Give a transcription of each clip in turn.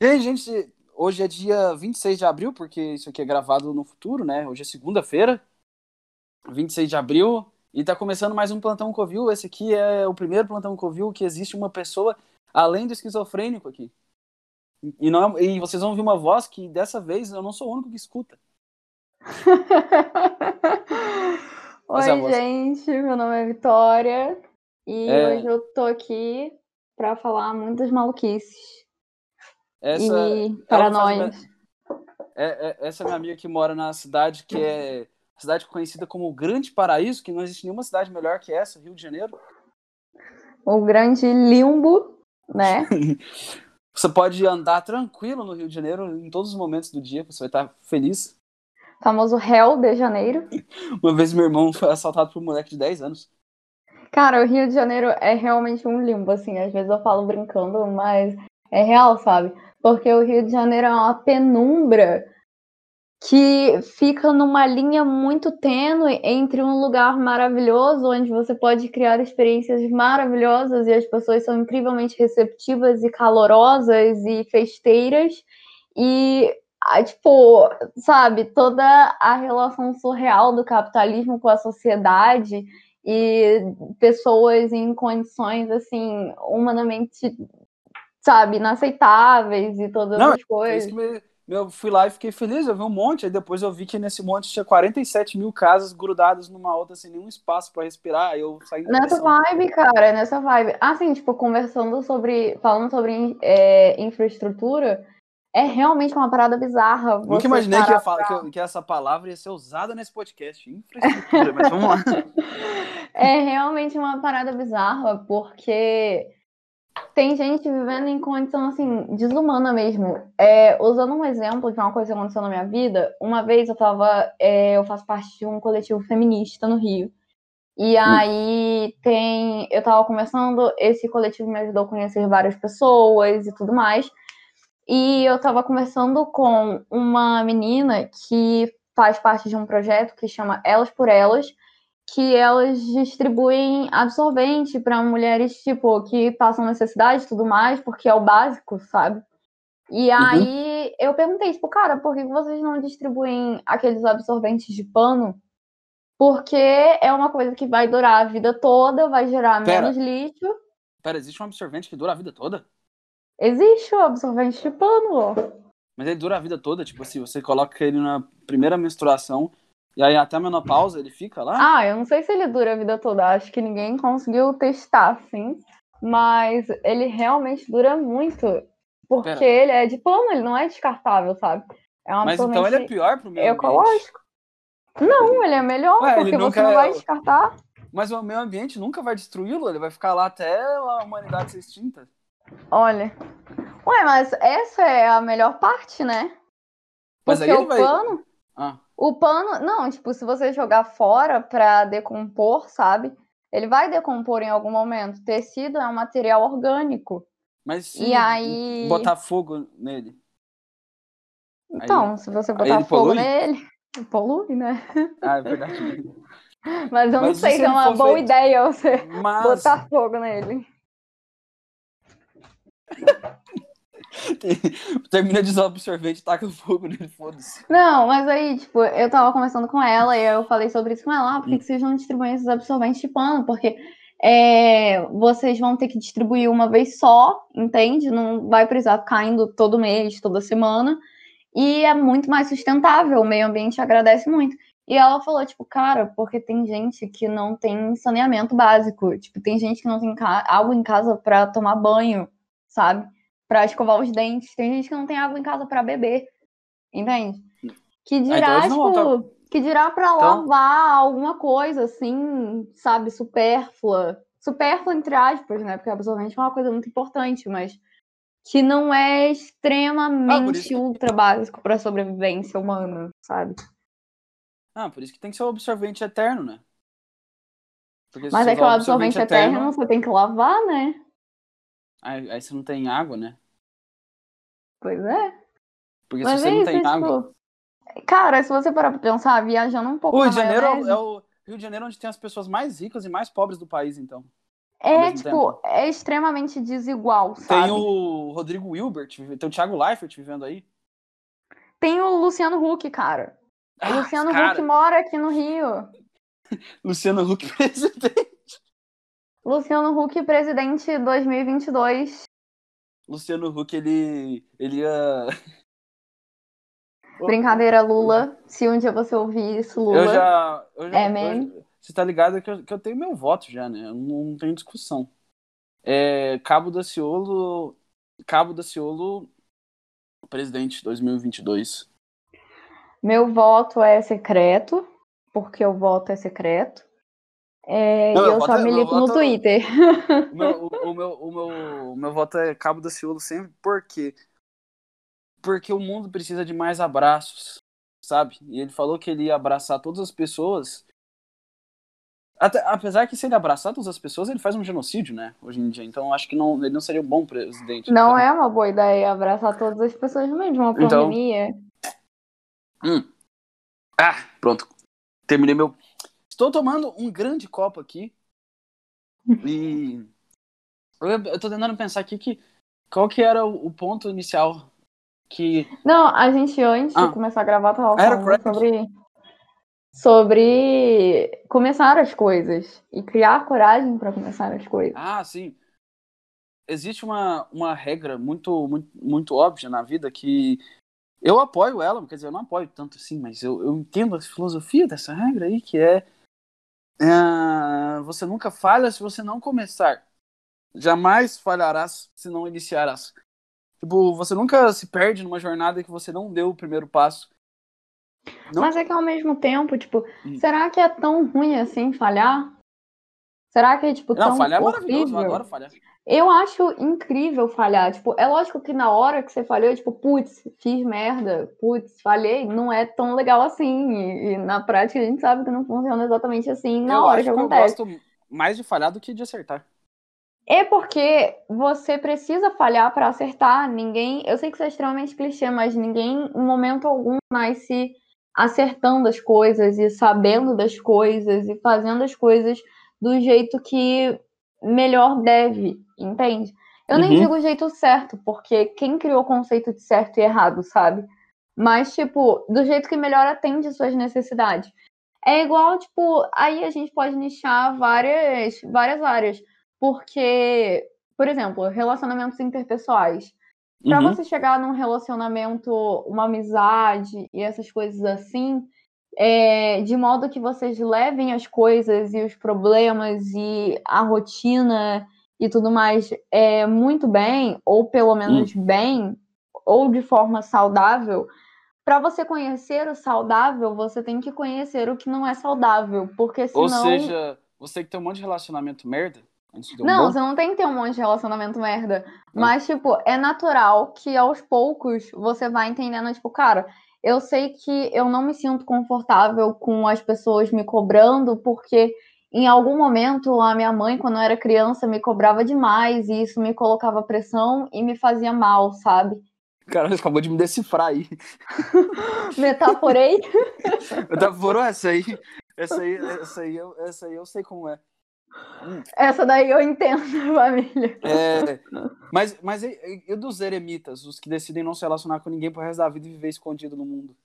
E aí, gente, hoje é dia 26 de abril, porque isso aqui é gravado no futuro, né? Hoje é segunda-feira, 26 de abril, e tá começando mais um Plantão Covil. Esse aqui é o primeiro Plantão Covil que existe uma pessoa além do esquizofrênico aqui. E, não é- e vocês vão ouvir uma voz que dessa vez eu não sou o único que escuta. Oi, é a voz. gente, meu nome é Vitória e É. hoje eu tô aqui pra falar muitas maluquices Essa, e ela paranoias. faz é, é- essa é minha amiga que mora na cidade que é cidade conhecida como o Grande Paraíso, que não existe nenhuma cidade melhor que essa, Rio de Janeiro. O grande limbo, né? Você pode andar tranquilo no Rio de Janeiro em todos os momentos do dia, você vai estar feliz. famoso réu de janeiro. Uma vez meu irmão foi assaltado por um moleque de 10 anos. Cara, o Rio de Janeiro é realmente um limbo, assim. Às vezes eu falo brincando, mas é real, sabe? Porque o Rio de Janeiro é uma penumbra que fica numa linha muito tênue entre um lugar maravilhoso, onde você pode criar experiências maravilhosas e as pessoas são incrivelmente receptivas e calorosas e festeiras, e, ah, tipo, sabe, toda a relação surreal do capitalismo com a sociedade e pessoas em condições assim humanamente sabe inaceitáveis e todas Não, as isso coisas. que me- eu fui lá e fiquei feliz, eu vi um monte, aí depois eu vi que nesse monte tinha 47 mil casas grudadas numa outra sem nenhum espaço pra respirar, aí eu saí da nessa vibe cara nessa vibe. Assim tipo conversando sobre falando sobre é, infraestrutura é realmente uma parada bizarra Nunca imaginei que, falar, que, eu- que essa palavra ia ser usada nesse podcast, infraestrutura, mas vamos lá. É realmente uma parada bizarra, porque tem gente vivendo em condição assim, desumana mesmo. É, usando um exemplo de uma coisa que aconteceu na minha vida, uma vez eu tava. é, eu faço parte de um coletivo feminista no Rio. E aí tem. Eu tava conversando, esse coletivo me ajudou a conhecer várias pessoas e tudo mais. E eu tava conversando com uma menina que faz parte de um projeto que chama Elas por Elas, que elas distribuem absorvente para mulheres, tipo, que passam necessidade e tudo mais, porque é o básico, sabe? E aí eu perguntei, tipo, cara, por que vocês não distribuem aqueles absorventes de pano? Porque é uma coisa que vai durar a vida toda, vai gerar Pera. menos lixo. Pera, existe um absorvente que dura a vida toda? Existe o absorvente de pano, ó. Mas ele dura a vida toda, tipo assim, você coloca ele na primeira menstruação, e aí até a menopausa ele fica lá? Ah, eu não sei se ele dura a vida toda. Acho que ninguém conseguiu testar, assim. Mas ele realmente dura muito. Porque Pera. ele é de pano, ele não é descartável, sabe? É um Mas então ele é pior pro meio ambiente. ecológico. Não, ele é melhor, Ué, porque nunca você não é- vai descartar. Mas o meio ambiente nunca vai destruí-lo, ele vai ficar lá até a humanidade ser extinta. Olha. Ué, mas essa é a melhor parte, né? Mas Porque aí ele o vai. pano, Ah, o pano, não, tipo, se você jogar fora pra decompor, sabe? Ele vai decompor em algum momento. Tecido é um material orgânico. mas se E aí- botar fogo nele. Então, se você aí botar fogo polui? nele, polui, né? Ah, é verdade. Mas eu não Mas sei se é uma boa feito? ideia você Mas botar fogo nele. termina de usar o absorvente e taca fogo nele, foda-se. Não, mas aí, tipo, eu tava conversando com ela e eu falei sobre isso com ela. Ah, por que, que vocês não distribuem esses absorventes de pano? Porque é, vocês vão ter que distribuir uma vez só, entende? Não vai precisar ficar indo todo mês, toda semana. E é muito mais sustentável, o meio ambiente agradece muito. E ela falou, tipo, cara, porque tem gente que não tem saneamento básico. Tipo, tem gente que não tem água em casa pra tomar banho, sabe? Pra escovar os dentes. Tem gente que não tem água em casa pra beber. Entende? Que dirá, então não vão tipo, que dirá pra Então- lavar alguma coisa assim, sabe, supérflua. Supérflua, entre aspas, né? Porque absorvente é uma coisa muito importante, mas que não é Ah, extremamente que- ultra básico pra sobrevivência humana, sabe? Ah, por isso que tem que ser o absorvente eterno, né? Porque Mas é que o usar absorvente eterno você tem que lavar, né? Aí, aí você não tem água, né? Pois é. Porque Mas se você é não isso, tem é, água. tipo... Cara, se você parar pra pensar, viajando um pouco O Rio de Janeiro é maionese- é o Rio de Janeiro onde tem as pessoas mais ricas e mais pobres do país, então. É, tipo, tempo. é extremamente desigual, sabe? Tem o Rodrigo Wilbert, tem o Thiago Leifert vivendo aí. Tem o Luciano Huck, cara. Ah, o Luciano cara... Huck mora aqui no Rio. Luciano Huck presidente. Luciano Huck presidente 2022. Luciano Huck, ele, ele ia... Brincadeira, Lula. Se um dia você ouvir isso, Lula. Eu já. Eu já é meme. Você tá ligado que eu, que eu tenho meu voto já, né? Eu não, não tenho discussão. É, Cabo da Ciolo. Cabo da Ciolo, presidente 2022. Meu voto é secreto, porque o voto é secreto. É, não, eu só é, milito no Twitter. O meu, o, meu, o, meu, o meu voto é Cabo da Ciolo sempre, porque porque o mundo precisa de mais abraços, sabe? E ele falou que ele ia abraçar todas as pessoas. Até, apesar que se ele abraçar todas as pessoas, ele faz um genocídio, né? Hoje em dia. Então acho que não, ele não seria um bom presidente. Não então. é uma boa ideia abraçar todas as pessoas no meio de uma então, pandemia. Hum. Ah, pronto. Terminei meu. Estou tomando um grande copo aqui. e. Eu, tô tentando pensar aqui que. Qual que era o, o ponto inicial que. Não, a gente antes ah. de começar a gravar tava falando sobre. Sobre começar as coisas e criar coragem para começar as coisas. Ah, sim. Existe uma, uma regra muito, muito, muito óbvia na vida que eu apoio ela, quer dizer, eu não apoio tanto assim, mas eu, eu entendo a filosofia dessa regra aí, que é, é você nunca falha se você não começar. Jamais falharás se não iniciarás. Tipo, você nunca se perde numa jornada que você não deu o primeiro passo. Não... Mas é que ao mesmo tempo, tipo, hum. será que é tão ruim assim falhar? Será que é, tipo, não, tão falhar é maravilhoso, eu adoro falhar. Eu acho incrível falhar. Tipo, é lógico que na hora que você falhou, tipo, putz, fiz merda, putz, falhei, não é tão legal assim. E, e, na prática a gente sabe que não funciona exatamente assim na eu hora que, que acontece. Eu gosto mais de falhar do que de acertar. É porque você precisa falhar para acertar. Ninguém, eu sei que isso é extremamente clichê, mas ninguém, em momento algum, nasce acertando as coisas e sabendo das coisas e fazendo as coisas do jeito que melhor deve, entende? Eu uhum. nem digo o jeito certo, porque quem criou o conceito de certo e errado, sabe? Mas, tipo, do jeito que melhor atende suas necessidades. É igual, tipo, aí a gente pode nichar várias, várias áreas. Porque, por exemplo, relacionamentos interpessoais. Para uhum. você chegar num relacionamento, uma amizade e essas coisas assim, é, de modo que vocês levem as coisas e os problemas e a rotina e tudo mais é, muito bem, ou pelo menos uhum. bem, ou de forma saudável. Para você conhecer o saudável, você tem que conhecer o que não é saudável, porque senão... Ou seja, você que tem um monte de relacionamento merda, não, você não tem que ter um monte de relacionamento merda. Mas, tipo, é natural que aos poucos você vai entendendo, tipo, cara, eu sei que eu não me sinto confortável com as pessoas me cobrando, porque em algum momento a minha mãe, quando eu era criança, me cobrava demais e isso me colocava pressão e me fazia mal, sabe? Cara, você acabou de me decifrar aí. Metaforei? Metaforou essa aí. Essa aí, essa aí, eu, essa aí eu sei como é. Essa daí eu entendo, família. É, mas, mas e, dos eremitas, os que decidem não se relacionar com ninguém pro resto da vida e viver escondido no mundo?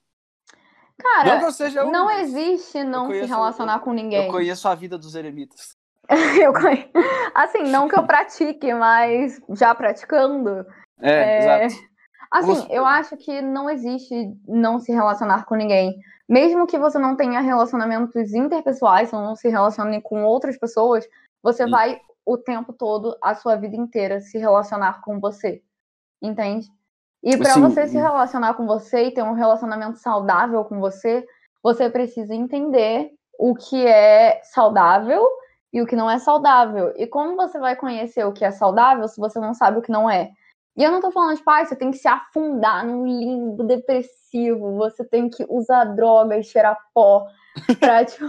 Cara, não, um, não existe não conheço, se relacionar eu, com ninguém. Eu conheço a vida dos eremitas. eu conheço. Assim, não que eu pratique, mas já praticando. É, é... exato. Assim, eu acho que não existe não se relacionar com ninguém mesmo que você não tenha relacionamentos interpessoais, ou não se relacione com outras pessoas, você Sim. vai o tempo todo, a sua vida inteira, se relacionar com você. Entende? E para você se relacionar com você e ter um relacionamento saudável com você, você precisa entender o que é saudável e o que não é saudável. E como você vai conhecer o que é saudável se você não sabe o que não é? E eu não tô falando de tipo, pai, você tem que se afundar num limbo depressivo, você tem que usar droga e cheirar pó pra, tipo,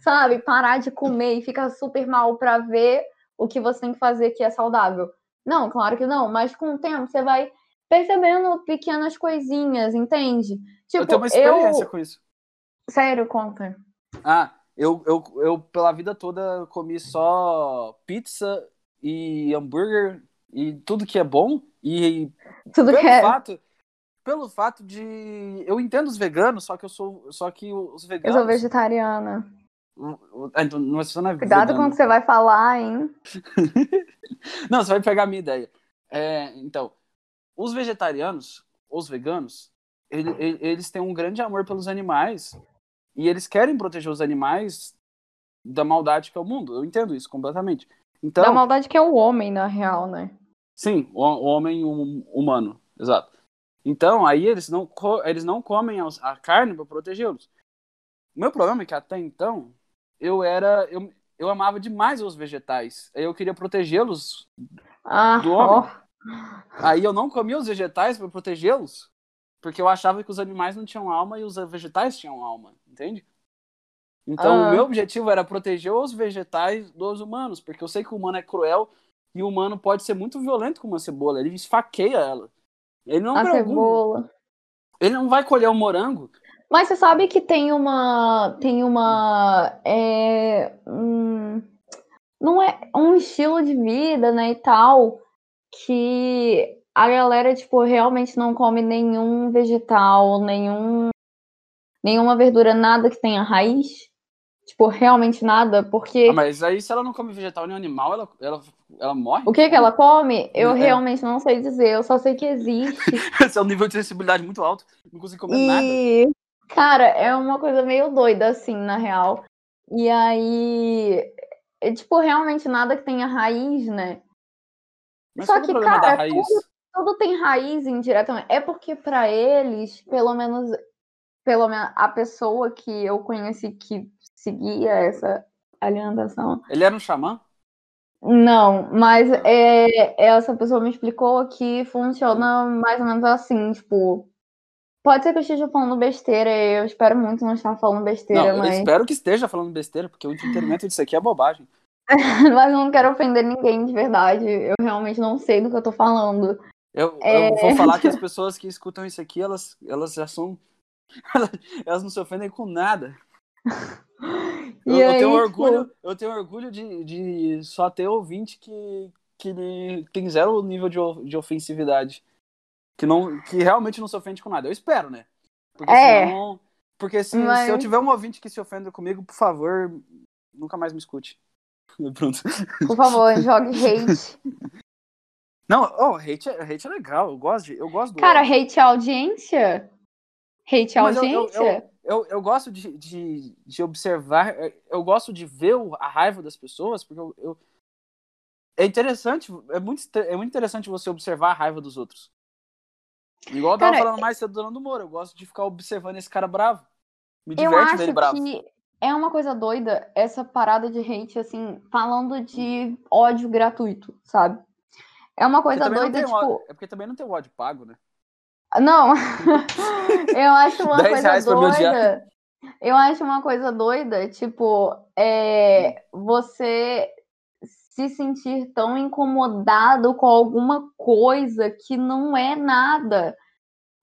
sabe, parar de comer e ficar super mal pra ver o que você tem que fazer que é saudável. Não, claro que não, mas com o tempo você vai percebendo pequenas coisinhas, entende? Tipo, eu tenho uma experiência eu... com isso. Sério, conta. Ah, Eu, eu, eu, pela vida toda, comi só pizza e hambúrguer e tudo que é bom. E Tudo pelo que é. fato, pelo fato de. Eu entendo os veganos, só que eu sou. Só que os Eu veganos. sou vegetariana. ah, então, não, você não é Cuidado com o que você vai falar, hein? Não, você vai pegar a minha ideia. É, então, os vegetarianos, os veganos, ele- ele- eles têm um grande amor pelos animais e eles querem proteger os animais da maldade que é o mundo. Eu entendo isso completamente. Então, Da maldade que é o homem, na real, né? Sim, o, o homem hum- humano, exato. Então, aí eles não, eles não comem a carne para protegê-los. O meu problema é que até então eu era eu, eu amava demais os vegetais. Eu queria protegê-los Ah, Do homem? Aí eu não comia os vegetais para protegê-los, porque eu achava que os animais não tinham alma e os vegetais tinham alma, entende? Então, Ah. o meu objetivo era proteger os vegetais dos humanos, porque eu sei que o humano é cruel e o humano pode ser muito violento com uma cebola, ele esfaqueia ela. Ele não, A preocupa- cebola. ele não vai colher o morango. Mas você sabe que tem uma. Tem uma. É, hum, não é um estilo de vida, né, e tal, que a galera, tipo, realmente não come nenhum vegetal, nenhum. Nenhuma verdura, nada que tenha raiz. Tipo, realmente nada, porque. Ah, mas aí, se ela não come vegetal nem animal, ela, ela, ela morre? O que que ela come? Eu É. realmente não sei dizer, eu só sei que existe. Esse é um nível de sensibilidade muito alto. Não consigo comer nada. E, cara, é uma coisa meio doida, assim, na real. E aí, é, tipo, realmente nada que tenha raiz, né? Mas Só é que, cara, raiz? Tudo tem raiz indiretamente. É porque pra eles, pelo menos, pelo menos a pessoa que eu conheci que seguia essa alimentação, Ele era um xamã? Não, mas é, essa pessoa me explicou que funciona mais ou menos assim, tipo, pode ser que eu esteja falando besteira, eu espero muito não estar falando Não, besteira, eu mas, espero que esteja falando besteira, porque o entendimento disso aqui é bobagem. mas eu não quero ofender ninguém de verdade, eu realmente não sei do que eu tô falando. Eu, É. eu vou falar que as pessoas que escutam isso aqui, elas, elas já são. elas não se ofendem com nada. Eu, E eu aí, tenho tipo, orgulho, eu tenho orgulho de, de só ter ouvinte que, que tem zero nível de, de ofensividade. Que, não, que realmente não se ofende com nada. Eu espero, né? Porque É. senão. Porque se, Mas- se eu tiver um ouvinte que se ofenda comigo, por favor, nunca mais me escute. Pronto. Por favor, jogue hate. Não, oh, hate, é, hate é legal. Eu gosto, de, eu gosto do Cara, hate a audiência? Hate a Mas eu, audiência? eu, eu, eu gosto de, de, de observar, eu gosto de ver a raiva das pessoas, porque eu, eu- é interessante, é muito, é muito interessante você observar a raiva dos outros. Igual eu tava Cara, falando mais cedo do Nando Moura, eu gosto de ficar observando esse cara bravo. Me Eu diverte acho ver ele bravo. que é uma coisa doida essa parada de hate, assim, falando de ódio gratuito, sabe? É uma coisa doida, tipo. é porque também não tem o ódio pago, né? Não, eu acho uma 10 coisa doida. Eu acho uma coisa doida, tipo, é, você se sentir tão incomodado com alguma coisa que não é nada,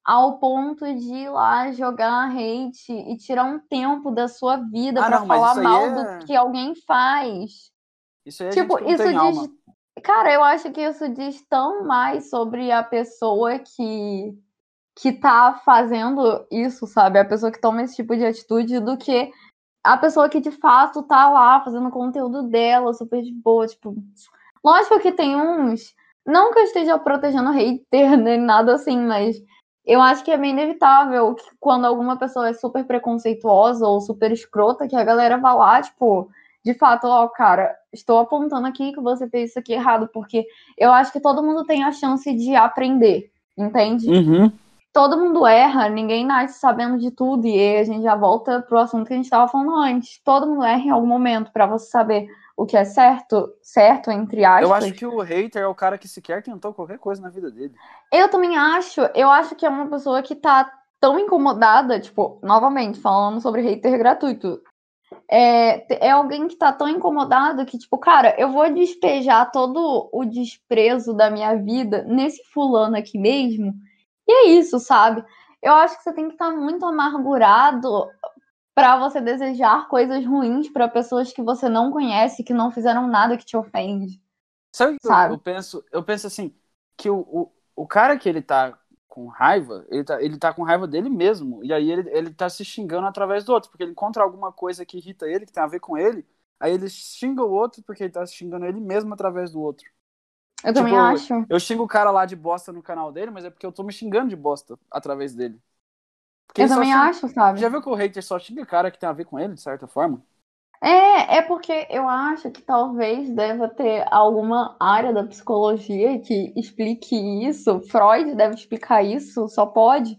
ao ponto de ir lá jogar hate e tirar um tempo da sua vida Ah, mas falar mal é- do que alguém faz. Isso aí é Tipo, isso diz. alma. Cara, eu acho que isso diz tão mais sobre a pessoa que, que tá fazendo isso, sabe? A pessoa que toma esse tipo de atitude do que a pessoa que de fato tá lá fazendo conteúdo dela, super de boa. Tipo, lógico que tem uns. Não que eu esteja protegendo hater nem nada assim, mas eu acho que é bem inevitável que quando alguma pessoa é super preconceituosa ou super escrota, que a galera vá lá, tipo, de fato, ó, cara, estou apontando aqui que você fez isso aqui errado, porque eu acho que todo mundo tem a chance de aprender, entende? Uhum. Todo mundo erra, ninguém nasce sabendo de tudo, e aí a gente já volta pro assunto que a gente estava falando antes. Todo mundo erra em algum momento para você saber o que é certo, certo, entre aspas. Eu acho que o hater é o cara que sequer tentou qualquer coisa na vida dele. Eu também acho, eu acho que é uma pessoa que tá tão incomodada, tipo, novamente, falando sobre hater gratuito. É, é alguém que tá tão incomodado que, tipo, cara, eu vou despejar todo o desprezo da minha vida nesse fulano aqui mesmo. E é isso, sabe? Eu acho que você tem que estar muito amargurado para você desejar coisas ruins para pessoas que você não conhece, que não fizeram nada que te ofende. Sabe o que? Eu, eu penso? Eu penso assim, que o, o, o cara que ele tá com raiva, ele tá, ele tá com raiva dele mesmo. E aí ele, ele tá se xingando através do outro, porque ele encontra alguma coisa que irrita ele, que tem a ver com ele, aí ele xinga o outro porque ele tá se xingando ele mesmo através do outro. Eu também Tipo, acho. Eu xingo o cara lá de bosta no canal dele, mas é porque eu tô me xingando de bosta através dele. Porque Eu também xinga- acho, sabe? Já viu que o hater só xinga cara que tem a ver com ele, de certa forma? É, é porque eu acho que talvez deva ter alguma área da psicologia que explique isso. Freud deve explicar isso, só pode.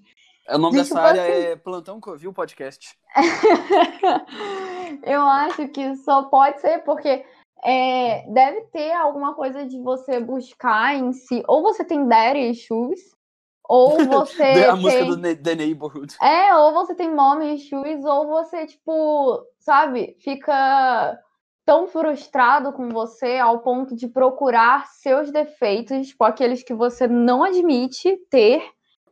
O nome De dessa tipo área assim. é Plantão Covil Podcast. eu acho que só pode ser porque é, deve ter alguma coisa de você buscar em si. Ou você tem daddy issues, ou você a música tem... do Ne- The Neighborhood. É, ou você tem mommy issues, ou você, tipo, sabe, fica tão frustrado com você ao ponto de procurar seus defeitos, tipo, aqueles que você não admite ter,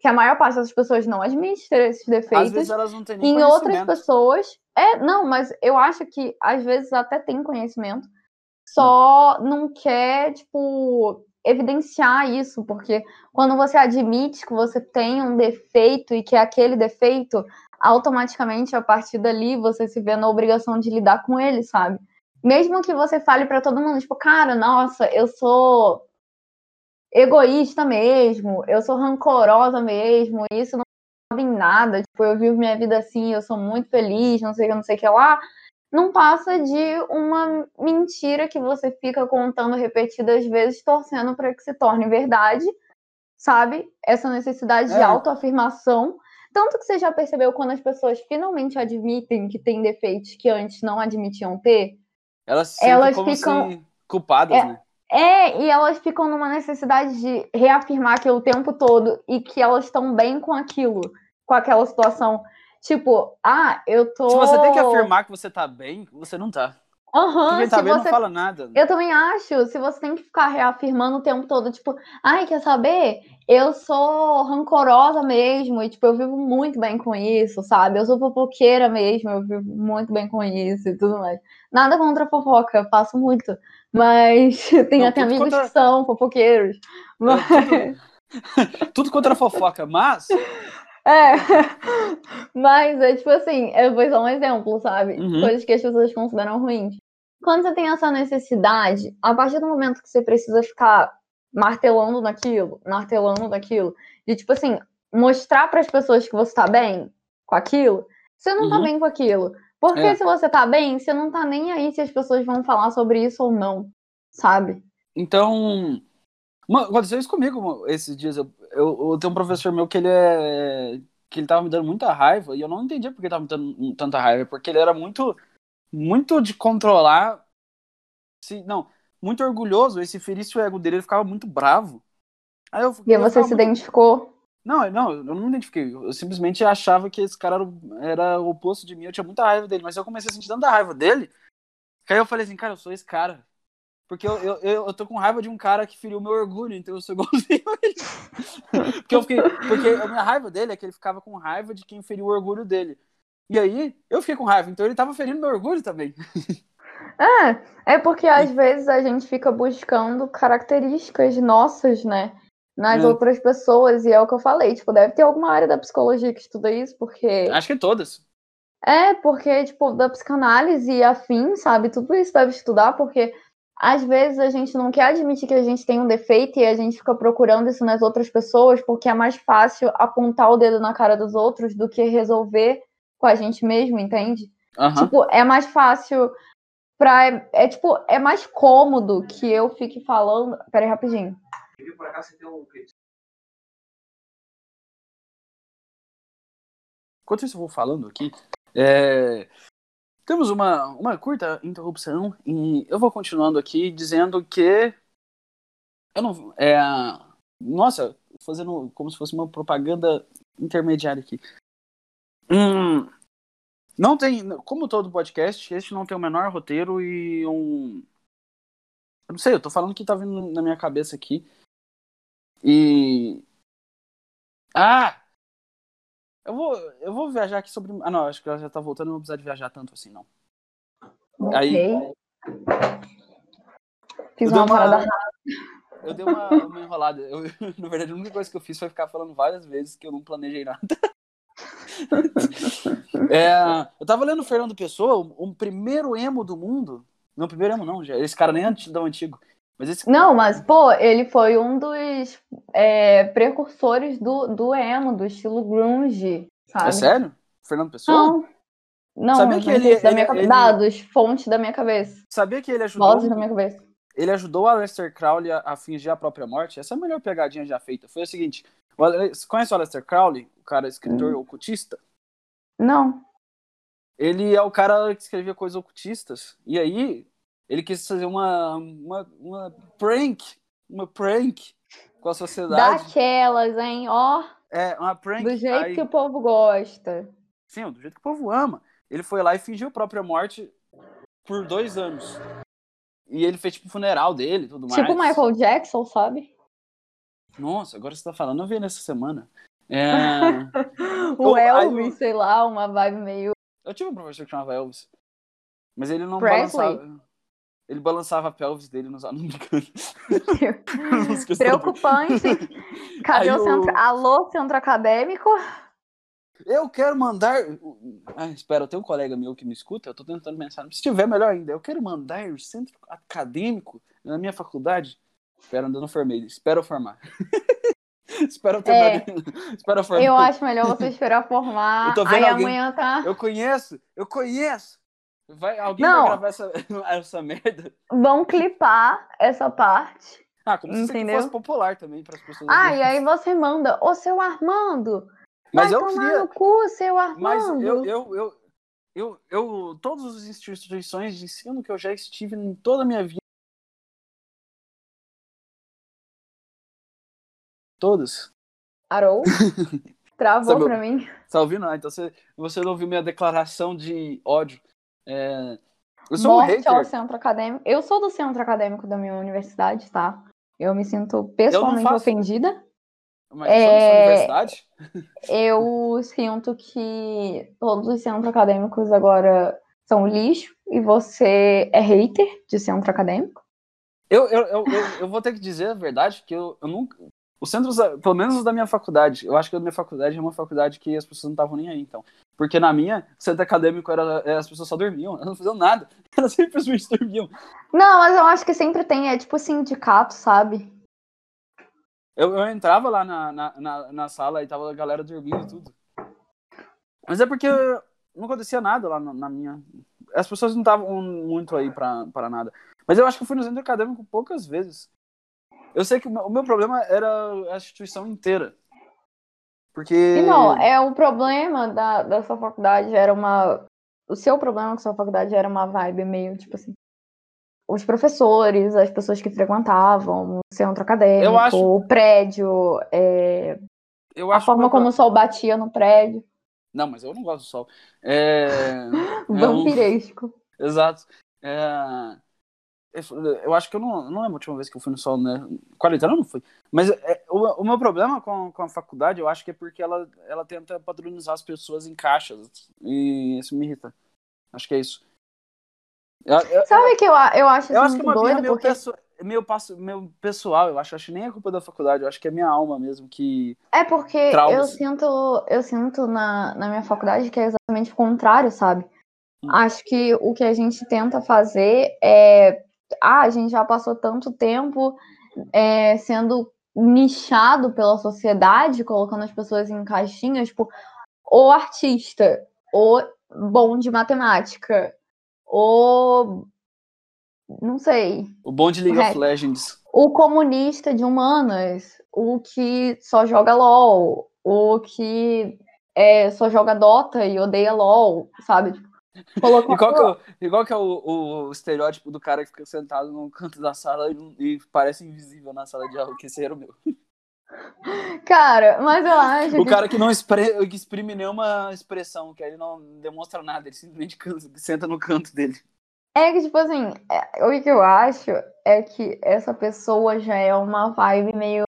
que a maior parte das pessoas não admite ter esses Às defeitos, vezes elas não têm nem em outras pessoas. É, não, mas eu acho que às vezes até tem conhecimento, só não quer, tipo, evidenciar isso, porque quando você admite que você tem um defeito e que é aquele defeito, automaticamente a partir dali você se vê na obrigação de lidar com ele, sabe? Mesmo que você fale pra todo mundo, tipo, cara, nossa, eu sou egoísta mesmo, eu sou rancorosa mesmo, isso não em nada, tipo, eu vivo minha vida assim, eu sou muito feliz, não sei o que, não sei o que lá, não passa de uma mentira que você fica contando repetidas vezes, torcendo para que se torne verdade, sabe? Essa necessidade de É. autoafirmação. Tanto que você já percebeu quando as pessoas finalmente admitem que tem defeitos que antes não admitiam ter? Elas se Elas ficam- se culpadas, É. né? É, e elas ficam numa necessidade de reafirmar aquilo o tempo todo e que elas estão bem com aquilo, com aquela situação. Tipo, ah, eu tô. Se você tem que afirmar que você tá bem, você não tá. Aham, Porque quem tá bem você não fala nada. Eu também acho, se você tem que ficar reafirmando o tempo todo, tipo, ai, quer saber? Eu sou rancorosa mesmo, e tipo, eu vivo muito bem com isso, sabe? Eu sou fofoqueira mesmo, eu vivo muito bem com isso e tudo mais. Nada contra a fofoca, eu faço muito. Mas tem até tudo amigos contra- que são fofoqueiros. Mas... Tudo contra a fofoca, mas. É, mas é tipo assim, é, foi só um exemplo, sabe? Uhum. Coisas que as pessoas consideram ruins. Quando você tem essa necessidade, a partir do momento que você precisa ficar martelando naquilo, martelando naquilo, de tipo assim, mostrar para as pessoas que você tá bem com aquilo, você não tá Uhum. bem com aquilo. Porque É. se você tá bem, você não tá nem aí se as pessoas vão falar sobre isso ou não, sabe? Então. Mano, aconteceu isso comigo esses dias. Eu, eu, eu tenho um professor meu que ele é. que ele tava me dando muita raiva e eu não entendia porque ele tava me dando tanta raiva. Porque ele era muito. muito de controlar. Se, não, muito orgulhoso. E se ferisse o ego dele, ele ficava muito bravo. Aí eu, E eu você se muito identificou. Não, não, eu não me identifiquei. Eu simplesmente achava que esse cara era, o- era o oposto de mim. Eu tinha muita raiva dele, mas eu comecei a sentir tanta raiva dele. Que aí eu falei assim, cara, eu sou esse cara. Porque eu, eu, eu, tô com raiva de um cara que feriu meu orgulho, então eu sou igualzinho a ele. porque, eu fiquei, porque a minha raiva dele é que ele ficava com raiva de quem feriu o orgulho dele. E aí, eu fiquei com raiva, então ele tava ferindo meu orgulho também. É, é porque às vezes a gente fica buscando características nossas, né? Nas É. outras pessoas, e é o que eu falei, tipo, deve ter alguma área da psicologia que estuda isso, porque. Acho que todas. É, porque, tipo, da psicanálise e afim, sabe? Tudo isso deve estudar, porque às vezes a gente não quer admitir que a gente tem um defeito e a gente fica procurando isso nas outras pessoas, porque é mais fácil apontar o dedo na cara dos outros do que resolver com a gente mesmo, entende? Aham. Tipo, é mais fácil pra. É tipo, é mais cômodo que eu fique falando. Pera aí, rapidinho. Por acaso você tem um Enquanto isso eu vou falando aqui, é, temos uma, uma curta interrupção e eu vou continuando aqui dizendo que eu não é, nossa, fazendo como se fosse uma propaganda intermediária aqui. Hum, não tem, como todo podcast, este não tem o menor roteiro e um eu não sei, eu tô falando que tá vindo na minha cabeça aqui. E ah, Eu vou, eu vou viajar aqui sobre. Ah, não, acho que ela já tá voltando, não vou precisar de viajar tanto assim, não. Aí. Ok. Fiz Eu dei uma uma- parada. Eu dei uma, uma enrolada. Eu, na verdade, a única coisa que eu fiz foi ficar falando várias vezes que eu não planejei nada. É, eu tava lendo o Fernando Pessoa, o, o primeiro emo do mundo. Não, o primeiro emo não, já. Esse cara nem é anti- tão antigo. Mas esse Não, mas, pô, ele foi um dos é, precursores do, do emo, do estilo grunge, sabe? É sério? Fernando Pessoa? Não. Não, Sabia que ele- da ele- minha ele- dados, fontes da minha cabeça. Sabia que ele ajudou, Vozes da minha cabeça. ele ajudou o Aleister Crowley a, a fingir a própria morte? Essa é a melhor pegadinha já feita. Foi o seguinte: o Ale- você conhece o Aleister Crowley, o cara escritor ocultista? Não. Ele é o cara que escrevia coisas ocultistas. E aí, ele quis fazer uma, uma, uma prank, uma prank com a sociedade. Daquelas, hein? Ó, É, uma prank. do jeito aí- que o povo gosta. Sim, do jeito que o povo ama. Ele foi lá e fingiu a própria morte por dois anos. E ele fez tipo o funeral dele e tudo mais. Tipo Michael Jackson, sabe? Nossa, agora você tá falando, eu vi nessa semana. É, O Elvis, sei lá, uma vibe meio. Eu tive um professor que chamava Elvis. Mas ele não Presley? balançava. Ele balançava a pelvis dele nos alunos. Preocupante. Cadê Aí o centro? o- Alô, centro acadêmico? Eu quero mandar. Ah, espera, eu tenho um colega meu que me escuta, eu tô tentando pensar. Se tiver, melhor ainda. Eu quero mandar o centro acadêmico na minha faculdade. Espera, ainda não formei. Espero eu formar. espero eu ter É. Espero eu formar. Eu acho melhor você esperar formar. Eu tô vendo Aí alguém- amanhã tá. Eu conheço, eu conheço. Vai, alguém Não. vai gravar essa, essa merda? Vão clipar essa parte. Ah, como se Entendeu? fosse popular também para as pessoas. Ah, e aí você manda, ô seu Armando, Mas vai eu tomar queria. no cu, seu Armando. Mas eu, eu, eu, eu, eu, todas as instituições de ensino que eu já estive em toda a minha vida. Todas. Arou? Travou pra mim. Tá ouvindo? Ah, então você, você não ouviu minha declaração de ódio. É, eu sou um Morte ao hater. centro acadêmico. Eu sou do centro acadêmico da minha universidade, tá? Eu me sinto pessoalmente faço. ofendida. Mas eu sou dessa É, universidade. Eu sinto que todos os centros acadêmicos agora são lixo e você é hater de centro acadêmico. Eu, eu, eu, eu, eu vou ter que dizer a verdade, que eu, eu nunca. Os centros, pelo menos os da minha faculdade, eu acho que a minha faculdade é uma faculdade que as pessoas não estavam nem aí, então. Porque na minha, o centro acadêmico era. é, As pessoas só dormiam, elas não faziam nada. Elas simplesmente dormiam. Não, mas eu acho que sempre tem, é tipo sindicato, sabe? Eu, eu entrava lá na, na, na, na sala e tava a galera dormindo e tudo. Mas é porque não acontecia nada lá na, na minha. As pessoas não estavam muito aí pra, pra nada. Mas eu acho que eu fui no centro acadêmico poucas vezes. Eu sei que o meu, problema era a instituição inteira. Porque. Não, é o problema da, da sua faculdade era uma. O seu problema com sua faculdade era uma vibe meio, tipo assim. Os professores, as pessoas que frequentavam, o centro acadêmico, acho- o prédio, é, eu a forma como o sol batia no prédio. Não, mas eu não gosto do sol. É... é um- Vampiresco. Exato. É... Eu acho que eu não, não lembro a última vez que eu fui no sol, né? Quarentena eu não fui. Mas é, o, o meu problema com, com a faculdade, eu acho que é porque ela, ela tenta padronizar as pessoas em caixas. E isso me irrita. Acho que é isso. Eu, eu- Sabe que eu, a- eu acho, eu assim, acho que é uma doido? meio, Porque meio, passo- meio pessoal, eu acho. Acho que nem é culpa da faculdade, eu acho que é minha alma mesmo que. É porque eu sinto, eu sinto na, na minha faculdade que é exatamente o contrário, sabe? Hum. Acho que o que a gente tenta fazer é. Ah, a gente já passou tanto tempo é, sendo nichado pela sociedade, colocando as pessoas em caixinhas, tipo, o artista, o bom de matemática, o. Não sei, O bom de League É. of Legends. o comunista de humanas, o que só joga LOL, o que é, só joga Dota e odeia LOL, sabe? E qual que é, o, qual que é o, o estereótipo do cara que fica sentado no canto da sala e, e parece invisível na sala de aula? Que esse era o meu. Cara, mas eu acho O que cara que não expre- que exprime nenhuma expressão, que ele não demonstra nada, ele simplesmente cansa- senta no canto dele. é que, tipo assim, é, o que eu acho é que essa pessoa já é uma vibe meio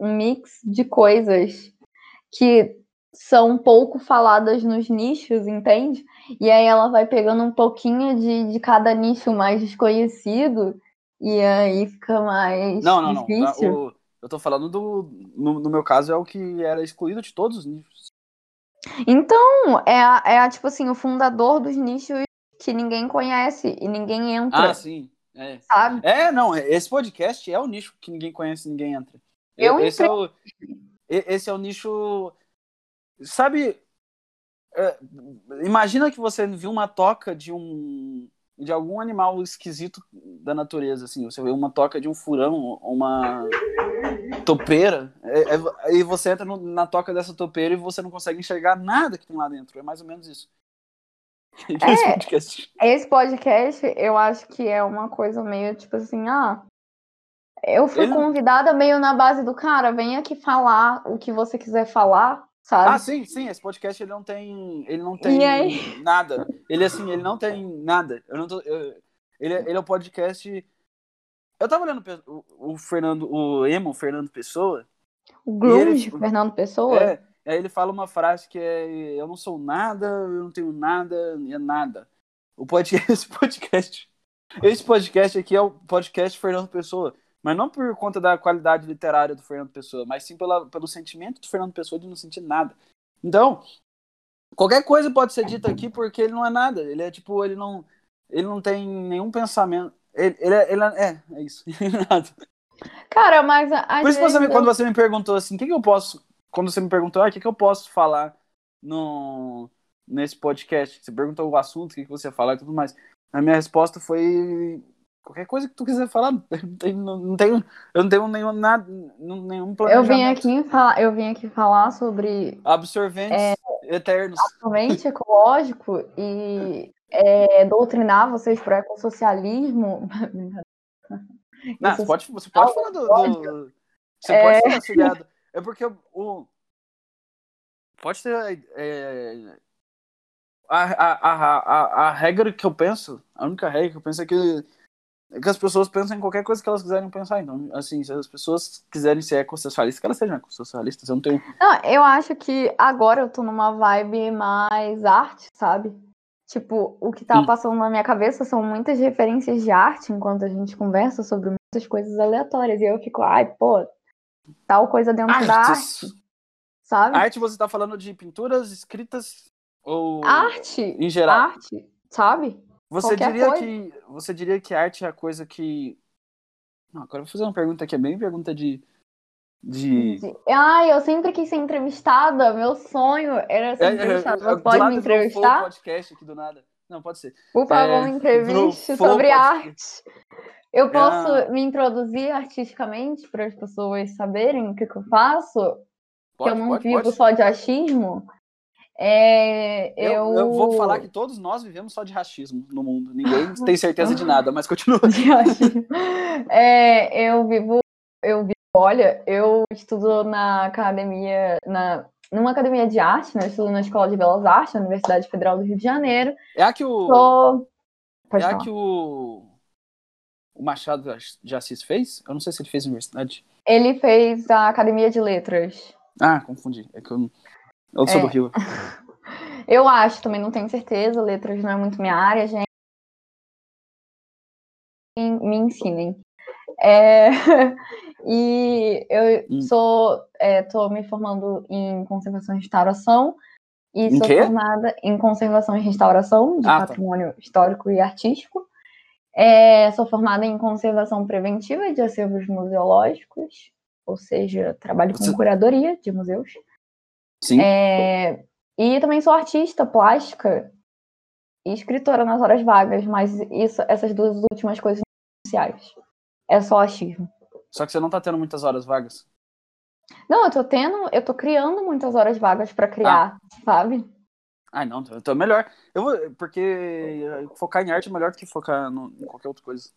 um mix de coisas que são pouco faladas nos nichos, entende? E aí ela vai pegando um pouquinho de, de cada nicho mais desconhecido e aí fica mais Não, não, não. difícil. Tá, o- eu tô falando do. No, no meu caso, é o que era excluído de todos os nichos. Então, é, a- é a, tipo assim, o fundador dos nichos que ninguém conhece e ninguém entra, Ah, sim. É. sabe? É, não, esse podcast é o nicho que ninguém conhece, ninguém entra. Eu esse é o e- esse é o nicho sabe é, imagina que você viu uma toca de um de algum animal esquisito da natureza assim, você vê uma toca de um furão, uma topeira, é- é- e você entra no- na toca dessa topeira e você não consegue enxergar nada que tem lá dentro. É mais ou menos isso. Esse É. podcast. Esse podcast, eu acho que é uma coisa meio tipo assim, ah, eu fui Ele convidada meio na base do cara, vem aqui falar o que você quiser falar, sabe? Ah, sim, sim, esse podcast ele não tem, ele não tem nada. Ele assim, ele não tem nada. Eu não tô, eu- ele, é- ele é o podcast. Eu tava olhando o, o Fernando, o emo o Fernando Pessoa. o Grunge, ele- Fernando Pessoa. É, aí ele fala uma frase que é eu não sou nada, eu não tenho nada, é nada. O podcast, esse podcast, esse podcast aqui é o podcast Fernando Pessoa. Mas não por conta da qualidade literária do Fernando Pessoa, mas sim pela, pelo sentimento do Fernando Pessoa de não sentir nada. Então, qualquer coisa pode ser dita aqui porque ele não é nada. Ele é tipo, ele não, ele não tem nenhum pensamento. Ele, ele, é, ele é, é, é isso. nada. Cara, mas Por isso você eu- quando você me perguntou assim, o que, que eu posso. Quando você me perguntou, ah, o que, que eu posso falar no, nesse podcast? Você perguntou o assunto, o que, que você ia falar e tudo mais. A minha resposta foi. Qualquer coisa que tu quiser falar, não tenho, não, tenho, eu não tenho nenhum, nada, nenhum eu vim aqui falar, eu vim aqui falar sobre Absorventes É. eternos. somente ecológico e é, doutrinar vocês para o ecossocialismo. Não, Isso você pode, você pode falar do. do- você É. pode ser auxiliado. É porque o. pode ter. é, a, a, a, a, a regra que eu penso, a única regra que eu penso é que, é que as pessoas pensam em qualquer coisa que elas quiserem pensar. Então, assim, se as pessoas quiserem ser ecossocialistas, que elas sejam ecossocialistas. Eu não tenho. Não, eu acho que agora eu tô numa vibe mais arte, sabe? Tipo, o que tá Sim. passando na minha cabeça são muitas referências de arte enquanto a gente conversa sobre muitas coisas aleatórias. E eu fico, ai, pô, tal coisa dentro da Artes. arte, sabe? Arte, você tá falando de pinturas escritas ou. Arte, Em geral. arte, sabe? Você Qualquer diria coisa. que você diria que arte é a coisa que não, agora eu vou fazer uma pergunta que é bem pergunta de de Ai, eu sempre quis ser entrevistada. Meu sonho era ser É, é, entrevistada. é, do pode me do entrevistar? podcast aqui do nada. Não, pode ser. Por favor, É, me entreviste sobre arte. Eu posso Ah. me introduzir artisticamente para as pessoas saberem o que, que eu faço? que eu Pode, não pode, vivo pode. só de achismo. É, eu... Eu, eu vou falar que todos nós vivemos só de racismo no mundo. Ninguém tem certeza de nada, mas continua. É, eu vivo, eu vivo, olha, eu estudo na academia, na, numa academia de arte, né? Eu estudo na Escola de Belas Artes, na Universidade Federal do Rio de Janeiro. É a que o Sou... É a que o o Machado de Assis fez? Eu não sei se ele fez universidade. Ele fez a Academia de Letras. Ah, confundi. É que eu, eu sou É. do Rio. Eu acho, também não tenho certeza, letras não é muito minha área, gente. Me ensinem. É, E eu Hum. sou, é, tô me formando em conservação e restauração. E Em sou quê? formada em conservação e restauração de Ah, tá. patrimônio histórico e artístico. É, sou formada em conservação preventiva de acervos museológicos, ou seja, trabalho com Você- curadoria de museus. Sim. É, e também sou artista plástica e escritora nas horas vagas, mas isso, essas duas últimas coisas essenciais. É só achismo. Só que você não tá tendo muitas horas vagas. Não, eu tô tendo, eu tô criando muitas horas vagas pra criar, sabe? Ai, não, então é melhor. Eu vou, porque focar em arte é melhor do que focar no- em qualquer outra coisa.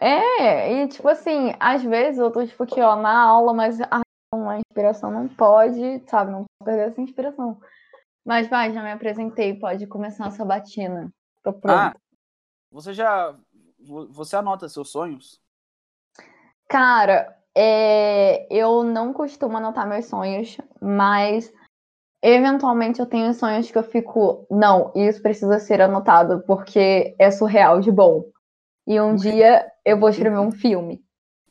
É, e tipo assim, às vezes eu tô tipo aqui, ó, na aula, mas a, a inspiração não pode, sabe? Não pode perder essa inspiração. Mas vai, já me apresentei, pode começar a sabatina. Tô pronto. Ah, você já. vo- Você anota seus sonhos? Cara, é, eu não costumo anotar meus sonhos, mas eventualmente eu tenho sonhos que eu fico, não, isso precisa ser anotado porque é surreal de bom. E um dia eu vou escrever um filme.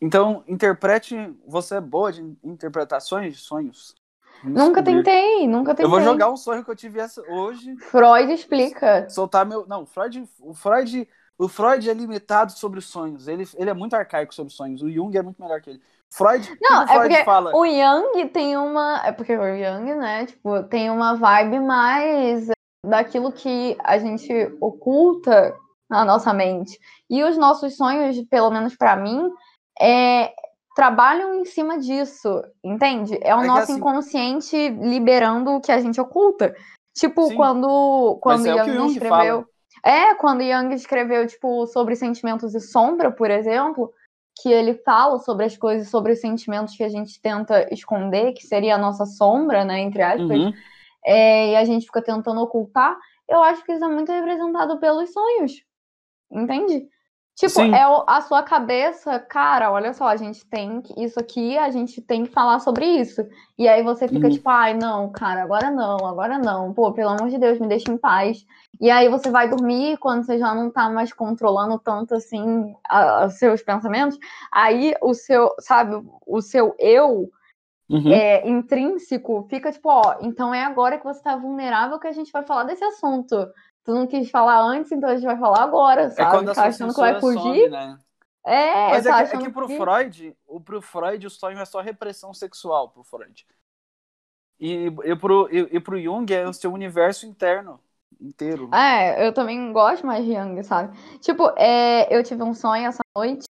Então, interprete. Você é boa de interpretações de sonhos? Nunca tentei, nunca tentei. Eu vou jogar um sonho que eu tive hoje. Freud explica. Soltar meu. Não, Freud. O Freud. O Freud é limitado sobre os sonhos. Ele, ele é muito arcaico sobre os sonhos. O Jung é muito melhor que ele. Freud. Não, o Freud é porque fala? o Jung tem uma. É porque o Jung, né? Tipo, tem uma vibe mais daquilo que a gente oculta na nossa mente. E os nossos sonhos, pelo menos para mim, é, trabalham em cima disso, entende? É o É nosso assim- inconsciente liberando o que a gente oculta. Tipo, Sim. quando, quando é o que Jung escreveu. É, quando Jung escreveu, tipo, sobre sentimentos e sombra, por exemplo, que ele fala sobre as coisas, sobre os sentimentos que a gente tenta esconder, que seria a nossa sombra, né, entre aspas, Uhum. é, e a gente fica tentando ocultar, eu acho que isso é muito representado pelos sonhos. Entende? Tipo, Sim. é a sua cabeça, cara, olha só, a gente tem que, isso aqui, a gente tem que falar sobre isso. E aí você fica Uhum. tipo, ai, não, cara, agora não, agora não. Pô, pelo amor de Deus, me deixa em paz. E aí você vai dormir quando você já não tá mais controlando tanto assim os seus pensamentos. Aí o seu, sabe, o seu eu Uhum. é, intrínseco fica tipo, ó, então é agora que você tá vulnerável que a gente vai falar desse assunto. Tu não quis falar antes, então a gente vai falar agora, É sabe? quando a tá achando que vai fugir? some, né? É, Mas tá é que, é que pro que- Freud, o, pro Freud, o sonho é só repressão sexual pro Freud. E, e, pro, e, e pro Jung é o seu universo interno inteiro. É, eu também gosto mais de Young, sabe? Tipo, é, eu tive um sonho essa noite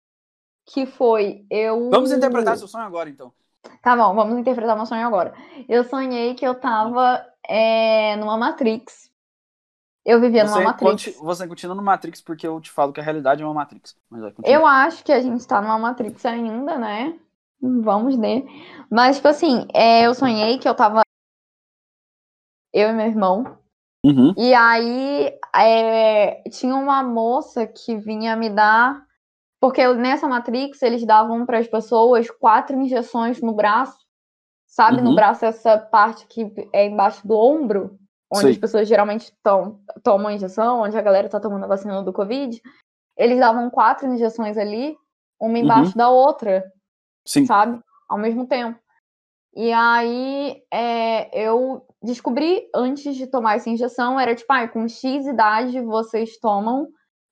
que foi eu. Vamos interpretar seu sonho agora, então. Tá bom, vamos interpretar meu sonho agora. Eu sonhei que eu tava é, numa Matrix. Eu vivia numa Você, Matrix. conti- você continua no Matrix porque eu te falo que a realidade é uma Matrix. Eu acho que a gente tá numa Matrix ainda, né? Vamos ver. Mas, tipo assim, é, eu sonhei que eu tava. Eu e meu irmão. Uhum. E aí é, tinha uma moça que vinha me dar. Porque nessa Matrix eles davam para as pessoas quatro injeções no braço. Sabe? No Uhum. braço, essa parte que é embaixo do ombro, onde Sei. as pessoas geralmente tom, tomam a injeção, onde a galera tá tomando a vacina do Covid. Eles davam quatro injeções ali, uma embaixo da outra Sim. sabe? Ao mesmo tempo. E aí é, eu descobri antes de tomar essa injeção, era tipo, ah, com X idade vocês tomam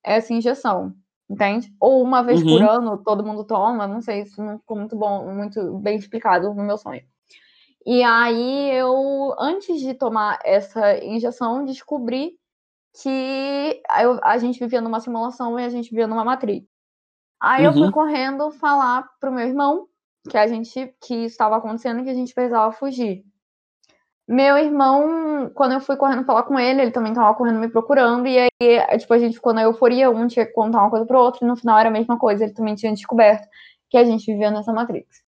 essa injeção, entende? Ou uma vez por Uhum. ano todo mundo toma, não sei, isso não ficou muito bom, muito bem explicado no meu sonho. E aí eu, antes de tomar essa injeção, descobri que eu- a gente vivia numa simulação e a gente vivia numa matriz. Aí eu fui Uhum. correndo falar pro meu irmão que a gente que estava acontecendo e que a gente precisava fugir. Meu irmão, quando eu fui correndo falar com ele, ele também tava correndo me procurando, e aí, tipo, a gente ficou na euforia, um tinha que contar uma coisa pro outro, e no final era a mesma coisa, ele também tinha descoberto que a gente vivia nessa Matrix.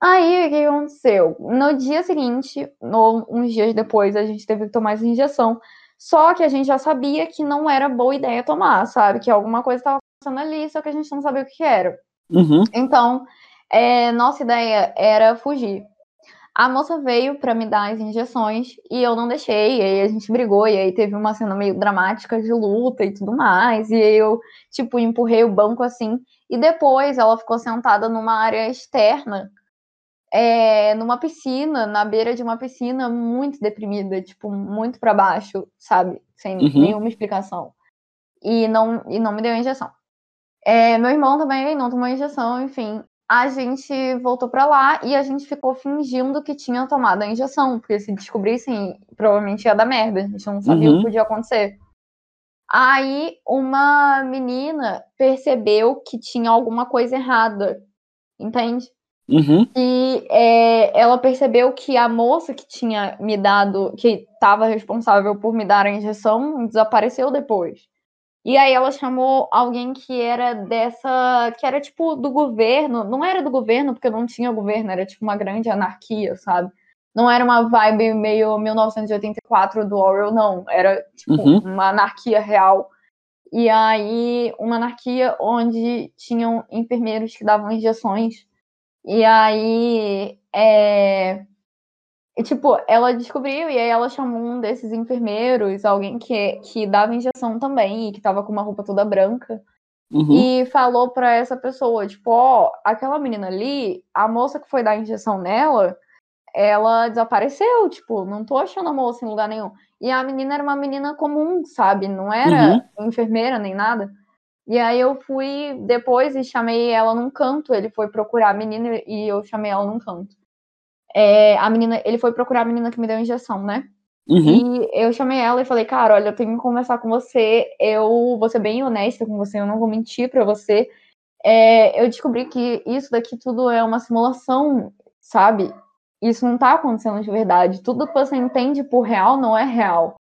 Aí, o que aconteceu? No dia seguinte, no- uns dias depois, a gente teve que tomar essa injeção, só que a gente já sabia que não era boa ideia tomar, sabe? Que alguma coisa estava acontecendo ali, só que a gente não sabia o que era. Uhum. Então, é, nossa ideia era fugir. A moça veio pra me dar as injeções e eu não deixei. E aí a gente brigou. E aí teve uma cena meio dramática de luta e tudo mais. E aí eu, tipo, empurrei o banco assim. E depois ela ficou sentada numa área externa, é, numa piscina, na beira de uma piscina, muito deprimida, tipo, muito pra baixo, sabe? Sem Uhum. nenhuma explicação. E não, e não me deu injeção. É, meu irmão também não tomou injeção, enfim. A gente voltou pra lá e a gente ficou fingindo que tinha tomado a injeção, porque se descobrissem, provavelmente ia dar merda. A gente não sabia o Uhum. que podia acontecer. Aí uma menina percebeu que tinha alguma coisa errada, entende? Uhum. E é, ela percebeu que a moça que tinha me dado, que estava responsável por me dar a injeção, desapareceu depois. E aí ela chamou alguém que era dessa, que era tipo do governo, não era do governo porque não tinha governo, era tipo uma grande anarquia, sabe? Não era uma vibe meio 1984 do Orwell, não, era tipo Uhum. uma anarquia real. E aí uma anarquia onde tinham enfermeiros que davam injeções e aí, é, E, tipo, ela descobriu e aí ela chamou um desses enfermeiros, alguém que, que dava injeção também e que tava com uma roupa toda branca. Uhum. E falou pra essa pessoa, tipo, ó, aquela menina ali, a moça que foi dar injeção nela, ela desapareceu, tipo, não tô achando a moça em lugar nenhum. E a menina era uma menina comum, sabe? Não era uhum. enfermeira nem nada. E aí eu fui depois e chamei ela num canto. Ele foi procurar a menina e eu chamei ela num canto. É, a menina, ele foi procurar a menina que me deu a injeção, né? Uhum. E eu chamei ela e falei, cara, olha, eu tenho que conversar com você. Eu vou ser bem honesta com você, eu não vou mentir para você. É, eu descobri que isso daqui tudo é uma simulação, sabe? Isso não tá acontecendo de verdade. Tudo que você entende por real não é real.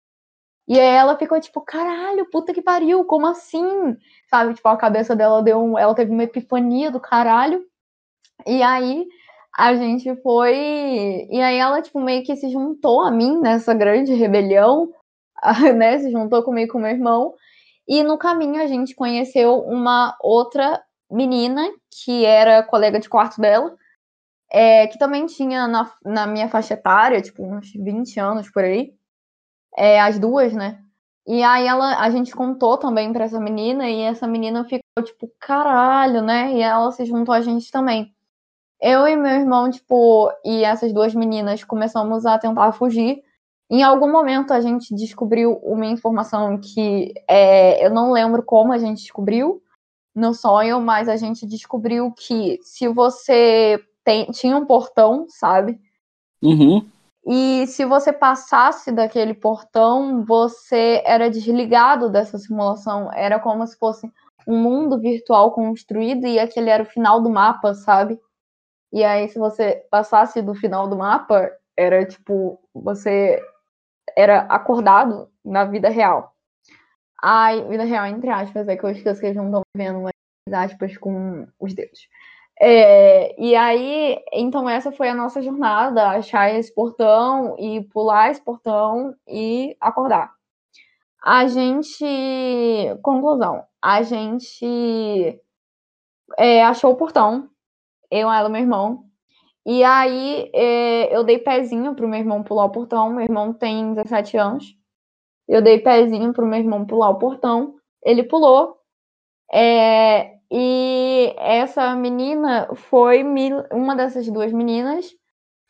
E aí ela ficou tipo, caralho, puta que pariu, como assim? Sabe, tipo, a cabeça dela deu um, ela teve uma epifania do caralho. E aí a gente foi, e aí ela tipo meio que se juntou a mim nessa grande rebelião, né? Se juntou comigo com meu irmão. E no caminho a gente conheceu uma outra menina que era colega de quarto dela, é, que também tinha na, na minha faixa etária, tipo, uns 20 anos por aí é, as duas, né? E aí ela, a gente contou também para essa menina e essa menina ficou tipo, caralho, né? E ela se juntou a gente também. Eu e meu irmão, tipo, e essas duas meninas começamos a tentar fugir. Em algum momento a gente descobriu uma informação que é, eu não lembro como a gente descobriu no sonho, mas a gente descobriu que se você tem, tinha um portão, sabe? Uhum. E se você passasse daquele portão, você era desligado dessa simulação. Era como se fosse um mundo virtual construído e aquele era o final do mapa, sabe? E aí, se você passasse do final do mapa, era tipo, você era acordado na vida real. Ai, vida real, entre aspas, é que eu esqueço que eles não estão vendo, mas aspas com os dedos. É, e aí, então essa foi a nossa jornada, achar esse portão e pular esse portão e acordar. A gente, conclusão, a gente é, achou o portão, eu, ela meu irmão, e aí é, eu dei pezinho pro meu irmão pular o portão, meu irmão tem 17 anos, eu dei pezinho pro meu irmão pular o portão, ele pulou, é, e essa menina foi me, uma dessas duas meninas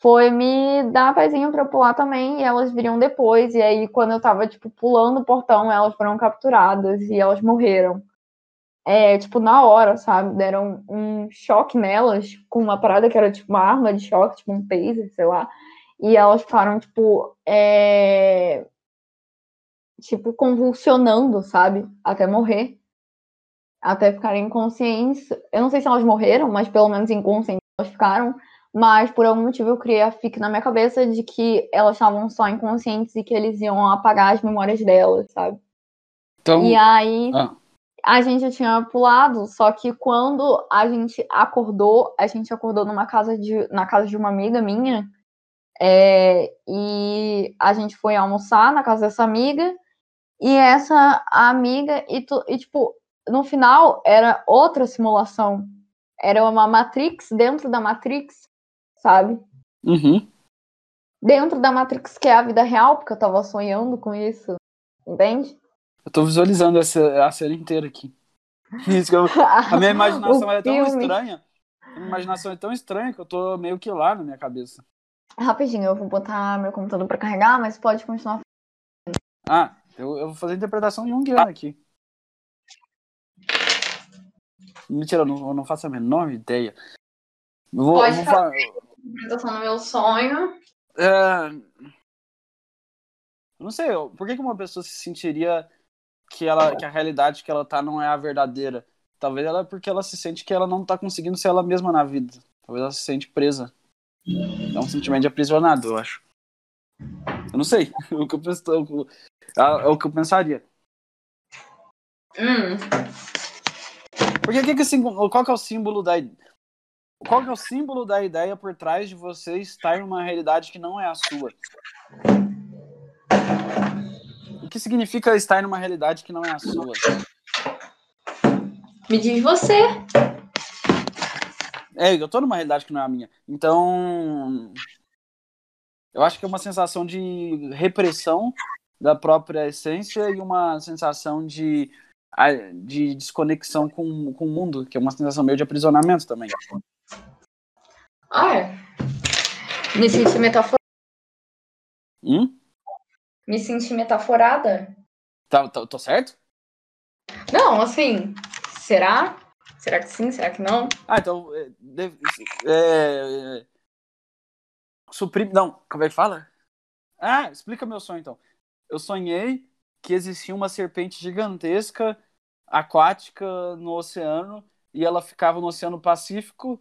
foi me dar pezinho para pular também e elas viriam depois. E aí, quando eu tava, tipo, pulando o portão, elas foram capturadas e elas morreram. É, tipo, na hora, sabe? Deram um choque nelas com uma parada que era, tipo, uma arma de choque, tipo, um taser, sei lá. E elas ficaram, tipo, é... tipo, convulsionando, sabe? Até morrer até ficarem inconscientes. Eu não sei se elas morreram, mas pelo menos inconscientes elas ficaram. Mas por algum motivo eu criei a fic na minha cabeça de que elas estavam só inconscientes e que eles iam apagar as memórias delas, sabe? Então, e aí ah. a gente tinha pulado, só que quando a gente acordou, a gente acordou numa casa de, na casa de uma amiga minha. É, e a gente foi almoçar na casa dessa amiga. E essa amiga, e, tu, e tipo, no final era outra simulação. Era uma Matrix dentro da Matrix, sabe? Uhum. Dentro da Matrix, que é a vida real, porque eu tava sonhando com isso. Entende? Eu tô visualizando essa, a série inteira aqui. Eu, a minha imaginação é tão estranha. A minha imaginação é tão estranha que eu tô meio que lá na minha cabeça. Rapidinho, eu vou botar meu computador pra carregar, mas pode continuar. Ah, eu, eu vou fazer a interpretação junguiana aqui. Mentira, eu não, eu não faço a menor ideia. Eu vou, Pode vou falar. Apresentação no meu sonho. É... Eu não sei, por que, que uma pessoa se sentiria que, ela, que a realidade que ela tá não é a verdadeira? Talvez ela porque ela se sente que ela não tá conseguindo ser ela mesma na vida. Talvez ela se sente presa. É um sentimento de aprisionado, eu acho. Eu não sei. o que eu, penso, é o que eu pensaria. Hum. Porque que que, qual que é o símbolo da qual que é o símbolo da ideia por trás de você estar em uma realidade que não é a sua? O que significa estar numa realidade que não é a sua? Me diz você. É, eu tô numa realidade que não é a minha. Então. Eu acho que é uma sensação de repressão da própria essência e uma sensação de, de desconexão com, com o mundo, que é uma sensação meio de aprisionamento também. Ah, é? Me senti metaforada. Hum? Me senti metaforada? Tá, tá, tô certo? Não, assim, será? Será que sim? Será que não? Ah, então. É, é, é, suprime. Não, como é que fala? Ah, explica meu sonho então. Eu sonhei que existia uma serpente gigantesca aquática no oceano e ela ficava no Oceano Pacífico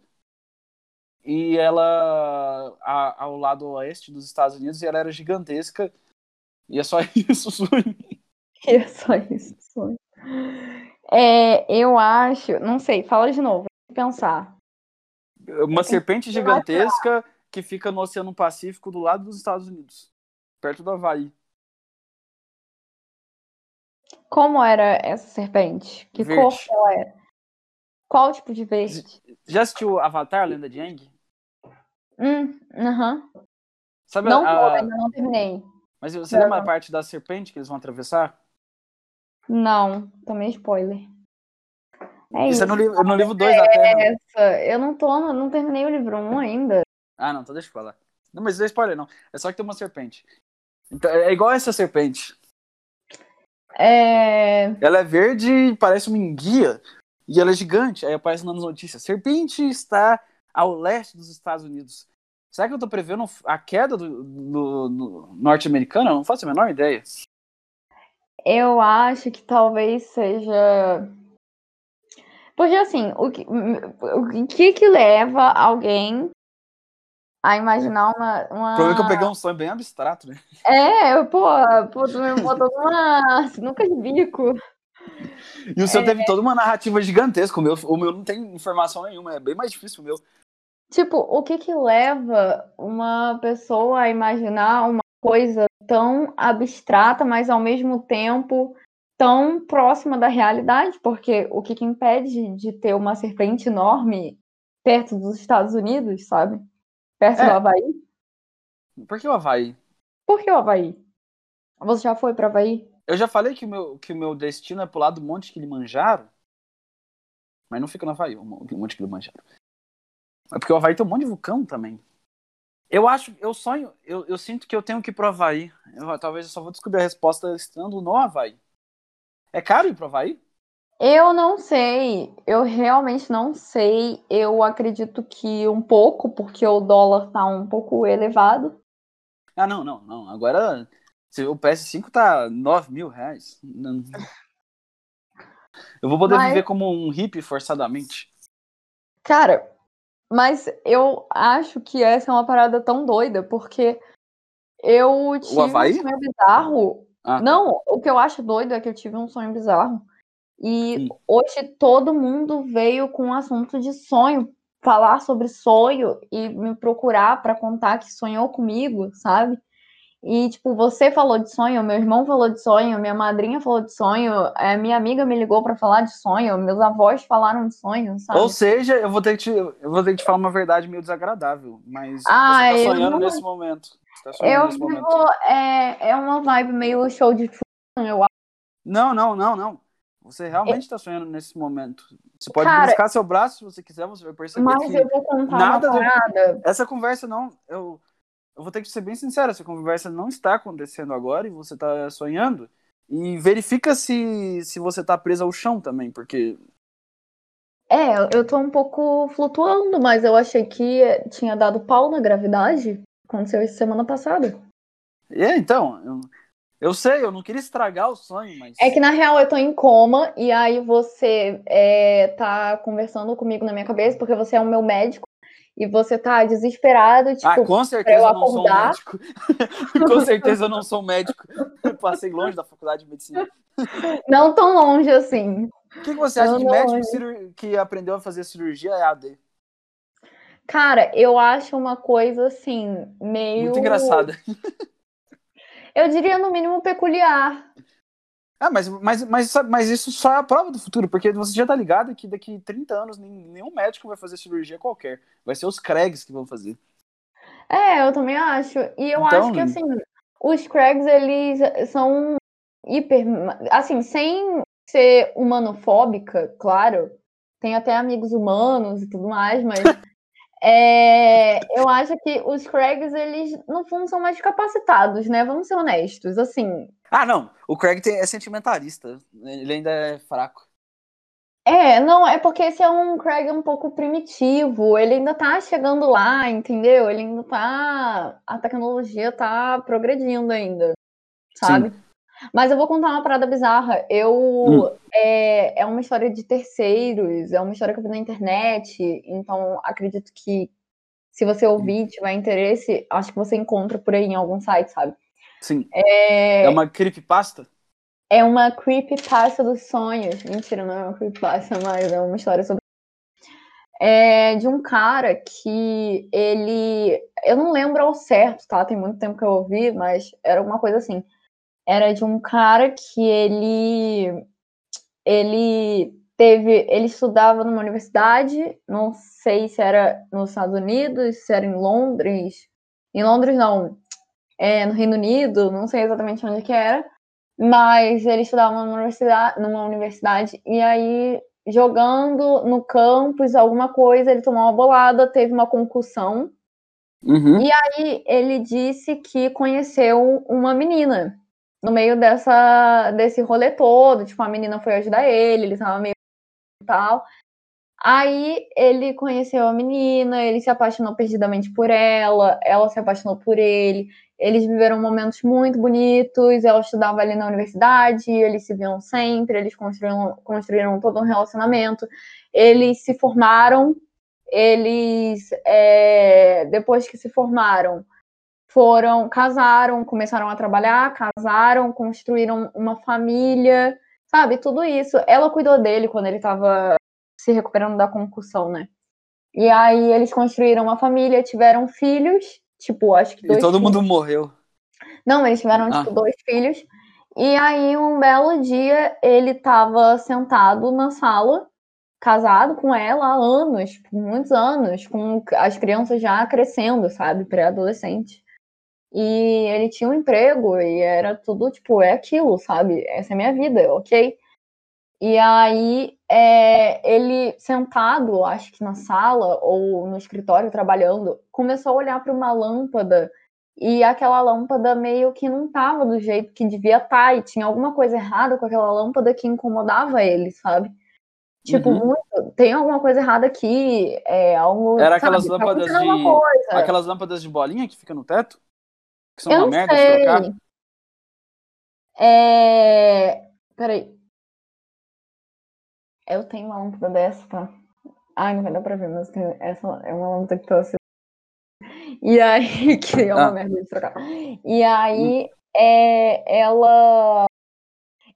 e ela a, ao lado oeste dos Estados Unidos e ela era gigantesca e é só isso sonho. É só isso sonho. É, eu acho, não sei, fala de novo, pensar. Uma serpente gigantesca que fica no Oceano Pacífico do lado dos Estados Unidos, perto do Havaí. Como era essa serpente? Que verde. cor ela era? Qual tipo de verde? Já assistiu Avatar, Lenda de Aang? Hum, aham. Uh -huh. Sabe não, a... ainda não terminei. Mas você não. lembra a parte da serpente que eles vão atravessar? Não, também spoiler. É isso, isso. é no, livro, no livro 2 é até. Essa. Eu não tô, não terminei o livro 1 um ainda. Ah, não, então deixa eu falar. Não, mas não é spoiler, não. É só que tem uma serpente. Então, é igual essa serpente. É... Ela é verde parece uma enguia. E ela é gigante. Aí aparece nas notícias. Serpente está ao leste dos Estados Unidos. Será que eu tô prevendo a queda do, do, do norte-americano? Eu não faço a menor ideia. Eu acho que talvez seja. Porque assim, o que, o que que leva alguém a imaginar uma. uma... O problema é que eu peguei um sonho bem abstrato, né? É, pô, pô tu me botou numa sinuca de bico. E o seu é... teve toda uma narrativa gigantesca. O meu, o meu não tem informação nenhuma, é bem mais difícil o meu. Tipo, o que que leva uma pessoa a imaginar uma coisa tão abstrata, mas ao mesmo tempo tão próxima da realidade? Porque o que, que impede de ter uma serpente enorme perto dos Estados Unidos, sabe? Perto é. do Havaí? Por que o Havaí? Por que o Havaí? Você já foi para Havaí? Eu já falei que o meu, que o meu destino é pro lado do Monte Kilimanjaro. Mas não fica no Havaí, o Monte Kilimanjaro. É porque o Havaí tem um monte de vulcão também. Eu acho, eu sonho, eu, eu sinto que eu tenho que ir pro Havaí. Eu, talvez eu só vou descobrir a resposta estando no Havaí. É caro ir pro Havaí? Eu não sei, eu realmente não sei. Eu acredito que um pouco, porque o dólar tá um pouco elevado. Ah, não, não, não. Agora o PS5 tá 9 mil reais. Não. Eu vou poder Mas... viver como um hippie forçadamente. Cara, mas eu acho que essa é uma parada tão doida, porque eu tive um sonho bizarro. Ah, tá. não, o que eu acho doido é que eu tive um sonho bizarro e Sim. hoje todo mundo veio com um assunto de sonho, falar sobre sonho e me procurar para contar que sonhou comigo, sabe? E, tipo, você falou de sonho, meu irmão falou de sonho, minha madrinha falou de sonho, é, minha amiga me ligou para falar de sonho, meus avós falaram de sonho, sabe? Ou seja, eu vou ter que te, eu vou ter que te falar uma verdade meio desagradável, mas ah, você tá sonhando não... nesse momento. Tá eu nesse vivo, momento. É, é uma vibe meio show de eu acho. Não, não, não, não. Você realmente está sonhando nesse momento. Você pode Cara, buscar seu braço se você quiser, você vai perceber mas que eu vou contar nada uma parada. Essa conversa não, eu, eu vou ter que ser bem sincero, essa conversa não está acontecendo agora e você está sonhando. E verifica se, se você está presa ao chão também, porque é, eu tô um pouco flutuando, mas eu achei que tinha dado pau na gravidade. Aconteceu isso semana passada. É, então, eu, eu sei, eu não queria estragar o sonho, mas. É que na real eu tô em coma e aí você é, tá conversando comigo na minha cabeça, porque você é o meu médico e você tá desesperado, ah, tipo, ah, com certeza eu, eu não sou um médico. com certeza eu não sou um médico. Eu passei longe da faculdade de medicina. Não tão longe assim. O que, que você acha não de médico que aprendeu a fazer cirurgia EAD? Cara, eu acho uma coisa assim, meio. Muito engraçada. Eu diria, no mínimo, peculiar. Ah, mas, mas, mas, mas isso só é a prova do futuro, porque você já tá ligado que daqui 30 anos nenhum médico vai fazer cirurgia qualquer. Vai ser os Craigs que vão fazer. É, eu também acho. E eu Então, acho que, assim, os Craigs, eles são hiper. Assim, sem ser humanofóbica, claro. Tem até amigos humanos e tudo mais, mas. é, eu acho que os Craigs, eles, no fundo, são mais capacitados, né? Vamos ser honestos. Assim, Ah, não. O Craig tem- é sentimentalista. Ele ainda é fraco. É, não, é porque esse é um Craig um pouco primitivo, ele ainda tá chegando lá, entendeu? Ele ainda tá. A tecnologia tá progredindo ainda, sabe? Mas eu vou contar uma parada bizarra. Eu. Hum. É, é uma história de terceiros, é uma história que eu vi na internet, então acredito que se você ouvir e tiver interesse, acho que você encontra por aí em algum site, sabe? Sim. É, É uma creepypasta? é uma creepypasta dos sonhos. Mentira, não é uma creepypasta, mas é uma história sobre. É de um cara que ele. Eu não lembro ao certo, tá? Tem muito tempo que eu ouvi, mas era uma coisa assim. Era de um cara que ele. Ele teve. Ele estudava numa universidade, não sei se era nos Estados Unidos, se era em Londres. Em Londres, não. É, no Reino Unido, não sei exatamente onde que era. Mas ele estudava numa universidade, numa universidade e aí, jogando no campus alguma coisa, ele tomou uma bolada, teve uma concussão. Uhum. E aí ele disse que conheceu uma menina no meio dessa, desse rolê todo. Tipo, a menina foi ajudar ele, ele tava meio tal. Aí ele conheceu a menina, ele se apaixonou perdidamente por ela, ela se apaixonou por ele. Eles viveram momentos muito bonitos, ela estudava ali na universidade, eles se viam sempre, eles construíram, construíram todo um relacionamento. Eles se formaram, eles, é, depois que se formaram, foram, casaram, começaram a trabalhar, casaram, construíram uma família, sabe? Tudo isso. Ela cuidou dele quando ele estava se recuperando da concussão, né? E aí eles construíram uma família, tiveram filhos, tipo, acho que E dois todo filhos. mundo morreu. Não, eles tiveram, Ah. tipo, dois filhos. E aí, um belo dia, ele tava sentado na sala, casado com ela há anos, tipo, muitos anos, com as crianças já crescendo, sabe? Pré-adolescente. E ele tinha um emprego e era tudo, tipo, é aquilo, sabe? Essa é a minha vida, ok? E aí, é, ele sentado, acho que na sala ou no escritório trabalhando, começou a olhar para uma lâmpada e aquela lâmpada meio que não tava do jeito que devia estar, e tinha alguma coisa errada com aquela lâmpada que incomodava ele, sabe? Tipo, Uhum. muito, tem alguma coisa errada aqui, é algo. Era sabe, aquelas tá lâmpadas de-. Aquelas lâmpadas de bolinha que fica no teto? Que são Eu uma merda de trocar? É. Peraí. Eu tenho uma lâmpada dessa, tá? Ai, não vai dar pra ver, mas essa é uma lâmpada que tá assim. E aí, que é uma Ah. merda de trocar. E aí, é, ela.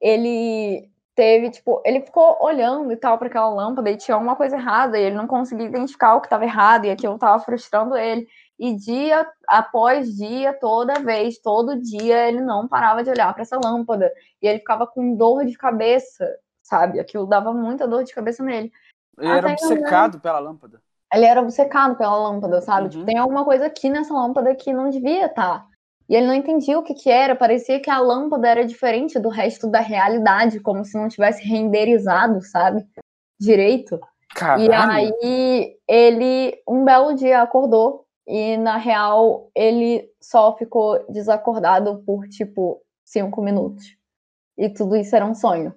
Ele teve, tipo, ele ficou olhando e tal para aquela lâmpada e tinha alguma coisa errada, e ele não conseguia identificar o que estava errado, e aquilo tava frustrando ele. E dia após dia, toda vez, todo dia, ele não parava de olhar para essa lâmpada. E ele ficava com dor de cabeça, sabe? Aquilo dava muita dor de cabeça nele. Ele era Até eu obcecado pela lâmpada. Ele era obcecado pela lâmpada, sabe? Uhum. Tipo, tem alguma coisa aqui nessa lâmpada que não devia estar. E ele não entendia o que que era, parecia que a lâmpada era diferente do resto da realidade, como se não tivesse renderizado, sabe? Direito. E Caralho. aí ele um belo dia acordou e na real ele só ficou desacordado por tipo cinco minutos. E tudo isso era um sonho.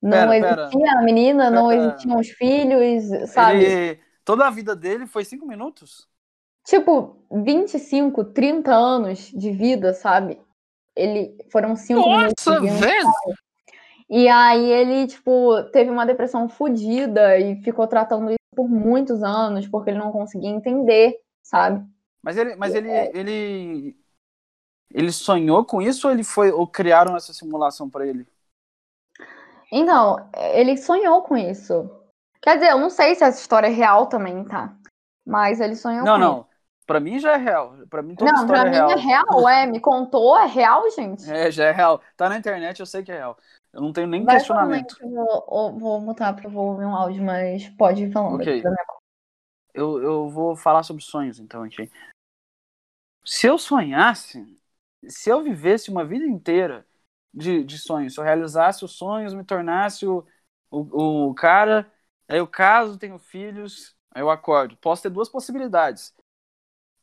Não Pera, pera. existia a menina, não Pera. existiam os filhos, sabe? Ele... Toda a vida dele foi cinco minutos? Tipo, 25, 30 anos de vida, sabe? Ele foram cinco minutos Nossa, um velho! E aí ele, tipo, teve uma depressão fodida e ficou tratando isso por muitos anos, porque ele não conseguia entender, sabe? Mas ele, mas ele, É. ele, ele sonhou com isso ou ele foi ou criaram essa simulação pra ele? Então, ele sonhou com isso. Quer dizer, eu não sei se essa história é real também, tá? Mas ele sonhou Não, com não. Pra mim já é real. Pra mim toda Não, história pra é mim real. é real, é. Me contou, é real, gente? É, já é real. Tá na internet, eu sei que é real. Eu não tenho nem Vai questionamento. vou, vou mutar pra eu ouvir um áudio, mas pode ir falando. Pra minha Eu, eu vou falar sobre sonhos, então, se eu sonhasse, se eu vivesse uma vida inteira de, de sonhos, se eu realizasse os sonhos, me tornasse o, o, o cara, aí eu caso, tenho filhos, aí eu acordo. Posso ter duas possibilidades.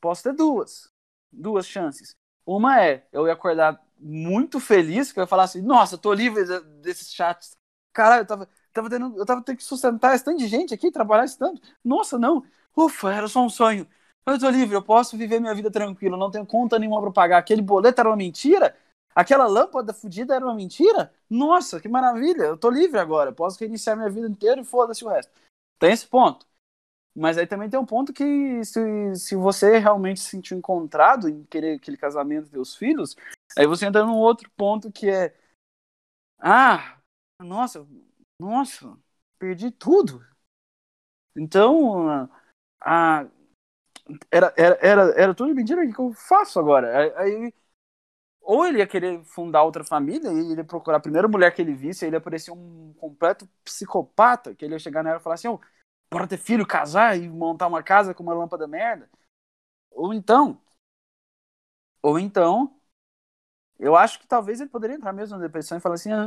Posso ter duas. Duas chances. Uma é eu ia acordar muito feliz, que eu ia falar assim, nossa, tô livre desses chats. Caralho, eu tava, tava tendo, eu tava tendo que sustentar esse tanto de gente aqui, trabalhar esse tanto. Nossa, não. Ufa, era só um sonho. Eu tô livre, eu posso viver minha vida tranquilo, não tenho conta nenhuma pra pagar. Aquele boleto era uma mentira? Aquela lâmpada fodida era uma mentira? Nossa, que maravilha, eu tô livre agora, posso reiniciar minha vida inteira e foda-se o resto. Tem esse ponto. Mas aí também tem um ponto que se, se você realmente se sentiu encontrado em querer aquele casamento ter os filhos, aí você entra num outro ponto que é ah, nossa, nossa, perdi tudo. Então, a, era, era, era, era tudo mentira, o que eu faço agora? Aí, ou ele ia querer fundar outra família e ele ia procurar a primeira mulher que ele visse, ele ia parecer um completo psicopata, que ele ia chegar nela e falar assim, oh, bora ter filho, casar e montar uma casa com uma lâmpada merda. Ou então, ou então, eu acho que talvez ele poderia entrar mesmo na depressão e falar assim, ah,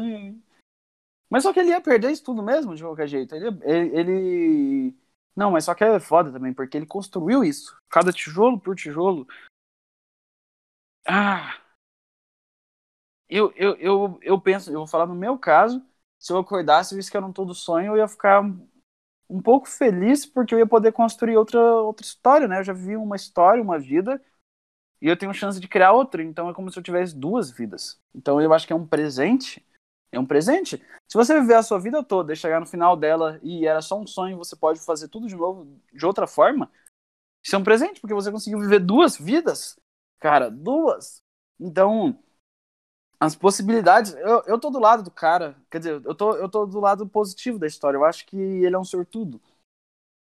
mas só que ele ia perder isso tudo mesmo, de qualquer jeito. Ele, ele, Não, mas só que é foda também, porque ele construiu isso. Cada tijolo por tijolo. Ah. Eu, eu, eu, eu penso, eu vou falar no meu caso, se eu acordasse e visse que era um todo sonho, eu ia ficar um pouco feliz porque eu ia poder construir outra, outra história, né? Eu já vivi uma história, uma vida, e eu tenho chance de criar outra, então é como se eu tivesse duas vidas. Então eu acho que é um presente é um presente. Se você viver a sua vida toda e chegar no final dela e era só um sonho, você pode fazer tudo de novo de outra forma. Isso é um presente, porque você conseguiu viver duas vidas. Cara, duas. Então, as possibilidades. Eu, eu tô do lado do cara. Quer dizer, eu tô, eu tô do lado positivo da história. Eu acho que ele é um sortudo.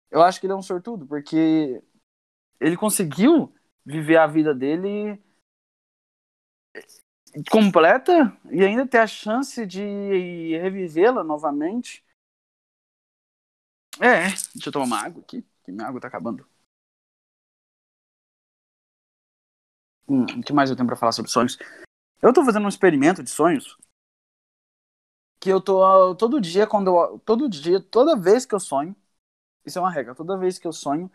Eu acho que ele é um sortudo, porque ele conseguiu viver a vida dele completa e ainda ter a chance de revivê-la novamente. É, deixa eu tomar uma água aqui, que minha água tá acabando. Hum, o que mais eu tenho para falar sobre sonhos? Eu tô fazendo um experimento de sonhos que eu tô todo dia quando eu, todo dia, toda vez que eu sonho, isso é uma regra, toda vez que eu sonho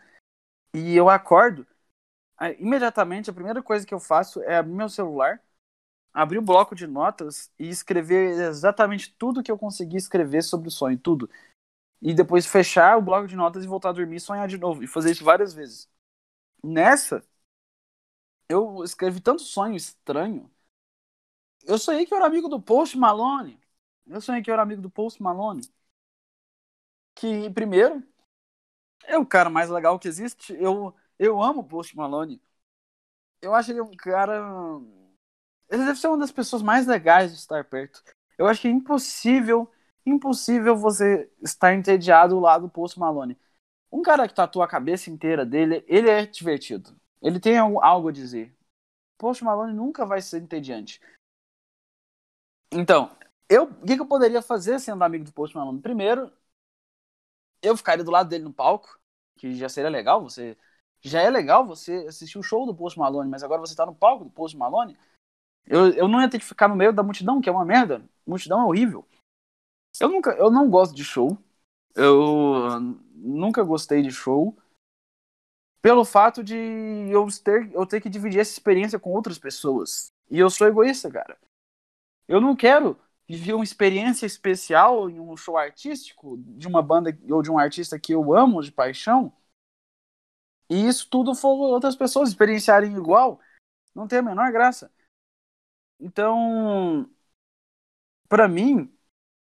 e eu acordo, imediatamente a primeira coisa que eu faço é abrir meu celular abrir o bloco de notas e escrever exatamente tudo que eu consegui escrever sobre o sonho, tudo. E depois fechar o bloco de notas e voltar a dormir e sonhar de novo. E fazer isso várias vezes. Nessa, eu escrevi tanto sonho estranho. Eu sonhei que eu era amigo do Post Malone. Eu sonhei que eu era amigo do Post Malone. Que, primeiro, é o cara mais legal que existe. Eu, eu amo o Post Malone. Eu acho ele um cara ele deve ser uma das pessoas mais legais de estar perto. Eu acho que é impossível, impossível você estar entediado do lado do Post Malone. Um cara que tatua a cabeça inteira dele, ele é divertido. Ele tem algo a dizer. Post Malone nunca vai ser entediante. Então, eu, o que, que, eu poderia fazer sendo amigo do Post Malone? Primeiro, eu ficaria do lado dele no palco, que já seria legal. Você já é legal você assistir o show do Post Malone, mas agora você tá no palco do Post Malone. Eu, eu não ia ter que ficar no meio da multidão, que é uma merda. Multidão é horrível. Eu nunca, eu não gosto de show. Eu nunca gostei de show. Pelo fato de eu ter, eu ter que dividir essa experiência com outras pessoas. E eu sou egoísta, cara. Eu não quero viver uma experiência especial em um show artístico de uma banda ou de um artista que eu amo de paixão. E isso tudo for outras pessoas experienciarem igual. Não tem a menor graça. Então, para mim,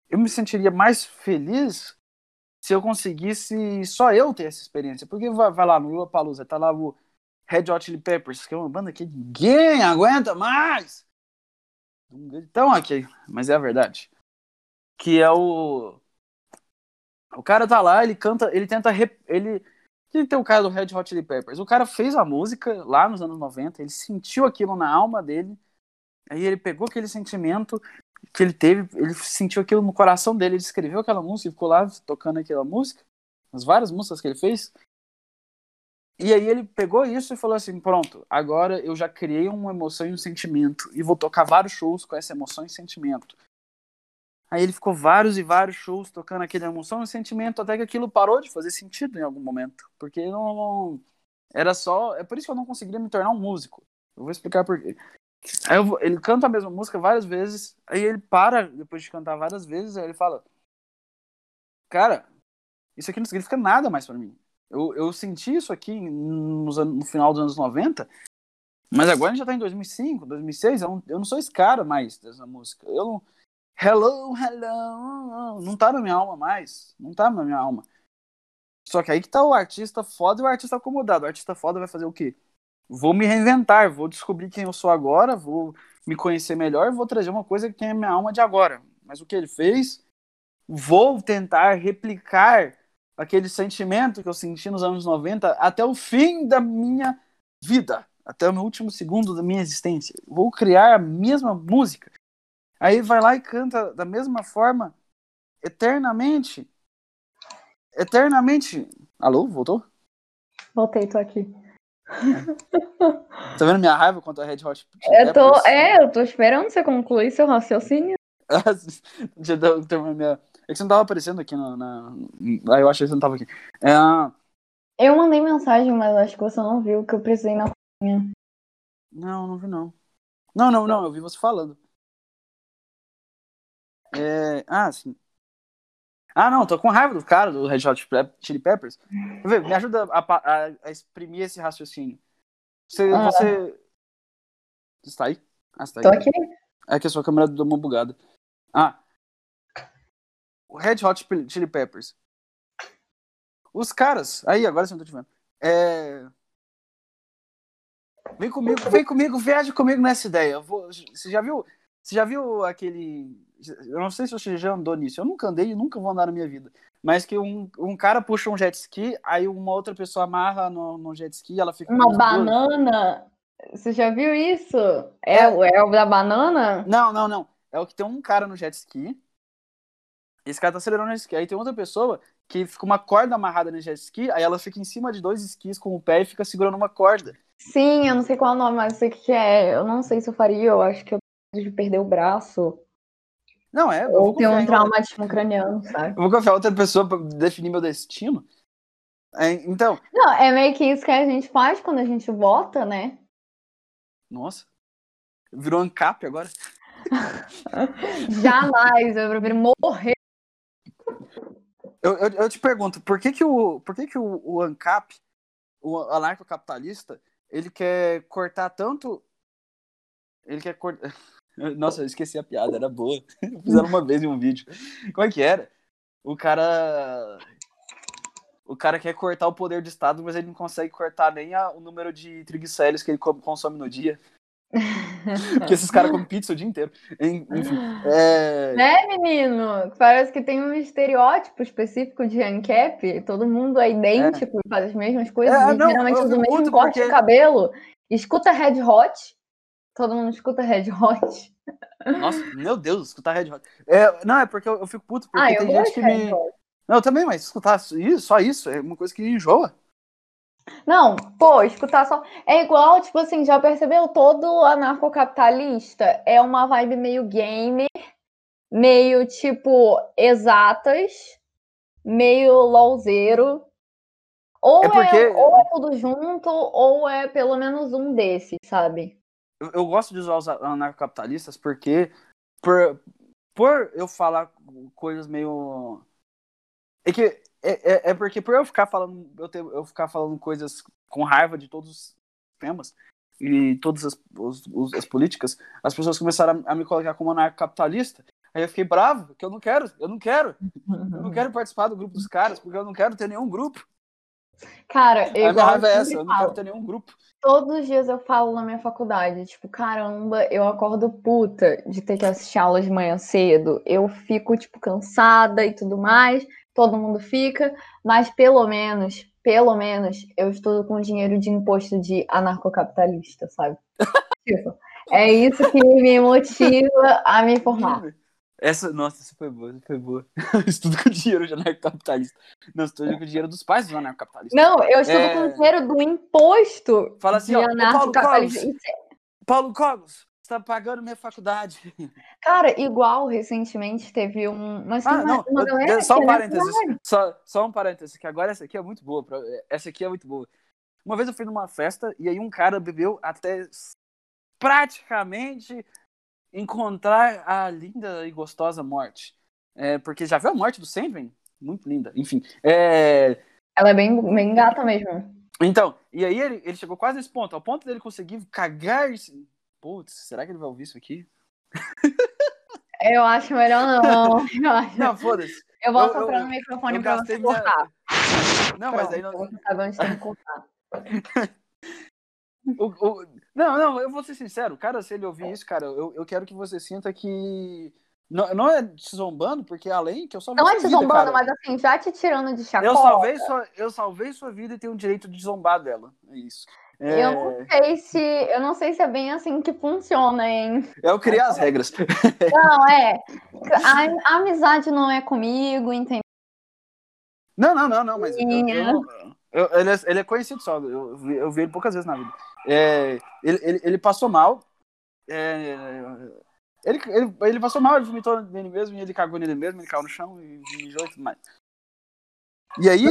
eu me sentiria mais feliz se eu conseguisse só eu ter essa experiência. Porque vai, vai lá no Lula Palusa, tá lá o Red Hot Chili Peppers, que é uma banda que ninguém aguenta mais. Então aqui, mas é a verdade. Que é o o cara tá lá, ele canta, ele tenta rep... ele que tem o cara do Red Hot Chili Peppers. O cara fez a música lá nos anos 90, ele sentiu aquilo na alma dele Aí ele pegou aquele sentimento que ele teve, ele sentiu aquilo no coração dele, ele escreveu aquela música ficou lá tocando aquela música, as várias músicas que ele fez. E aí ele pegou isso e falou assim: pronto, agora eu já criei uma emoção e um sentimento. E vou tocar vários shows com essa emoção e sentimento. Aí ele ficou vários e vários shows tocando aquela emoção e sentimento, até que aquilo parou de fazer sentido em algum momento. Porque não, não era só. É por isso que eu não conseguiria me tornar um músico. Eu vou explicar por quê. Aí eu, ele canta a mesma música várias vezes, aí ele para depois de cantar várias vezes, aí ele fala: Cara, isso aqui não significa nada mais para mim. Eu, eu senti isso aqui nos, no final dos anos 90, mas agora a gente já tá em 2005, 2006, eu não, eu não sou esse cara mais dessa música. Eu não. Hello, hello, não tá na minha alma mais. Não tá na minha alma. Só que aí que tá o artista foda e o artista acomodado. O artista foda vai fazer o quê? Vou me reinventar, vou descobrir quem eu sou agora, vou me conhecer melhor, vou trazer uma coisa que a minha alma de agora. Mas o que ele fez, vou tentar replicar aquele sentimento que eu senti nos anos 90 até o fim da minha vida, até o último segundo da minha existência. Vou criar a mesma música. Aí vai lá e canta da mesma forma, eternamente. Eternamente. Alô, voltou? Voltei, tô aqui. tá vendo minha raiva contra a Red Hot? Eu tô, é, eu tô esperando você concluir seu raciocínio. Minha, é que você não tava aparecendo aqui na. na... Ah, eu achei que você não tava aqui. É... Eu mandei mensagem, mas acho que você não viu que eu precisei na cozinha. Não, não vi não. Não, não, não, eu vi você falando. É... Ah, sim. Ah, não, tô com raiva do cara do Red Hot Chili Peppers. Me ajuda a, a, a exprimir esse raciocínio. Você, ah. você. Você está aí? Ah, você tá aí. Tô aqui. É que a sua câmera deu uma bugada. Ah, o Red Hot Chili Peppers. Os caras. Aí, agora sim eu tô te vendo. É... Vem comigo, vem comigo, viaja comigo nessa ideia. Vou... Você já viu? Você já viu aquele. Eu não sei se você já andou nisso. Eu nunca andei e nunca vou andar na minha vida. Mas que um, um cara puxa um jet ski, aí uma outra pessoa amarra no, no jet ski e ela fica. Uma banana? Você já viu isso? É, é, é o da banana? Não, não, não. É o que tem um cara no jet ski esse cara tá acelerando o jet ski. Aí tem outra pessoa que fica uma corda amarrada no jet ski, aí ela fica em cima de dois esquis com o pé e fica segurando uma corda. Sim, eu não sei qual é o nome, mas eu sei o que é. Eu não sei se eu faria, eu acho que eu de perder o braço. Não, é. Ou ter um traumatismo craniano, sabe? Eu vou confiar outra pessoa pra definir meu destino. É, então. Não, é meio que isso que a gente faz quando a gente vota, né? Nossa. Virou ANCAP agora. Jamais, eu prefiro morrer eu, eu, eu, te pergunto, por que que o, por que que o, o ANCAP, o anarcocapitalista, ele quer cortar tanto... Ele quer cortar... Nossa, eu esqueci a piada, era boa. Fizeram uma vez em um vídeo. Como é que era? O cara... O cara quer cortar o poder do Estado, mas ele não consegue cortar nem a, o número de triglicéridos que ele consome no dia. Porque esses caras comem pizza o dia inteiro. Enfim. É... Né, menino? Parece que tem um estereótipo específico de ANCAP. Todo mundo é idêntico é. faz as mesmas coisas. É, não, geralmente usa o mesmo corte porque... de cabelo. Escuta Red Hot. Todo mundo escuta Red Hot. Nossa, meu Deus, escutar Red Hot. É, não, é porque eu, eu fico puto, porque ah, tem gente que me. Não, eu também, mas escutar isso, só isso é uma coisa que enjoa. Não, pô, escutar só. É igual, tipo assim, já percebeu? Todo anarcocapitalista é uma vibe meio gamer, meio tipo exatas, meio lolzeiro. Ou é, porque... é, ou é tudo junto, ou é pelo menos um desses, sabe? Eu, eu gosto de usar os anarcocapitalistas porque, por, por eu falar coisas meio. É que é, é, é, porque por eu ficar falando, eu, ter, eu ficar falando coisas com raiva de todos os temas e todas as, os, os, as políticas, as pessoas começaram a, a me colocar como anarcocapitalista. Aí eu fiquei bravo, que eu não quero, eu não quero. Eu não quero participar do grupo dos caras, porque eu não quero ter nenhum grupo. Cara, eu. A minha raiva é essa, eu não quero ter nenhum grupo. Todos os dias eu falo na minha faculdade, tipo, caramba, eu acordo puta de ter que assistir aula de manhã cedo. Eu fico, tipo, cansada e tudo mais todo mundo fica, mas pelo menos, pelo menos, eu estudo com dinheiro de imposto de anarcocapitalista, sabe? tipo, é isso que me motiva a me formar. Essa, nossa, essa foi boa, essa foi boa. estudo com dinheiro de anarcocapitalista. Não, estudo com dinheiro dos pais dos anarcocapitalistas. Não, eu estudo é... com dinheiro do imposto. Fala assim, ó, Paulo Cogos, Paulo Cogos, você tá pagando minha faculdade. Cara, igual recentemente teve um. Mas ah, não, uma galera só um parênteses. Só, só um parênteses, que agora essa aqui é muito boa. Essa aqui é muito boa. Uma vez eu fui numa festa e aí um cara bebeu até praticamente encontrar a linda e gostosa morte. É, porque já viu a morte do Sandman? Muito linda. Enfim. É... Ela é bem, bem gata mesmo. Então, e aí ele, ele chegou quase nesse ponto, ao ponto dele conseguir cagar. Putz, será que ele vai ouvir isso aqui? Eu acho melhor não. Eu acho... Não, foda-se. Eu vou soprar no microfone eu pra você minha... cortar. Não, Pronto, mas aí não. Tem que cortar. O, o, não, não, eu vou ser sincero, cara, se ele ouvir isso, cara, eu, eu quero que você sinta que. Não, não é te zombando, porque além que eu só Não é te vida, zombando, cara. mas assim, já te tirando de chacola. Eu salvei, sua, eu salvei sua vida e tenho o direito de zombar dela. É isso. É... Eu não sei se. Eu não sei se é bem assim que funciona, hein? Eu criei as regras. Não, é. A, a amizade não é comigo, entendeu? Não, não, não, não, mas. Eu, eu, eu, ele, é, ele, é, conhecido só, eu, eu vi ele poucas vezes na vida. É, ele, ele, ele, passou mal. É, ele, ele, ele passou mal, ele vomitou nele mesmo, e ele cagou nele mesmo, ele caiu no chão e mijou e tudo mais. E aí,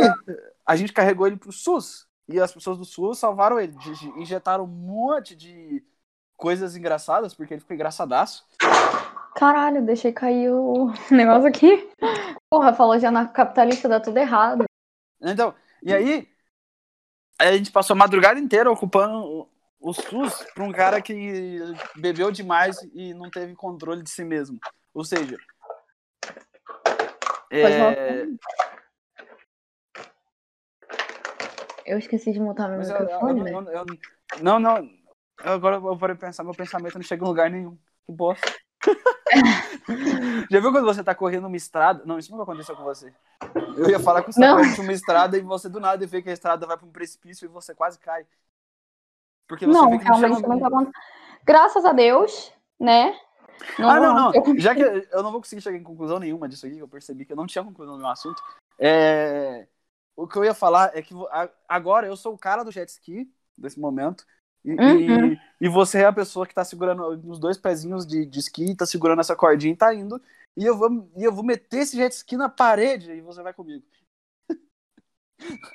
a gente carregou ele pro SUS. E as pessoas do SUS salvaram ele. Injetaram um monte de coisas engraçadas, porque ele ficou engraçadaço. Caralho, deixei cair o negócio aqui. Porra, falou de anarcocapitalista, dá tudo errado. Então, e aí, a gente passou a madrugada inteira ocupando o SUS para um cara que bebeu demais e não teve controle de si mesmo. Ou seja, é... Eu esqueci de montar meu Mas microfone, eu, eu, eu, Não, não. Agora eu vou pensar, meu pensamento não chega em lugar nenhum. Que bosta. Já viu quando você tá correndo uma estrada? Não, isso nunca aconteceu com você. Eu ia falar que você correndo uma estrada e você do nada vê que a estrada vai para um precipício e você quase cai. Porque você não, realmente não, não tá acontecendo. Graças a Deus, né? Não, ah, não, não. Já que eu não vou conseguir chegar em conclusão nenhuma disso aqui, eu percebi que eu não tinha conclusão no meu assunto. É... O que eu ia falar é que agora eu sou o cara do jet ski, desse momento, e, uhum. e, e, você é a pessoa que tá segurando os dois pezinhos de, de esqui, tá segurando essa cordinha e tá indo. E eu, vou, e eu vou meter esse jet ski na parede e você vai comigo.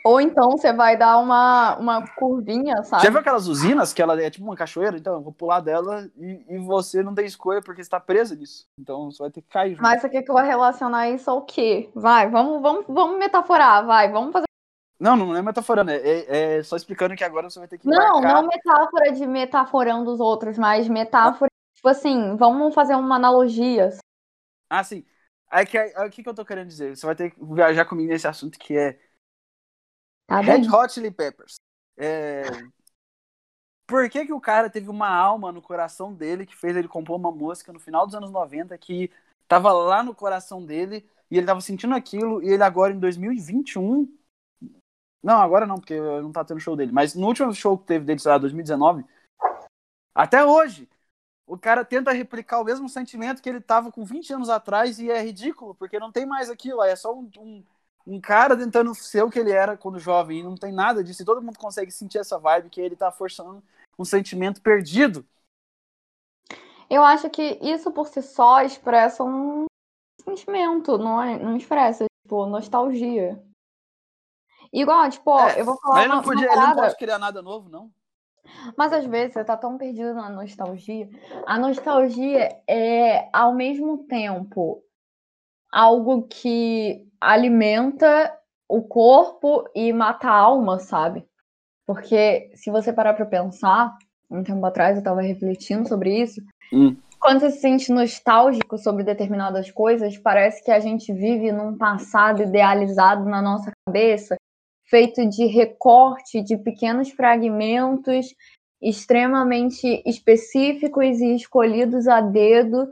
Ou então você vai dar uma, uma curvinha, sabe? Já viu aquelas usinas que ela é tipo uma cachoeira? Então eu vou pular dela e, e você não tem escolha porque você tá presa nisso. Então você vai ter que cair. Junto. Mas você quer que eu vou relacionar isso ao quê? Vai, vamos, vamos, vamos metaforar, vai, vamos fazer não, não é metaforando, é, é, é, só explicando que agora você vai ter que. Não, marcar... não metáfora de metaforando os outros, mas metáfora, ah. tipo assim, vamos fazer uma analogia. Ah, sim. Aí que, aí, o que, que eu tô querendo dizer? Você vai ter que viajar comigo nesse assunto que é. Tá Red Hot Chili Peppers. É... Por que, que o cara teve uma alma no coração dele que fez ele compor uma música no final dos anos 90 que tava lá no coração dele e ele tava sentindo aquilo e ele agora em 2021 não, agora não, porque não tá tendo show dele. Mas no último show que teve dele, sei lá, 2019, até hoje, o cara tenta replicar o mesmo sentimento que ele tava com 20 anos atrás e é ridículo, porque não tem mais aquilo, é só um, um, um cara tentando ser o que ele era quando jovem, e não tem nada disso, e todo mundo consegue sentir essa vibe que ele tá forçando um sentimento perdido. Eu acho que isso por si só expressa um sentimento, não, é, não expressa, tipo, nostalgia. Igual, tipo, é, eu vou falar. Mas ele não, podia, ele não pode criar nada novo, não. Mas às vezes você tá tão perdido na nostalgia. A nostalgia é, ao mesmo tempo, algo que alimenta o corpo e mata a alma, sabe? Porque se você parar pra pensar, um tempo atrás eu tava refletindo sobre isso. Hum. Quando você se sente nostálgico sobre determinadas coisas, parece que a gente vive num passado idealizado na nossa cabeça feito de recorte de pequenos fragmentos extremamente específicos e escolhidos a dedo,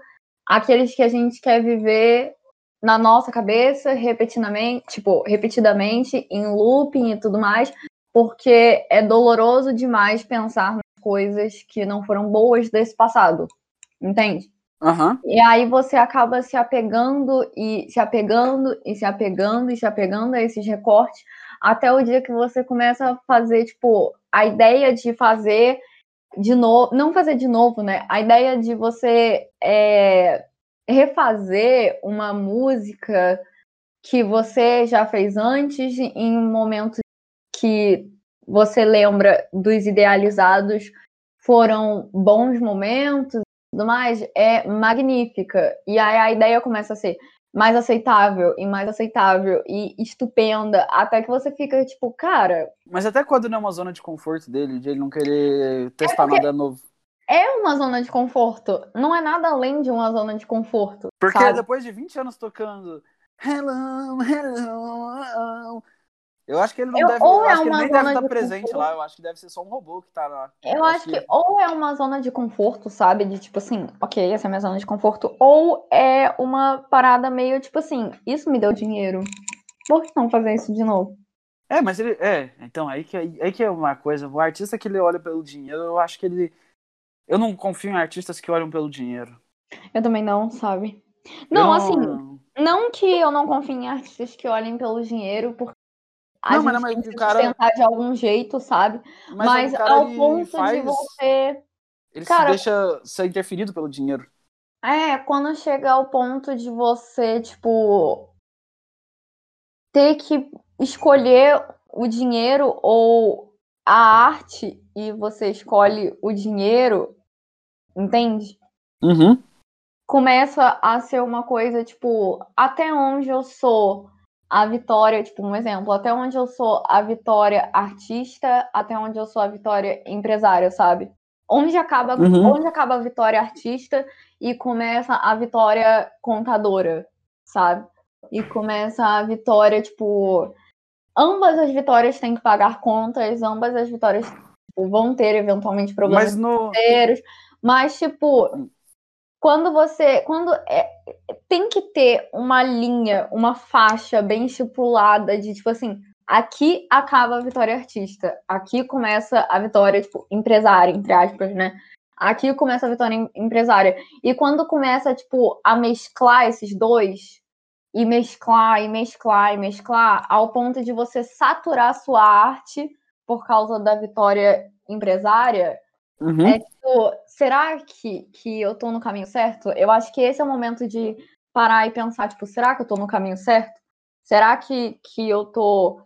aqueles que a gente quer viver na nossa cabeça repetidamente, tipo, repetidamente, em looping e tudo mais, porque é doloroso demais pensar nas coisas que não foram boas desse passado. Entende? Aham. E aí você acaba se apegando e se apegando e se apegando e se apegando a esses recortes até o dia que você começa a fazer, tipo, a ideia de fazer de novo, não fazer de novo, né? A ideia de você é, refazer uma música que você já fez antes em um momento que você lembra dos idealizados foram bons momentos tudo mais, é magnífica. E aí a ideia começa a ser mais aceitável e mais aceitável e estupenda, até que você fica tipo, cara. Mas até quando não é uma zona de conforto dele, de ele não querer testar é nada novo. É uma zona de conforto, não é nada além de uma zona de conforto. Porque sabe? depois de 20 anos tocando Hello, hello, eu acho que ele não eu, deve, eu é acho nem deve estar presente conforto. lá, eu acho que deve ser só um robô que tá lá. Eu, eu acho, que... que... ou é uma zona de conforto, sabe? De tipo assim, ok, essa é a minha zona de conforto, ou é uma parada meio tipo assim, isso me deu dinheiro. Por que não fazer isso de novo? É, mas ele. É, então, aí que, aí que é uma coisa. O artista que ele olha pelo dinheiro, eu acho que ele. Eu não confio em artistas que olham pelo dinheiro. Eu também não, sabe? Não, não... assim, não que eu não confie em artistas que olhem pelo dinheiro, porque a não, gente mas, tem que cara... tentar de algum jeito, sabe? Mas, mas ao ponto faz... de você. Ele cara, se deixa ser interferido pelo dinheiro. É, quando chega ao ponto de você, tipo, ter que escolher o dinheiro ou a arte e você escolhe o dinheiro, entende? Uhum. Começa a ser uma coisa, tipo, até onde eu sou a Vitória, tipo, um exemplo, até onde eu sou a Vitória artista, até onde eu sou a Vitória empresária, sabe? Onde acaba, uhum. onde acaba a Vitória artista e começa a Vitória contadora, sabe? E começa a Vitória, tipo, ambas as vitórias têm que pagar contas, ambas as vitórias tipo, vão ter eventualmente problemas mas no... financeiros, mas tipo, quando você. Quando é, tem que ter uma linha, uma faixa bem estipulada de tipo assim, aqui acaba a vitória artista, aqui começa a vitória, tipo, empresária, entre aspas, né? Aqui começa a vitória empresária. E quando começa, tipo, a mesclar esses dois, e mesclar, e mesclar, e mesclar, ao ponto de você saturar a sua arte por causa da vitória empresária, Uhum. É será que, que eu tô no caminho certo? Eu acho que esse é o momento de parar e pensar, tipo, será que eu tô no caminho certo? Será que, que eu tô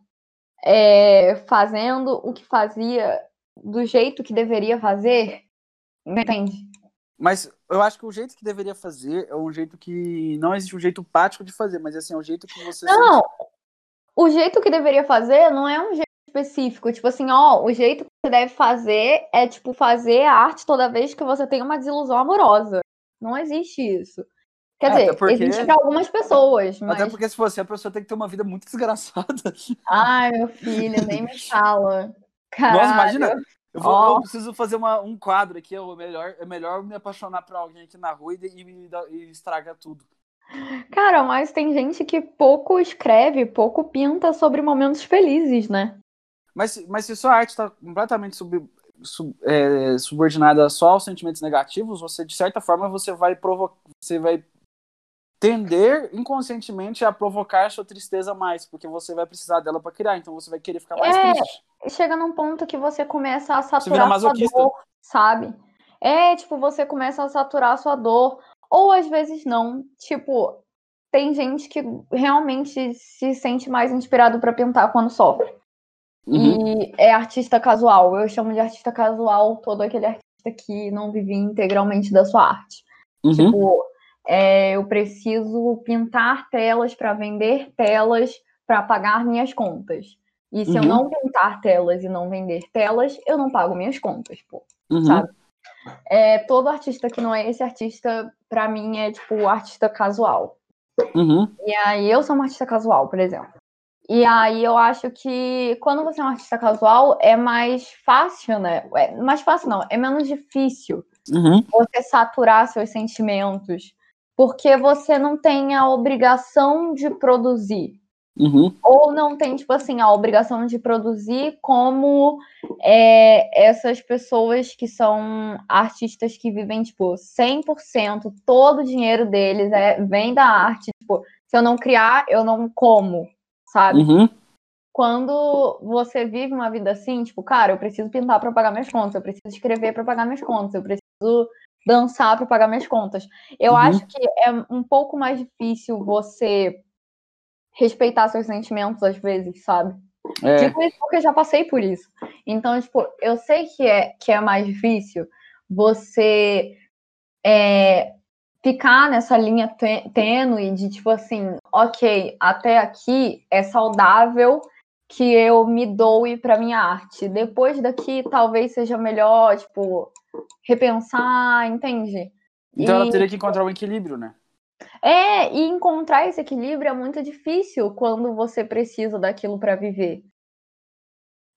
é, fazendo o que fazia do jeito que deveria fazer? Entende? Mas eu acho que o jeito que deveria fazer é um jeito que. Não existe um jeito prático de fazer, mas assim, é um jeito que você. Não! Sente... O jeito que deveria fazer não é um jeito específico. Tipo assim, ó, o jeito que você deve fazer é, tipo, fazer a arte toda vez que você tem uma desilusão amorosa. Não existe isso. Quer é, dizer, porque... existe para algumas pessoas, mas... Até porque se você, a pessoa tem que ter uma vida muito desgraçada. Ai, meu filho, nem me fala. Caralho. Nossa, imagina, eu, vou, oh. eu, preciso fazer uma, um quadro aqui. É melhor, é melhor me apaixonar por alguém aqui na rua e, e, e estraga tudo. Cara, mas tem gente que pouco escreve, pouco pinta sobre momentos felizes, né? Mas, mas se sua arte está completamente sub, sub, é, subordinada só aos sentimentos negativos, você, de certa forma, você vai provocar. Você vai tender inconscientemente a provocar a sua tristeza mais, porque você vai precisar dela para criar, então você vai querer ficar mais é, triste. Chega num ponto que você começa a saturar a sua dor, sabe? É, tipo, você começa a saturar a sua dor, ou às vezes não. Tipo, tem gente que realmente se sente mais inspirado para pintar quando sofre. Uhum. E é artista casual. Eu chamo de artista casual todo aquele artista que não vive integralmente da sua arte. Uhum. Tipo, é, eu preciso pintar telas para vender telas para pagar minhas contas. E se uhum. eu não pintar telas e não vender telas, eu não pago minhas contas, pô. Uhum. Sabe? É, todo artista que não é esse artista, para mim, é tipo artista casual. Uhum. E aí eu sou uma artista casual, por exemplo. E aí eu acho que quando você é um artista casual é mais fácil, né? É, mais fácil não, é menos difícil uhum. você saturar seus sentimentos, porque você não tem a obrigação de produzir, Uhum. Ou não tem, tipo assim, a obrigação de produzir como é, essas pessoas que são artistas que vivem, tipo, 100%, todo o dinheiro deles é, vem da arte. Tipo, se eu não criar, eu não como, sabe? Uhum. Quando você vive uma vida assim, tipo, cara, eu preciso pintar para pagar minhas contas, eu preciso escrever para pagar minhas contas, eu preciso dançar para pagar minhas contas. Eu Uhum. acho que é um pouco mais difícil você respeitar seus sentimentos às vezes, sabe? É. Digo isso porque eu já passei por isso. Então, tipo, eu sei que é, que é mais difícil você é, ficar nessa linha tê- tênue de, tipo assim, ok, até aqui é saudável que eu me doe para minha arte. Depois daqui, talvez seja melhor, tipo, repensar, entende? Então ela E- teria que encontrar um equilíbrio, né? É, e encontrar esse equilíbrio é muito difícil quando você precisa daquilo para viver.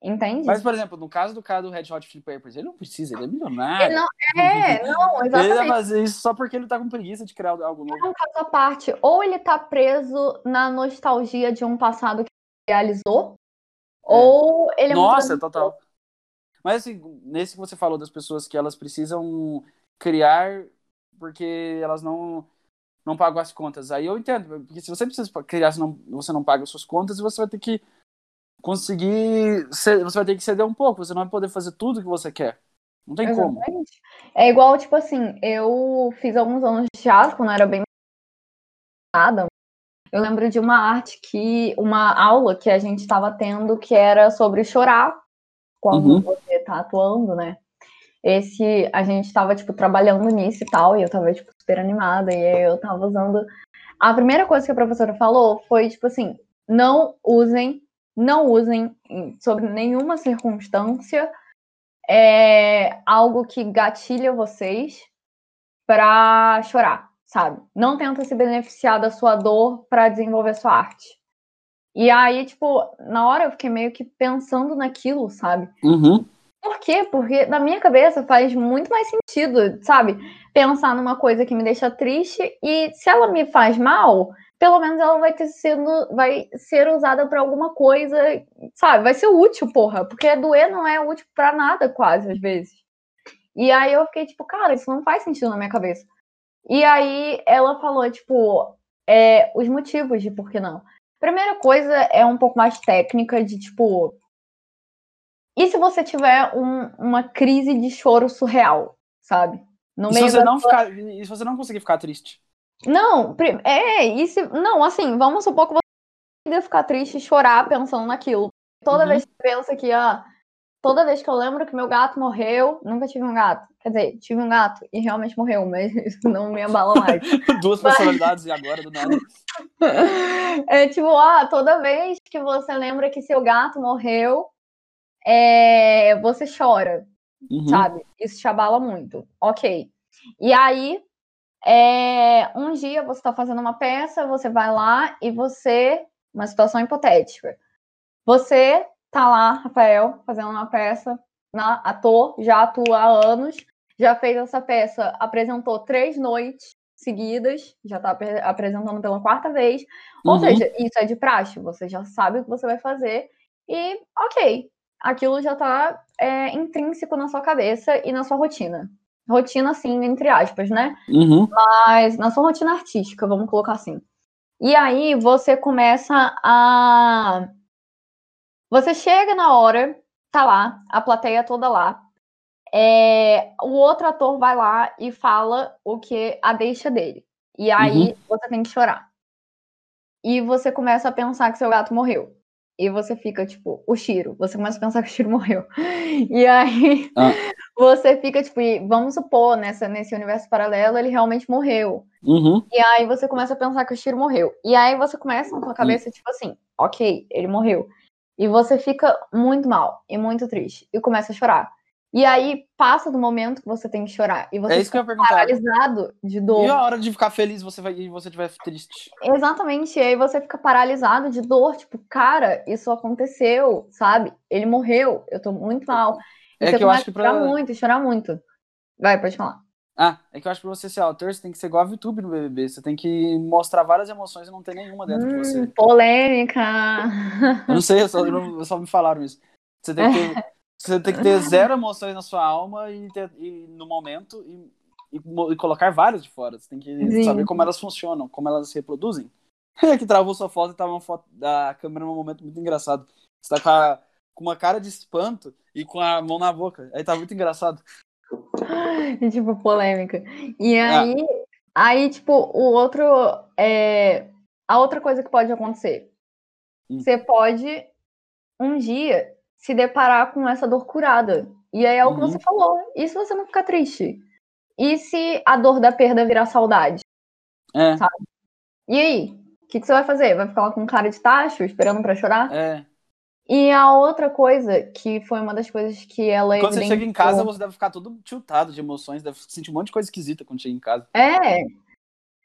Entende? Mas, por exemplo, no caso do cara do Red Hot Chili Peppers, ele não precisa, ele é milionário. Ele não- É, não, Ele vai exatamente. fazer isso só porque ele tá com preguiça de criar algo novo. É um caso à parte. Ou ele tá preso na nostalgia de um passado que realizou, ou ele é muito Nossa, ambicioso. total. Mas assim, nesse que você falou das pessoas que elas precisam criar porque elas não não pagam as contas. Aí eu entendo, porque se você precisa criar, se não, você não paga as suas contas, você vai ter que conseguir, você vai ter que ceder um pouco, você não vai poder fazer tudo que você quer. Não tem como. Exatamente. É igual, tipo assim, eu fiz alguns anos de teatro quando eu era bem nada. Eu lembro de uma arte que, uma aula que a gente estava tendo que era sobre chorar quando Uhum. você tá atuando, né? Esse, a gente tava, tipo, trabalhando nisso e tal, e eu tava, tipo, super animada, e aí eu tava usando. A primeira coisa que a professora falou foi, tipo assim, não usem, não usem, em- sobre nenhuma circunstância, é, algo que gatilha vocês pra chorar, sabe? Não tenta se beneficiar da sua dor pra desenvolver sua arte. E aí, tipo, na hora eu fiquei meio que pensando naquilo, sabe? Uhum. Por quê? Porque na minha cabeça faz muito mais sentido, sabe? Pensar numa coisa que me deixa triste e se ela me faz mal, pelo menos ela vai ter sido, vai ser usada pra alguma coisa, sabe? Vai ser útil, porra, porque doer não é útil pra nada quase às vezes. E aí eu fiquei tipo, cara, isso não faz sentido na minha cabeça. E aí ela falou tipo, é, os motivos de por que não. Primeira coisa é um pouco mais técnica de tipo, e se você tiver um- uma crise de choro surreal, sabe? No E se meio você da não sua- ficar, e se você não conseguir ficar triste? Não, é, e se... Não, assim, vamos supor que você consiga ficar triste e chorar pensando naquilo. Toda Uhum. vez que você pensa que, ah, toda vez que eu lembro que meu gato morreu, nunca tive um gato. Quer dizer, tive um gato e realmente morreu, mas isso não me abala mais. Duas personalidades e agora do nada. É tipo, ah, toda vez que você lembra que seu gato morreu, é, você chora. Uhum. sabe? Isso te abala muito. Ok. E aí, é, um dia você está fazendo uma peça, você vai lá e você. Uma situação hipotética. Você tá lá, Rafael, fazendo uma peça, na, ator, já atua há anos, já fez essa peça, apresentou três noites seguidas, já tá apre- apresentando pela quarta vez. Ou Uhum. seja, isso é de praxe, você já sabe o que você vai fazer e, ok, aquilo já tá é, intrínseco na sua cabeça e na sua rotina. Rotina, assim, entre aspas, né? Uhum. Mas na sua rotina artística, vamos colocar assim. E aí você começa a. Você chega na hora, tá lá, a plateia toda lá. É, o outro ator vai lá e fala o que a deixa dele. E aí você tem que chorar. E você começa a pensar que seu gato morreu. E você fica, tipo, o Shiro. Você começa a pensar que o Shiro morreu. E aí Ah. você fica, tipo, e vamos supor, nessa, nesse universo paralelo, ele realmente morreu. Uhum. E aí você começa a pensar que o Shiro morreu. E aí você começa na sua cabeça, tipo assim, ok, ele morreu. E você fica muito mal e muito triste. E começa a chorar. E aí passa do momento que você tem que chorar. E você É isso que eu paralisado de dor. E a hora de ficar feliz você vai, e você estiver triste? Exatamente, e aí você fica paralisado de dor, tipo, cara, isso aconteceu, sabe? Ele morreu, eu tô muito mal. E É que eu acho que a chorar pra. muito, chorar muito. Vai, pode falar. Ah, é que eu acho que pra você ser autor, você tem que ser igual a VTube no BBB. Você tem que mostrar várias emoções e não ter nenhuma dentro hum, de você. Polêmica! Eu não sei, eu só, eu só me falaram isso. Você tem que você tem que ter zero emoções na sua alma e, ter, e no momento e, e, e, colocar várias de fora. Você tem que Sim. saber como elas funcionam, como elas se reproduzem. que travou sua foto e tava uma foto da câmera num momento muito engraçado. Você tá com, a, com uma cara de espanto e com a mão na boca. Aí tá muito engraçado. E, tipo, polêmica. E ah. aí, aí tipo, o outro. É... A outra coisa que pode acontecer. Hum. Você pode, um dia, se deparar com essa dor curada. E aí é o que uhum. você falou. E se você não ficar triste? E se a dor da perda virar saudade? É. Sabe? E aí? O que, que, você vai fazer? Vai ficar lá com cara de tacho, esperando para chorar? É. E a outra coisa, que foi uma das coisas que ela Quando você chega em casa, você deve ficar todo tiltado de emoções, deve sentir um monte de coisa esquisita quando chega em casa. É.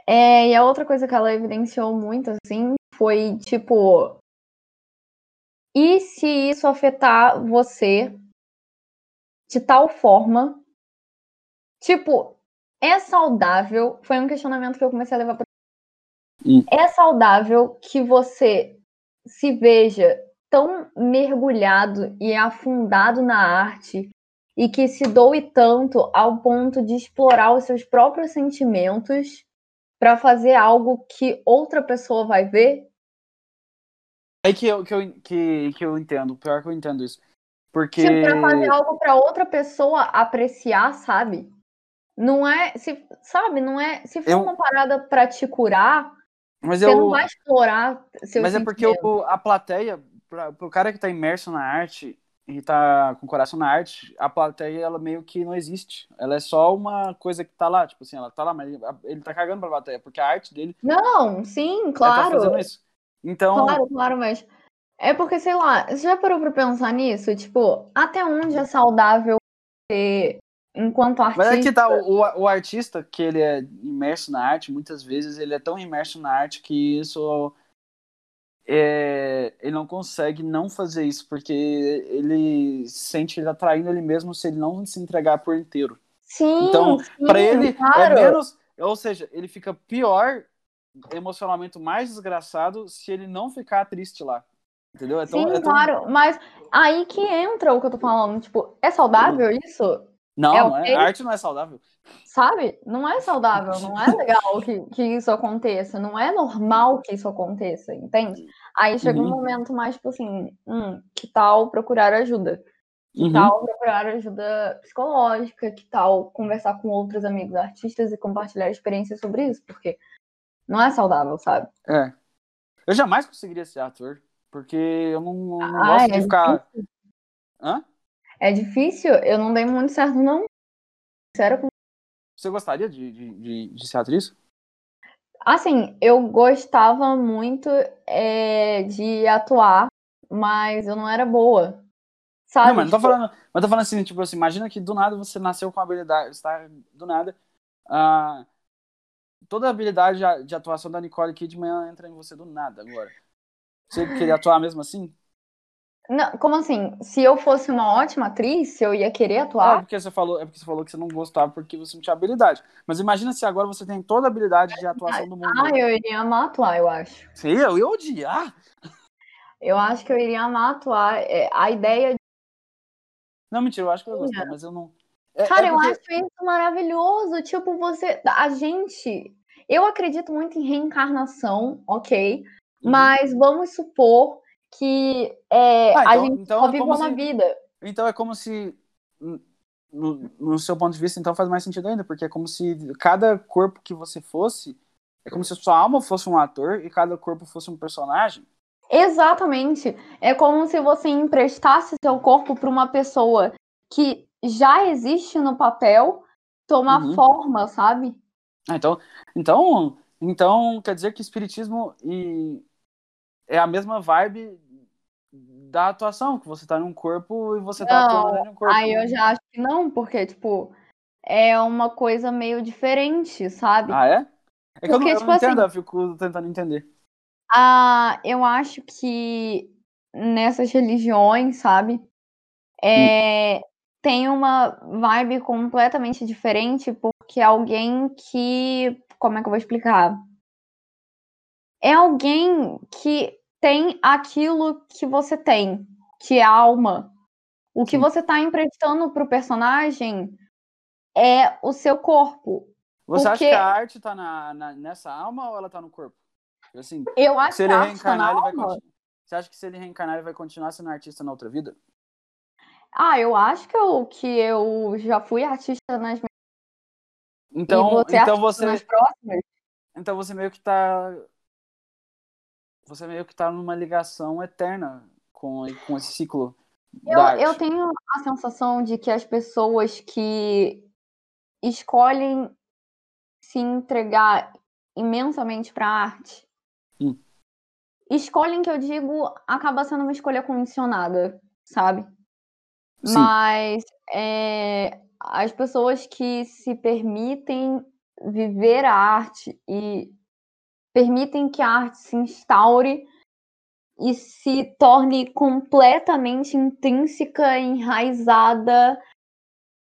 é. E a outra coisa que ela evidenciou muito, assim, foi tipo. E se isso afetar você de tal forma? Tipo, é saudável? Foi um questionamento que eu comecei a levar pra. Hum. É saudável que você se veja tão mergulhado e afundado na arte e que se doe tanto ao ponto de explorar os seus próprios sentimentos para fazer algo que outra pessoa vai ver? É que eu, que eu, que, que eu entendo, pior que eu entendo isso. Porque. Tipo, pra fazer algo para outra pessoa apreciar, sabe? Não é. Se, sabe, não é. Se for eu... uma parada pra te curar, mas você eu... não vai explorar seu Mas é porque o, a plateia, pra, pro cara que tá imerso na arte e tá com o coração na arte, a plateia, ela meio que não existe. Ela é só uma coisa que tá lá, tipo assim, ela tá lá, mas ele, ele tá cagando pra plateia, porque a arte dele... Não, sim, claro. Tá fazendo isso. Então... Claro, claro, mas... É porque, sei lá, você já parou pra pensar nisso? Tipo, até onde é saudável ter enquanto artista. Mas é que tá, o, o artista que ele é imerso na arte, muitas vezes ele é tão imerso na arte que isso é, ele não consegue não fazer isso, porque ele sente ele atraindo ele mesmo se ele não se entregar por inteiro. Sim, então, para ele é claro. é menos, ou seja, ele fica pior emocionalmente mais desgraçado se ele não ficar triste lá. Entendeu? É tão, Sim, é tão... claro, mas aí que entra o que eu tô falando, tipo, é saudável isso? Não, é, okay? não é, a arte não é saudável. Sabe? Não é saudável, não é legal que, que isso aconteça, não é normal que isso aconteça, entende? Aí chega uhum. um momento mais tipo assim, hum, que tal procurar ajuda? Que uhum. tal procurar ajuda psicológica? Que tal conversar com outros amigos artistas e compartilhar experiências sobre isso? Porque não é saudável, sabe? É. Eu jamais conseguiria ser ator, porque eu não, não ah, gosto é de ficar. Difícil. Hã? É difícil, eu não dei muito certo, não. Sério. Você gostaria de, de, de, ser atriz? Assim, eu gostava muito é, de atuar, mas eu não era boa. Sabe? Não, mas não tô tipo falando. Mas tô falando assim, tipo assim, imagina que do nada você nasceu com a habilidade, está do nada. Uh, toda a habilidade de atuação da Nicole Kidman entra em você do nada agora. Você queria atuar mesmo assim? Não, como assim? Se eu fosse uma ótima atriz, eu ia querer atuar? É porque você falou, é porque você falou que você não gostava porque você não tinha habilidade. Mas imagina se agora você tem toda a habilidade de atuação do mundo. Ah, eu iria amar atuar, eu acho. Sim, eu ia odiar. Eu acho que eu iria amar atuar. É, a ideia. Não, mentira, eu acho que eu gostei, mas eu não. É, Cara, é porque... eu acho isso maravilhoso. Tipo, você. A gente. Eu acredito muito em reencarnação, ok. Uhum. Mas vamos supor que é, ah, então, a gente então só é vive uma se, vida. Então é como se, no, no, seu ponto de vista, então faz mais sentido ainda, porque é como se cada corpo que você fosse, é como se a sua alma fosse um ator e cada corpo fosse um personagem. Exatamente. É como se você emprestasse seu corpo para uma pessoa que já existe no papel tomar uhum. forma, sabe? Ah, então, então, então quer dizer que espiritismo e é a mesma vibe da atuação, que você tá num corpo e você tá atuando em um corpo. Aí eu já acho que não, porque, tipo, é uma coisa meio diferente, sabe? Ah, é? É que porque, eu não, eu tipo não entendo, assim, eu fico tentando entender. Ah, eu acho que nessas religiões, sabe? É, hum. Tem uma vibe completamente diferente, porque é alguém que. Como é que eu vou explicar? É alguém que tem aquilo que você tem, que é a alma. O que Sim. você está emprestando pro personagem é o seu corpo. Você acha Porque- que a arte tá na, na- nessa alma ou ela tá no corpo? Assim, Eu acho se que ele a arte tá na reencarnar, ele vai continuar. Você acha que se ele reencarnar, ele vai continuar sendo artista na outra vida? Ah, eu acho que eu, que eu já fui artista nas minhas Então, você então você, nas próximas. então você meio que tá, você meio que tá numa ligação eterna com, com esse ciclo Eu, eu tenho a sensação de que as pessoas que escolhem se entregar imensamente para arte, Hum. escolhem que eu digo acaba sendo uma escolha condicionada, sabe? Sim. Mas é, as pessoas que se permitem viver a arte e permitem que a arte se instaure e se torne completamente intrínseca, enraizada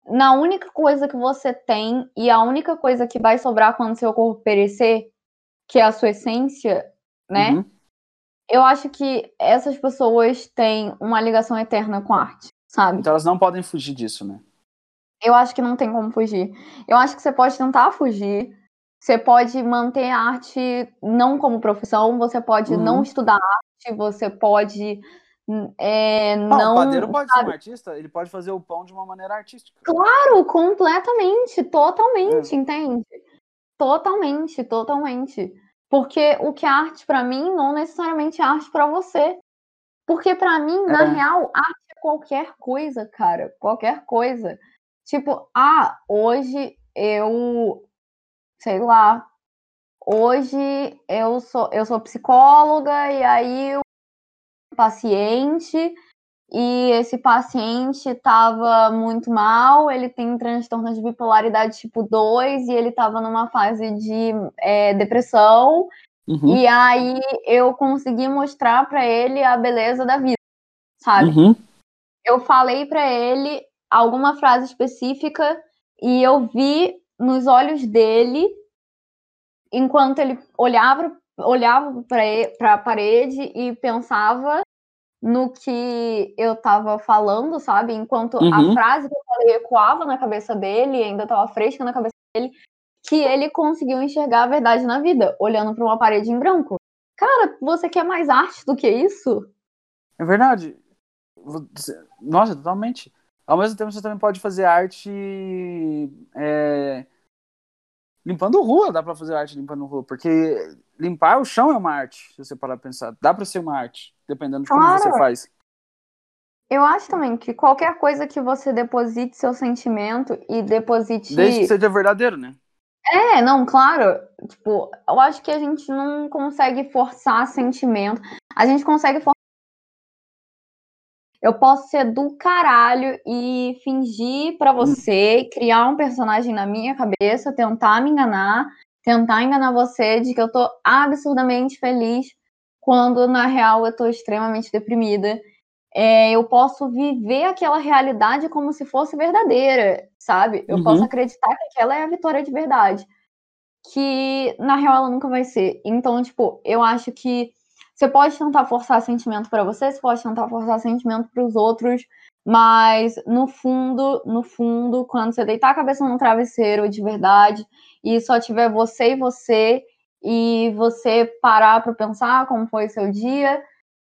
na única coisa que você tem e a única coisa que vai sobrar quando seu corpo perecer, que é a sua essência, né? Uhum. Eu acho que essas pessoas têm uma ligação eterna com a arte, sabe? Então elas não podem fugir disso, né? Eu acho que não tem como fugir. Eu acho que você pode tentar fugir. Você pode manter a arte não como profissão, você pode Uhum. não estudar arte, você pode é, Ah, não. o padeiro pode ser sabe? um artista, ele pode fazer o pão de uma maneira artística. Claro, completamente, É. totalmente, entende? Totalmente, totalmente. Porque o que é arte pra mim não necessariamente é arte pra você. Porque pra mim, na É. real, arte é qualquer coisa, cara, qualquer coisa. Tipo, ah, hoje eu sei lá, hoje eu sou eu sou psicóloga e aí o paciente e esse paciente estava muito mal, ele tem transtorno de bipolaridade tipo 2 e ele estava numa fase de é, depressão. Uhum. E aí eu consegui mostrar para ele a beleza da vida, sabe? Uhum. Eu falei para ele alguma frase específica e eu vi nos olhos dele, enquanto ele olhava olhava para a parede e pensava no que eu tava falando, sabe? Enquanto Uhum. a frase que eu falei ecoava na cabeça dele, ainda tava fresca na cabeça dele, que ele conseguiu enxergar a verdade na vida, olhando para uma parede em branco. Cara, você quer mais arte do que isso? É verdade. Nossa, totalmente. Ao mesmo tempo, você também pode fazer arte é, limpando rua. Dá pra fazer arte limpando rua. Porque limpar o chão é uma arte, se você parar pra pensar. Dá pra ser uma arte, dependendo de como Claro. você faz. Eu acho também que qualquer coisa que você deposite seu sentimento e deposite. Desde que seja verdadeiro, né? É, não, claro. Tipo, eu acho que a gente não consegue forçar sentimento. A gente consegue forçar. Eu posso ser do caralho e fingir pra você, criar um personagem na minha cabeça, tentar me enganar, tentar enganar você de que eu tô absurdamente feliz, quando na real eu tô extremamente deprimida. É, eu posso viver aquela realidade como se fosse verdadeira, sabe? Eu Uhum. posso acreditar que aquela é a vitória de verdade. Que na real ela nunca vai ser. Então, tipo, eu acho que você pode tentar forçar sentimento pra você, você pode tentar forçar sentimento pros outros, mas no fundo, no fundo, quando você deitar a cabeça no travesseiro de verdade e só tiver você e você e você parar pra pensar como foi seu dia,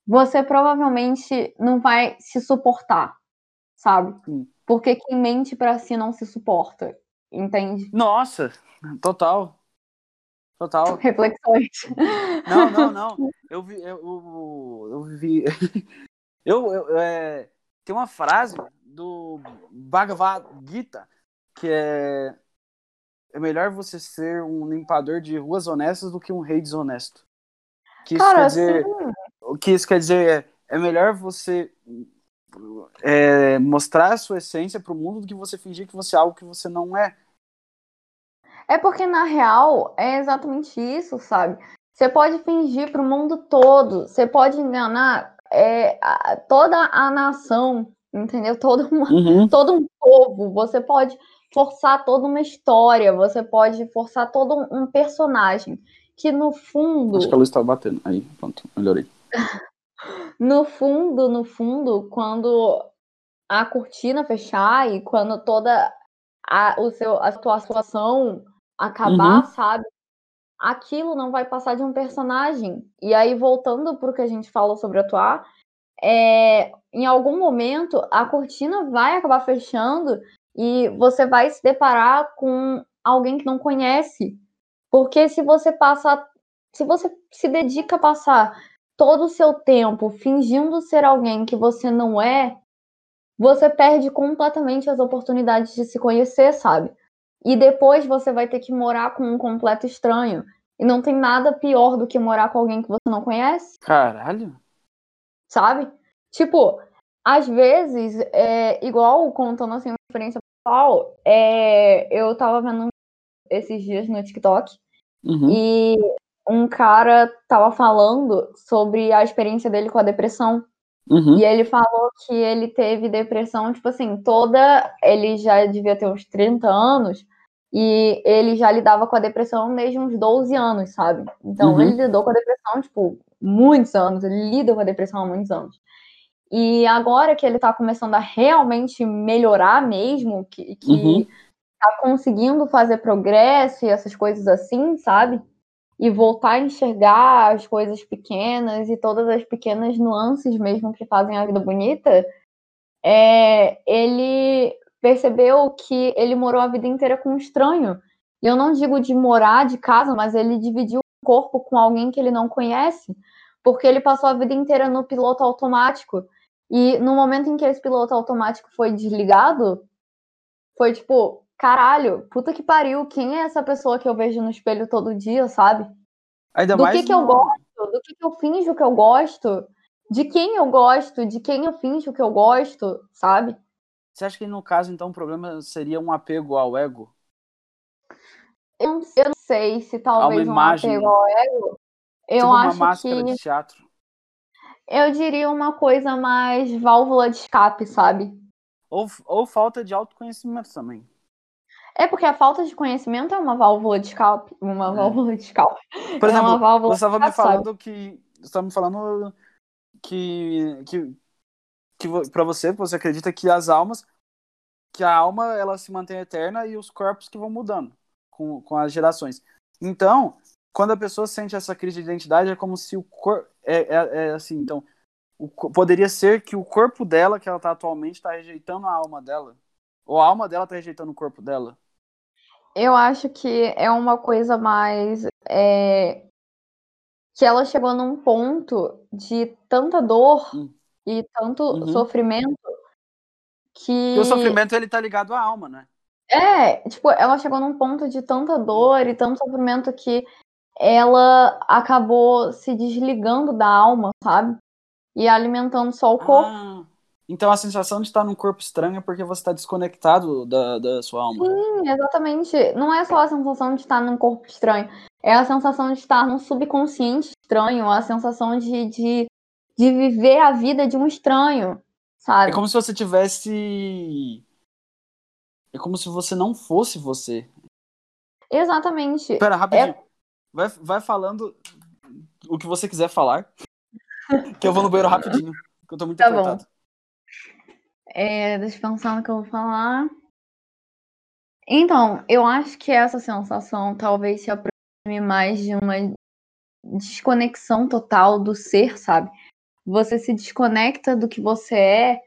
você provavelmente não vai se suportar, sabe? Porque quem mente pra si não se suporta, entende? Nossa, total. Total. Reflexões. Não, não, não. Eu vi. Eu, eu, eu vi. Eu, eu, é, tem uma frase do Bhagavad Gita que é. É melhor você ser um limpador de ruas honestas do que um rei desonesto. Que isso Cara, quer dizer. sim. O que isso quer dizer é, é melhor você é, mostrar a sua essência pro mundo do que você fingir que você é algo que você não é. É porque, na real, é exatamente isso, sabe? Você pode fingir pro mundo todo, você pode enganar é, a- toda a nação, entendeu? Todo, uma, Uhum. todo um povo. Você pode forçar toda uma história, você pode forçar todo um personagem que no fundo. Acho que a luz estava batendo. Aí, pronto, melhorei. no fundo, no fundo, quando a cortina fechar e quando toda a, o seu, a sua situação acabar, uhum. sabe? Aquilo não vai passar de um personagem. E aí, voltando para o que a gente falou sobre atuar, é, em algum momento a cortina vai acabar fechando e você vai se deparar com alguém que não conhece. Porque se você passa, se você se dedica a passar todo o seu tempo fingindo ser alguém que você não é, você perde completamente as oportunidades de se conhecer, sabe? E depois você vai ter que morar com um completo estranho. E não tem nada pior do que morar com alguém que você não conhece. Caralho. Sabe? Tipo, às vezes, é, igual contando assim uma experiência pessoal, é, eu tava vendo esses dias no TikTok uhum. e um cara tava falando sobre a experiência dele com a depressão. Uhum. E ele falou que ele teve depressão, tipo assim, toda. Ele já devia ter uns 30 anos e ele já lidava com a depressão desde uns 12 anos, sabe? Então uhum. ele lidou com a depressão, tipo, muitos anos, ele lida com a depressão há muitos anos. E agora que ele tá começando a realmente melhorar mesmo, que, que uhum. tá conseguindo fazer progresso e essas coisas assim, sabe? e voltar a enxergar as coisas pequenas e todas as pequenas nuances mesmo que fazem a vida bonita, é, ele percebeu que ele morou a vida inteira com um estranho. E eu não digo de morar de casa, mas ele dividiu o corpo com alguém que ele não conhece, porque ele passou a vida inteira no piloto automático. E no momento em que esse piloto automático foi desligado, foi tipo, caralho, puta que pariu, quem é essa pessoa que eu vejo no espelho todo dia, sabe? Ainda do que, que eu gosto, do que, que eu finjo que eu gosto, de quem eu gosto, de quem eu finjo que eu gosto, sabe? Você acha que no caso, então, o problema seria um apego ao ego? Eu não, eu não sei se talvez um apego ao ego. Eu tipo acho uma máscara que... de teatro. Eu diria uma coisa mais válvula de escape, sabe? Ou, ou falta de autoconhecimento também. É porque a falta de conhecimento é uma válvula de escape. Uma é. válvula de escape. Por exemplo, é você estava me falando que. Você estava me falando que. que, que para você, você acredita que as almas. Que a alma ela se mantém eterna e os corpos que vão mudando com, com as gerações. Então, quando a pessoa sente essa crise de identidade, é como se o corpo. É, é, é, assim, então. O, poderia ser que o corpo dela, que ela está atualmente, está rejeitando a alma dela. Ou a alma dela está rejeitando o corpo dela. Eu acho que é uma coisa mais. É, que ela chegou num ponto de tanta dor hum. E tanto uhum. sofrimento que. E o sofrimento ele tá ligado à alma, né? É, tipo, ela chegou num ponto de tanta dor e tanto sofrimento que ela acabou se desligando da alma, sabe? E alimentando só o corpo. Ah, então a sensação de estar num corpo estranho é porque você está desconectado da, da sua alma. Sim, exatamente. Não é só a sensação de estar num corpo estranho, é a sensação de estar num subconsciente estranho, a sensação de, de, de viver a vida de um estranho, sabe? É como se você tivesse. É como se você não fosse você. Exatamente. Pera, rapidinho. É... Vai, vai falando o que você quiser falar. que eu vou no banheiro rapidinho. Que eu tô muito tá apertado. Bom. É, deixa eu pensar no que eu vou falar. Então, eu acho que essa sensação talvez se aproxime mais de uma desconexão total do ser, sabe? Você se desconecta do que você é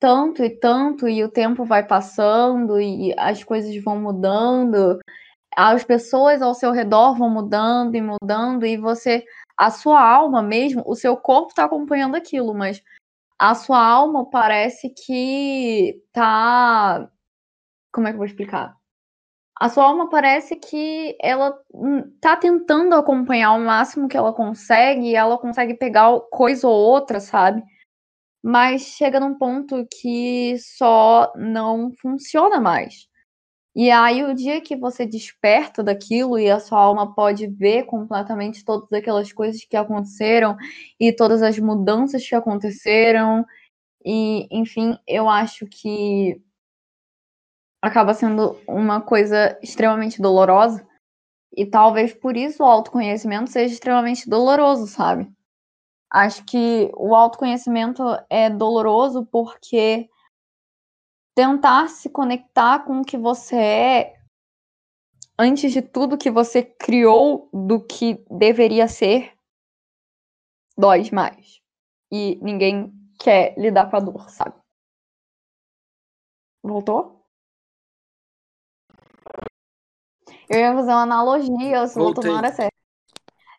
tanto e tanto, e o tempo vai passando, e as coisas vão mudando, as pessoas ao seu redor vão mudando e mudando, e você, a sua alma mesmo, o seu corpo está acompanhando aquilo, mas a sua alma parece que tá. Como é que eu vou explicar? A sua alma parece que ela hum, tá tentando acompanhar o máximo que ela consegue, e ela consegue pegar coisa ou outra, sabe? Mas chega num ponto que só não funciona mais. E aí, o dia que você desperta daquilo e a sua alma pode ver completamente todas aquelas coisas que aconteceram e todas as mudanças que aconteceram, e enfim, eu acho que acaba sendo uma coisa extremamente dolorosa. E talvez por isso o autoconhecimento seja extremamente doloroso, sabe? Acho que o autoconhecimento é doloroso porque tentar se conectar com o que você é antes de tudo que você criou do que deveria ser dói mais. E ninguém quer lidar com a dor, sabe? Voltou? Eu ia fazer uma analogia, se voltou na hora certa.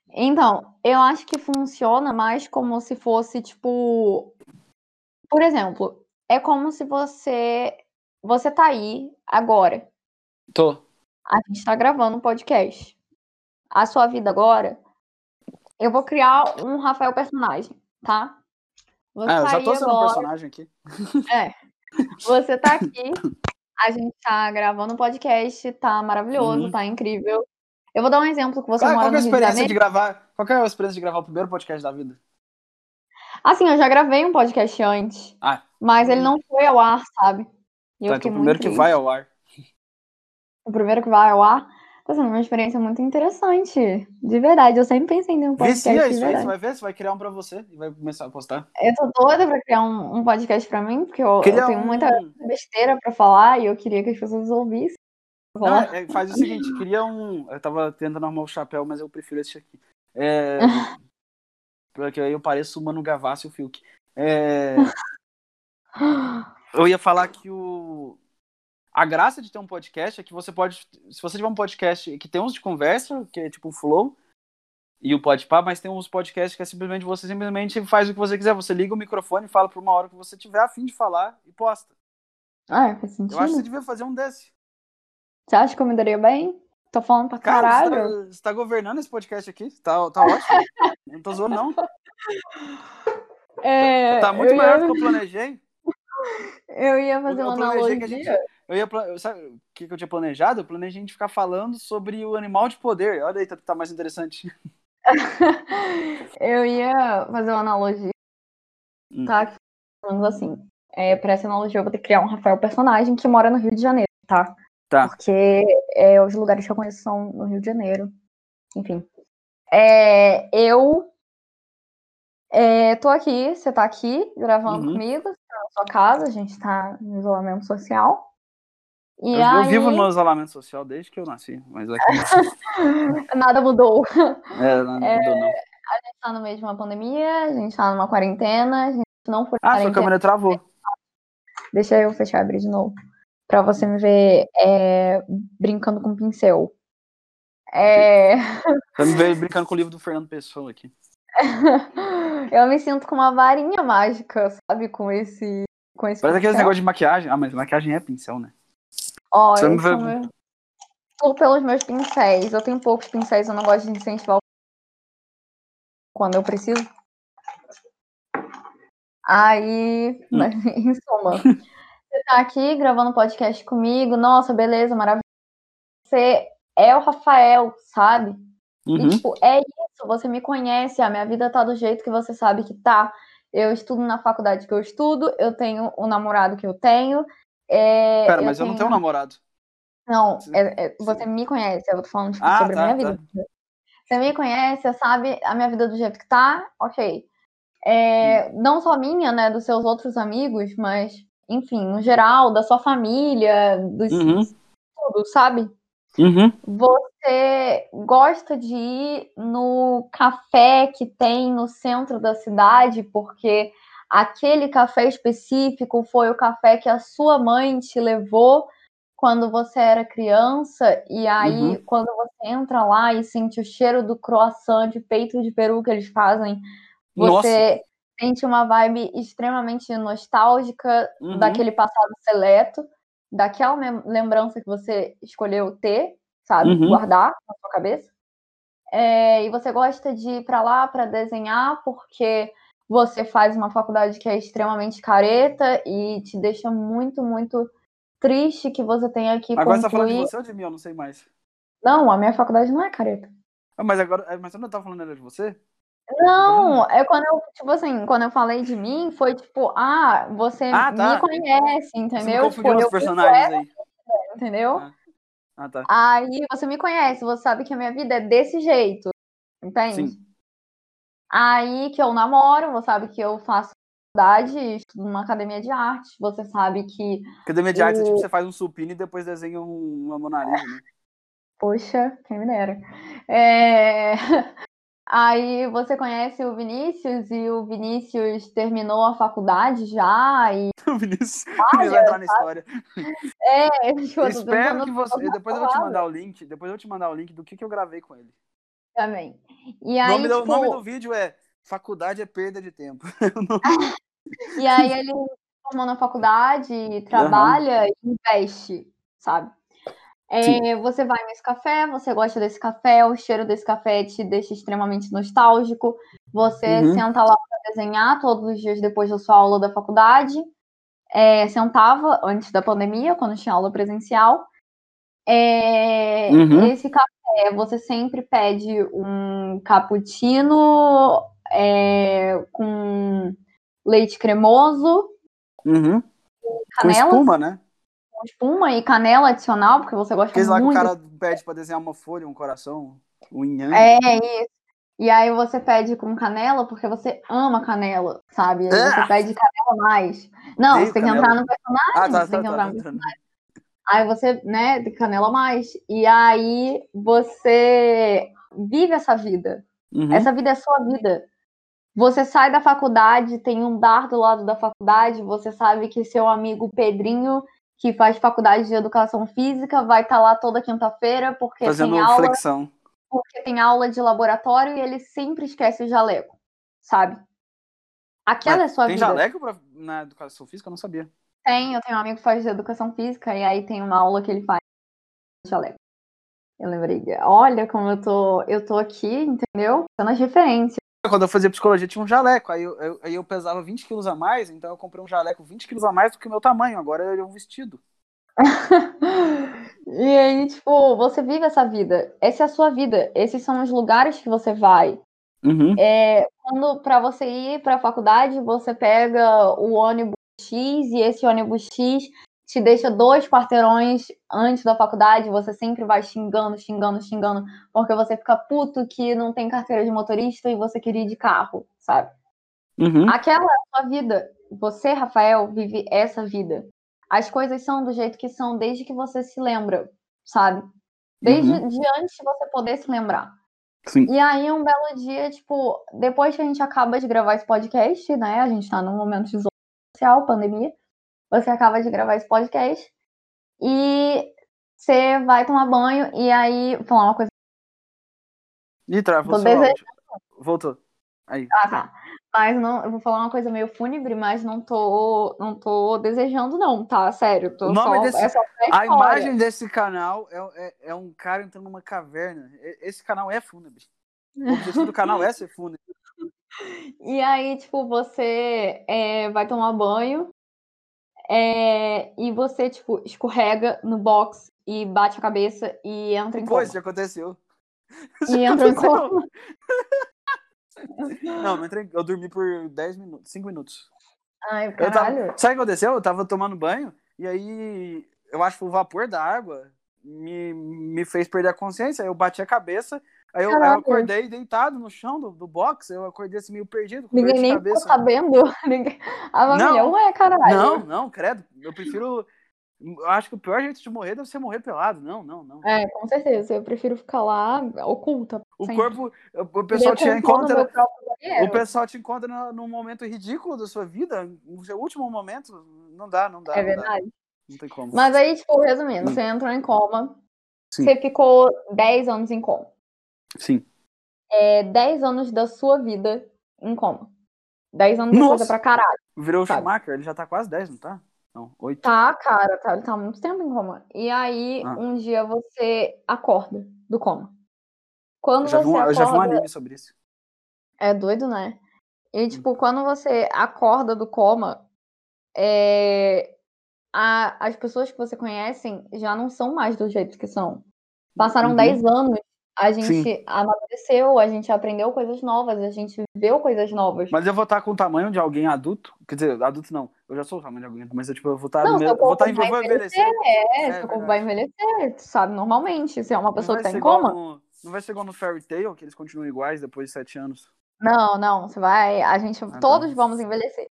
Então, eu acho que funciona mais como se fosse, tipo. Por exemplo, é como se você. Você tá aí agora. Tô. A gente tá gravando um podcast. A sua vida agora. Eu vou criar um Rafael personagem, tá? Você ah, eu tá já tô sendo agora... um personagem aqui. É. Você tá aqui. A gente tá gravando um podcast, tá maravilhoso, uhum. tá incrível. Eu vou dar um exemplo que você qual, mora qual é a experiência de gravar? Qual é a experiência de gravar o primeiro podcast da vida? Assim, eu já gravei um podcast antes. Ah. Mas ele não foi ao ar, sabe? E tá, então o primeiro que vai ao ar o primeiro que vai ao ar, sendo uma experiência muito interessante. De verdade, eu sempre pensei em um podcast. Vicia isso aí, você vai ver, você vai criar um pra você e vai começar a postar. Eu tô doida pra criar um, um podcast pra mim, porque eu, eu tenho um... muita besteira pra falar e eu queria que as pessoas ouvissem. Não, é, faz o seguinte, queria um. Eu tava tentando arrumar o chapéu, mas eu prefiro esse aqui. É... porque aí eu pareço o Mano Gavassi e o Fiuk. É... Eu ia falar que o a graça de ter um podcast é que você pode. Se você tiver um podcast que tem uns de conversa, que é tipo o Flow e o Podpah, mas tem uns podcasts que é simplesmente você simplesmente faz o que você quiser. Você liga o microfone, fala por uma hora que você tiver a fim de falar e posta. Ah, é, faz sentido. Eu acho que você devia fazer um desse. Você acha que eu me daria bem? Tô falando pra caralho. Cara, você, tá, você tá governando esse podcast aqui? Tá, tá ótimo. não tô zoando, não. É, tá muito maior ia... do que eu planejei. Eu ia fazer eu, uma analogia. Gente, eu ia, sabe o que, que eu tinha planejado? Eu planejei a gente ficar falando sobre o animal de poder. Olha aí, tá, tá mais interessante. eu ia fazer uma analogia. Hum. Tá? Falando assim. É, pra essa analogia, eu vou ter que criar um Rafael personagem que mora no Rio de Janeiro, tá? Tá. Porque é, os lugares que eu conheço são no Rio de Janeiro. Enfim. É, eu é, tô aqui, você tá aqui gravando uhum. comigo, tá na sua casa, a gente tá no isolamento social. E eu, aí... eu vivo no isolamento social desde que eu nasci, mas aqui... nada mudou. É, nada é, mudou, não. A gente tá no meio de uma pandemia, a gente tá numa quarentena, a gente não foi. Ah, sua câmera travou. Deixa eu fechar e abrir de novo. Pra você me ver é, brincando com pincel. É... Você me ver brincando com o livro do Fernando Pessoa aqui. eu me sinto com uma varinha mágica, sabe? Com esse. Com esse Parece aquele negócio de maquiagem. Ah, mas maquiagem é pincel, né? Ó, eu vê... meu... pelos meus pincéis. Eu tenho poucos pincéis, eu não gosto de incentivar quando eu preciso. Aí, hum. em suma, você tá aqui gravando podcast comigo, nossa, beleza, maravilhoso. Você é o Rafael, sabe? Uhum. E, tipo, é isso, você me conhece, a minha vida tá do jeito que você sabe que tá. Eu estudo na faculdade que eu estudo, eu tenho o namorado que eu tenho, é, Pera, mas eu, tenho... eu não tenho um namorado. Não, é, é, você me conhece, eu tô falando tipo, ah, sobre tá, a minha tá. vida. Você me conhece, você sabe a minha vida do jeito que tá, ok. É, não só minha, né, dos seus outros amigos, mas, enfim, no geral, da sua família, dos uhum. tudo, sabe? Uhum. Você gosta de ir no café que tem no centro da cidade, porque aquele café específico foi o café que a sua mãe te levou quando você era criança, e aí uhum. quando você entra lá e sente o cheiro do croissant de peito de peru que eles fazem, você Nossa. sente uma vibe extremamente nostálgica uhum. daquele passado seleto, daquela lembrança que você escolheu ter, sabe, uhum. guardar na sua cabeça. É, e você gosta de ir para lá para desenhar porque você faz uma faculdade que é extremamente careta e te deixa muito, muito triste que você tenha que Agora concluir... você tá falando de você ou de mim? Eu não sei mais. Não, a minha faculdade não é careta. Ah, mas agora, é, mas você não tá falando era de você? Não, é quando eu, tipo assim, quando eu falei de mim, foi tipo, ah, você ah, tá. me conhece, entendeu? Você confundiu os personagens aí. entendeu? Ah. Ah, tá. Aí você me conhece, você sabe que a minha vida é desse jeito, entende? Sim. Aí que eu namoro, você sabe que eu faço faculdade, estudo numa academia de arte, você sabe que, Academia de Artes, O- tipo, você faz um supino e depois desenha um- uma Mona Lisa, né? poxa, quem me dera. É, Aí você conhece o Vinícius e o Vinícius terminou a faculdade já e O Vinícius, Vinícius vai entrar na história. é, tipo, eu Espero que você. Depois eu vou te mandar o link. Depois eu vou te mandar o link do que, que eu gravei com ele. Também. E O aí, nome, do, o tipo, nome do vídeo é Faculdade é perda de tempo. E aí ele formou na faculdade, trabalha e investe, sabe? É, você vai nesse café, você gosta desse café, o cheiro desse café te deixa extremamente nostálgico. Você Uhum. senta lá para desenhar todos os dias depois da sua aula da faculdade. É, sentava antes da pandemia, quando tinha aula presencial. É, Uhum. Esse café, você sempre pede um cappuccino é, com leite cremoso, Uhum. Com canela, espuma, né? com espuma e canela adicional, porque você gosta Aqueles lá que o muito. cara pede pra desenhar uma folha, um coração, um yang. É isso. E aí você pede com canela porque você ama canela, sabe? Aí você Ah! pede canela mais. Não, Odeio você tem que canela. entrar no personagem, Ah, tá, você tem tá, que tá. entrar no tô entrando. Aí você, né, de canela mais. E aí você vive essa vida. Uhum. Essa vida é sua vida. Você sai da faculdade, tem um bar do lado da faculdade, você sabe que seu amigo Pedrinho, que faz faculdade de educação física, vai estar lá toda quinta-feira porque Fazendo tem aula, flexão. porque tem aula de laboratório e ele sempre esquece o jaleco, sabe? Aquela é sua Tem vida. jaleco pra, na educação física? Eu não sabia. Tem, eu tenho um amigo que faz educação física e aí tem uma aula que ele faz jaleco. Eu lembrei, olha como eu tô, eu tô aqui, entendeu? Tô nas referências. Quando eu fazia psicologia tinha um jaleco, aí eu, eu- aí eu pesava 20 quilos a mais, então eu comprei um jaleco 20 quilos a mais do que o meu tamanho, agora ele é um vestido. E aí, tipo, você vive essa vida. Essa é a sua vida. Esses são os lugares que você vai. Uhum. É, quando para você ir para a faculdade, você pega o ônibus X e esse ônibus X te deixa dois quarteirões antes da faculdade, você sempre vai xingando, xingando, xingando, porque você fica puto que não tem carteira de motorista e você queria ir de carro, sabe? Uhum. Aquela é a sua vida. Você, Rafael, vive essa vida. As coisas são do jeito que são desde que você se lembra, sabe? Desde Uhum. de antes de você poder se lembrar. Sim. E aí, um belo dia, tipo, depois que a gente acaba de gravar esse podcast, né? A gente tá num momento de social, pandemia. Você acaba de gravar esse podcast e você vai tomar banho e aí. Vou falar uma coisa. Ih, travou. Voltou. Aí. Ah, tá. Mas não, eu vou falar uma coisa meio fúnebre, mas não tô, não tô desejando, não, tá? Sério. Tô O nome só, desse- é só A imagem desse canal é, é, é um cara entrando numa caverna. Esse canal é fúnebre. O objetivo do canal é ser fúnebre. E aí, tipo, você é, vai tomar banho é, e você, tipo, escorrega no box e bate a cabeça e entra em Pois, coma. já aconteceu. E entra em aconteceu. coma. Não, não entrei. Eu dormi por 10 minutos, 5 minutos. Ai, Eu tava- caralho. Sabe o que aconteceu? Eu tava tomando banho e aí eu acho que o vapor da água me, me fez perder a consciência. Eu bati a cabeça, aí eu, aí eu acordei deitado no chão do, do box. Eu acordei assim meio perdido, com Ninguém nem cabeça. ficou sabendo. Ninguém... A família, Não. ué, caralho. Não, não, credo. Eu prefiro. Acho que o pior jeito de morrer deve ser morrer pelado. Não, não, não. É, com certeza. Eu prefiro ficar lá oculta. O sempre. corpo. O pessoal te encontra. O pessoal te encontra no- num momento ridículo da sua vida, no seu último momento. Não dá, não dá. É verdade. Não tem como. Mas aí, tipo, resumindo, você entrou em coma. Sim. Você ficou 10 anos em coma. Sim. É 10 anos da sua vida em coma. 10 anos é Nossa! coisa pra caralho. Virou o. Schumacher, ele já tá quase 10, não tá? Não, 8. Tá, cara, tá, ele tá há muito tempo em coma. E aí, Ah. um dia você acorda do coma. Quando Eu já, vi um, você eu já vi um acorda. anime sobre isso. É doido, né? Hum. E, tipo, quando você acorda do coma, é, a- as pessoas que você conhece já não são mais do jeito que são. Passaram Uhum. 10 anos A gente Sim. amadureceu, a gente aprendeu coisas novas, a gente viveu coisas novas. Mas eu vou estar com o tamanho de alguém adulto? Quer dizer, adulto não. Eu já sou o tamanho de alguém, mas eu, tipo, eu vou estar. Não, meu, vou estar vai envelhecer. envelhecer. É, é, seu corpo vai envelhecer, sabe? Normalmente. Se é uma pessoa que tá em coma. No, não vai ser igual no Fairy Tail, que eles continuam iguais depois de sete anos. Não, não. Você vai. A gente. Ah, todos tá. vamos envelhecer.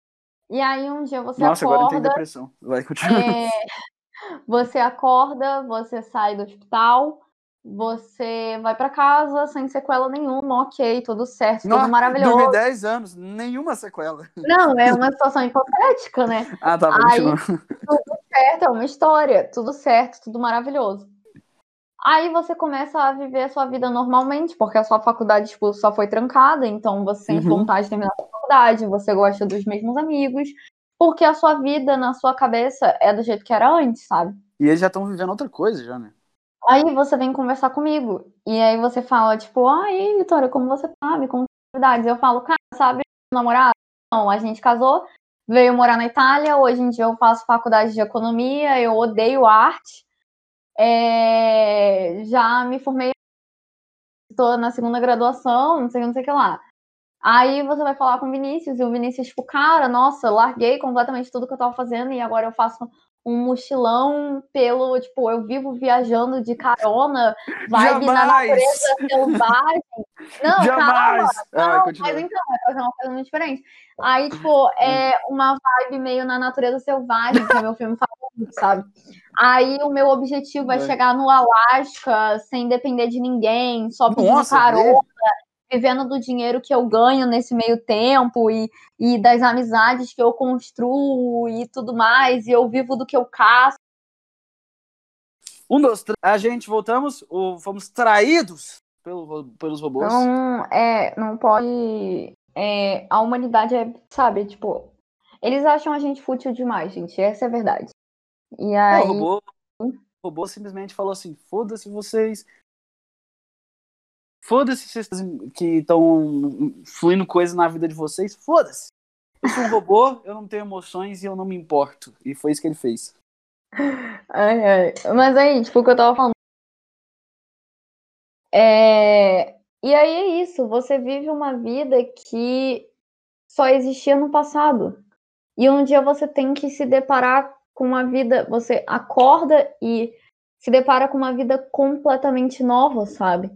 E aí um dia você Nossa, acorda. Nossa, agora eu tenho depressão. Vai continuar. É, você acorda, você sai do hospital, você vai para casa sem sequela nenhuma, ok, tudo certo, Não, tudo maravilhoso. Dormi 10 anos, nenhuma sequela. Não, é uma situação hipotética, né? Ah, tá, Aí, tudo certo, é uma história, tudo certo, tudo maravilhoso. Aí você começa a viver a sua vida normalmente, porque a sua faculdade tipo, só foi trancada, então você sente uhum. vontade de terminar a faculdade, você gosta dos mesmos amigos, porque a sua vida na sua cabeça é do jeito que era antes, sabe? E eles já estão vivendo outra coisa, já, né? Aí você vem conversar comigo. E aí você fala, tipo, aí, Vitória, como você tá? Me conta novidades. Eu falo, cara, sabe, namorado? Não, a gente casou, veio morar na Itália, hoje em dia eu faço faculdade de economia, eu odeio arte. É... Já me formei, estou na segunda graduação, não sei, não sei o que lá. Aí você vai falar com o Vinícius, e o Vinícius, tipo, cara, nossa, larguei completamente tudo que eu tava fazendo e agora eu faço um mochilão pelo, tipo, eu vivo viajando de carona, vibe na natureza selvagem. Não, Jamais. calma. Não, mas então, vai fazer uma coisa muito diferente. Aí, tipo, é uma vibe meio na natureza selvagem, que é meu filme favorito, sabe? Aí o meu objetivo é, é chegar no Alasca sem depender de ninguém, só Nossa, carona vivendo do dinheiro que eu ganho nesse meio tempo e, e das amizades que eu construo e tudo mais, e eu vivo do que eu caço. Um, dois, três. A gente voltamos, ou fomos traídos pelo, pelos robôs. Não, é, não pode. É, a humanidade é, sabe, tipo. Eles acham a gente fútil demais, gente. Essa é a verdade. E aí. o robô, o robô simplesmente falou assim: foda-se vocês, Foda-se vocês que estão fluindo coisas na vida de vocês. Foda-se. Eu sou um robô, eu não tenho emoções e eu não me importo. E foi isso que ele fez. Ai, ai. Mas aí, tipo, o que eu tava falando. É... E aí é isso, você vive uma vida que só existia no passado. E um dia você tem que se deparar com uma vida. Você acorda e se depara com uma vida completamente nova, sabe?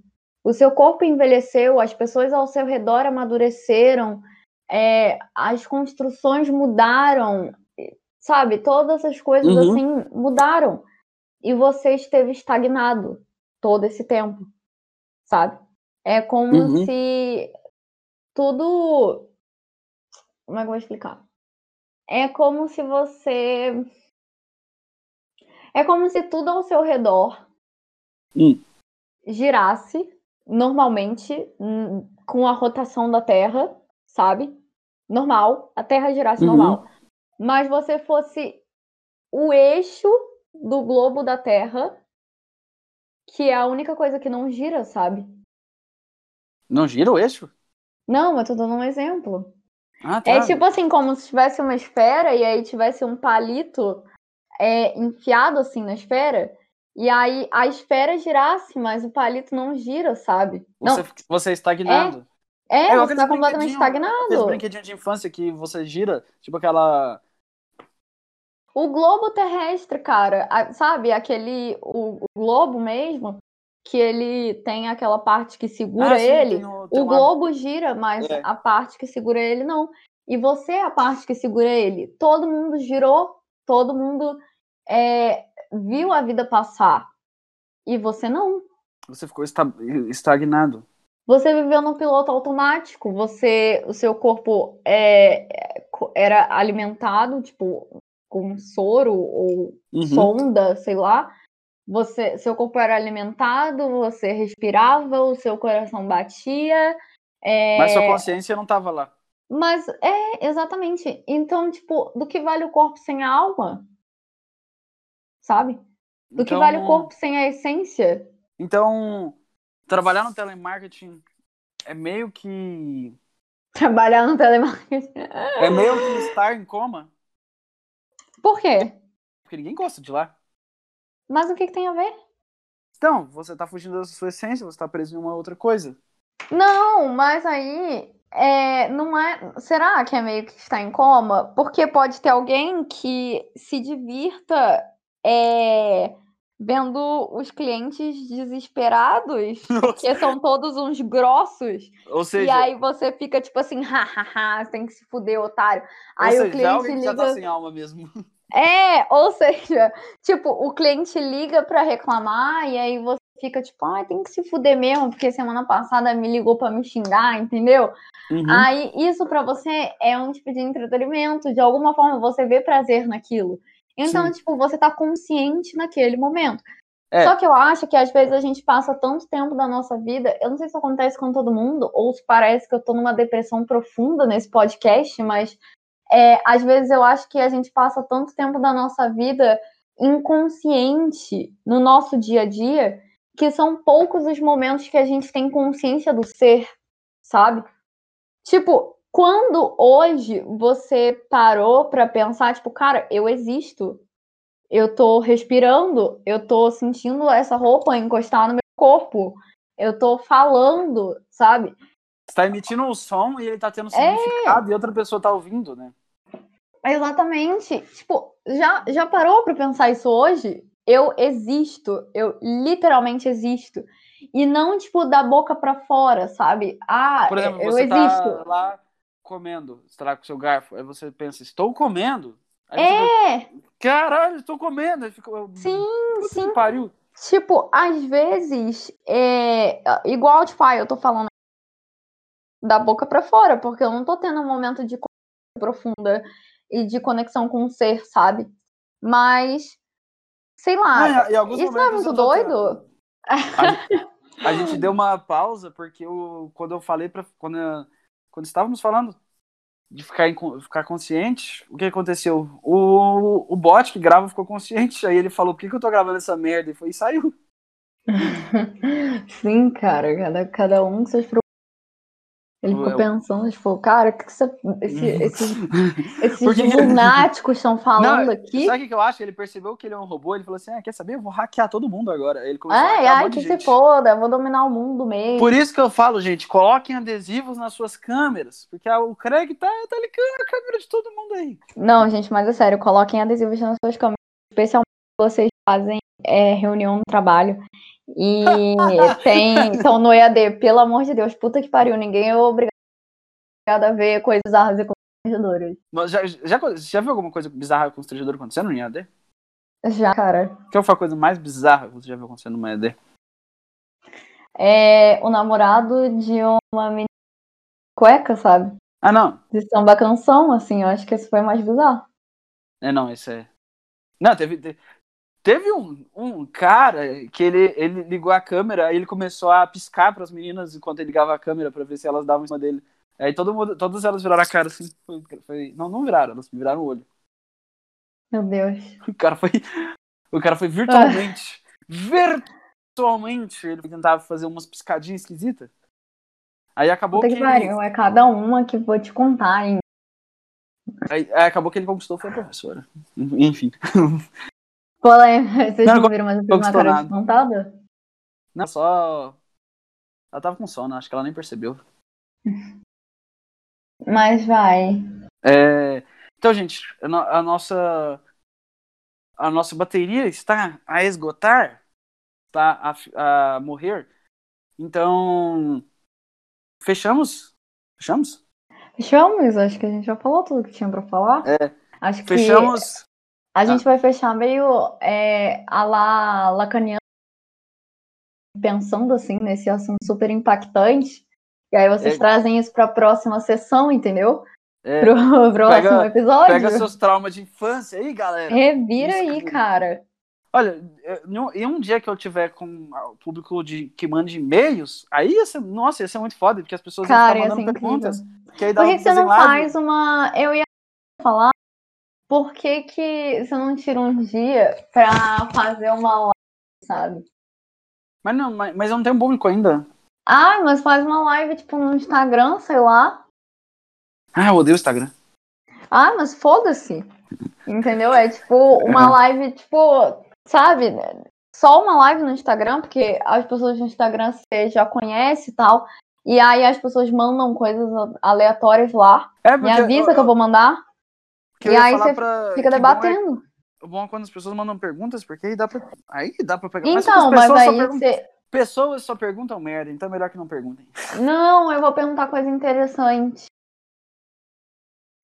O seu corpo envelheceu, as pessoas ao seu redor amadureceram, é, as construções mudaram, sabe? Todas as coisas uhum. assim mudaram. E você esteve estagnado todo esse tempo, sabe? É como uhum. se tudo. Como é que eu vou explicar? É como se você. É como se tudo ao seu redor uhum. girasse normalmente hum, com a rotação da Terra, sabe? Normal, a Terra girasse uhum. normal. Mas você fosse o eixo do globo da Terra, que é a única coisa que não gira, sabe? Não gira o eixo? Não, eu tô dando um exemplo. Ah, tá. É tipo assim, como se tivesse uma esfera e aí tivesse um palito é, enfiado assim na esfera. E aí a esfera girasse, mas o palito não gira, sabe? Você, não. você é estagnado. É, é você tá completamente estagnado. Aqueles brinquedinhos de infância que você gira, tipo aquela. O globo terrestre, cara, sabe? Aquele. O, o globo mesmo, que ele tem aquela parte que segura ah, sim, ele. O, o globo gira, mas é. a parte que segura ele não. E você é a parte que segura ele. Todo mundo girou, todo mundo é, viu a vida passar. E você não. Você ficou estagnado. Você viveu no piloto automático. Você, o seu corpo é, era alimentado, tipo, com soro ou uhum. sonda, sei lá. Você, seu corpo era alimentado, você respirava, o seu coração batia. É... Mas sua consciência não estava lá. Mas é, exatamente. Então, tipo, do que vale o corpo sem a alma? Sabe? Do então, que vale o corpo sem a essência. Então, trabalhar no telemarketing é meio que. Trabalhar no telemarketing. É meio que estar em coma. Por quê? Porque ninguém gosta de lá. Mas o que, que tem a ver? Então, você tá fugindo da sua essência, você tá preso em uma outra coisa. Não, mas aí é, não é. Será que é meio que está em coma? Porque pode ter alguém que se divirta é, vendo os clientes desesperados, porque são todos uns grossos. Ou seja, E aí você fica tipo assim, hahaha, você tem que se fuder, otário. Aí seja, o cliente que já liga. tá sem alma mesmo. É, ou seja, tipo, o cliente liga pra reclamar e aí você fica tipo, ai, tem que se fuder mesmo, porque semana passada me ligou pra me xingar, entendeu? Uhum. Aí isso pra você é um tipo de entretenimento, de alguma forma você vê prazer naquilo. Então, Sim. tipo, você tá consciente naquele momento. É. Só que eu acho que às vezes a gente passa tanto tempo da nossa vida, eu não sei se acontece com todo mundo, ou se parece que eu tô numa depressão profunda nesse podcast, mas é, às vezes eu acho que a gente passa tanto tempo da nossa vida inconsciente no nosso dia a dia, que são poucos os momentos que a gente tem consciência do ser, sabe? Tipo, quando hoje você parou pra pensar, tipo, cara, eu existo, eu tô respirando, eu tô sentindo essa roupa encostar no meu corpo, eu tô falando, sabe? Você tá emitindo um som e ele tá tendo É. significado e outra pessoa tá ouvindo, né? Exatamente. Tipo, já, já parou pra pensar isso hoje? Eu existo, eu literalmente existo. E não, tipo, da boca pra fora, sabe? Ah, Por exemplo, eu você existo. tá lá comendo, você tá lá com seu garfo, aí você pensa, estou comendo. Aí É, caralho, estou comendo. Aí fica, sim, puta sim. que pariu. Tipo, às vezes, é, igual, tipo, ah, eu tô falando da boca pra fora, porque eu não tô tendo um momento de conexão profunda e de conexão com o ser, sabe? Mas, sei lá, isso não é muito eu tô tendo- doido? A gente deu uma pausa porque eu, quando eu falei para quando, eu- quando estávamos falando de ficar, ficar consciente, o que aconteceu? O, o bot que grava ficou consciente, aí ele falou: "Por que, que eu tô gravando essa merda?" E foi e saiu. Sim, cara, cada, cada um com seus. Ele ficou Eu- pensando, tipo, cara, o que, que você- esse- esses, esses Por que que- lunáticos estão falando Não, aqui? Sabe o que eu acho? Ele percebeu que ele é um robô, ele falou assim: "Ah, quer saber? Eu vou hackear todo mundo agora." Ele começou a Ai, um ai, monte que de se gente. foda, eu vou dominar o mundo mesmo. Por isso que eu falo, gente, coloquem adesivos nas suas câmeras, porque o Craig tá, tá ligando a câmera de todo mundo aí. Não, gente, mas é sério, coloquem adesivos nas suas câmeras, especialmente se vocês fazem é, reunião no trabalho. E tem. Então, no EAD, pelo amor de Deus, puta que pariu, ninguém é obrigado a ver coisas bizarras e constrangedoras. Mas Já, já, já viu alguma coisa bizarra constrangedora acontecendo no IAD? Já, cara. Qual foi a coisa mais bizarra que você já viu acontecendo no EAD? É o namorado de uma menina cueca, sabe? Ah, não. De samba canção, assim, eu acho que esse foi mais bizarro. É, não, esse é. Não, teve. te- Teve um, um cara que ele, ele ligou a câmera, aí ele começou a piscar para as meninas enquanto ele ligava a câmera para ver se elas davam em cima dele. Aí todo mundo, todas elas viraram a cara assim. Foi, foi- não, não viraram, elas viraram o olho. Meu Deus. O cara foi. O cara foi virtualmente. virtualmente. Ele tentava fazer umas piscadinhas esquisitas. Aí acabou Puta que. que pariu, é cada uma que vou te contar, hein? Aí, aí acabou que ele conquistou foi a professora. Enfim. Polêmica. Vocês Não, viram, mas eu fiz uma cara nada. Não, só. Ela tava com sono, acho que ela nem percebeu. Mas vai. É, Então, gente, a, no- a nossa. A nossa bateria está a esgotar, está a, a morrer. Então. Fechamos? Fechamos? Fechamos? Acho que a gente já falou tudo que tinha pra falar. É. Acho que Fechamos. A gente vai fechar meio é, a la pensando assim nesse assunto super impactante. E aí vocês É. trazem isso pra próxima sessão, entendeu? É, Pro próximo episódio. pega seus traumas de infância aí, galera. Revira Isso aí, cara. Olha, é, em um- dia que eu tiver com o público de, que manda e-mails, aí ia ser, nossa, ia ser muito foda, porque as pessoas Cara, iam ia ficar mandando perguntas. Que Por que, que você não live. faz uma. Eu ia falar. Por que, que você não tira um dia pra fazer uma live, sabe? Mas não, mas, mas eu não tenho público ainda. Ah, mas faz uma live, tipo, no Instagram, sei lá. Ah, eu odeio o Instagram. Ah, mas foda-se. Entendeu? É tipo uma live, tipo, sabe? só uma live no Instagram, porque as pessoas no Instagram você já conhece e tal. E aí as pessoas mandam coisas aleatórias lá. É, Me avisa que eu vou mandar. E aí você pra- Fica debatendo. Bom é, o bom é quando as pessoas mandam perguntas, porque aí dá pra, aí dá pra pegar. Mas Então, as mas pessoas só aí perguntam- você. Pessoas só perguntam merda, então é melhor que não perguntem. Não, eu vou perguntar coisa interessante.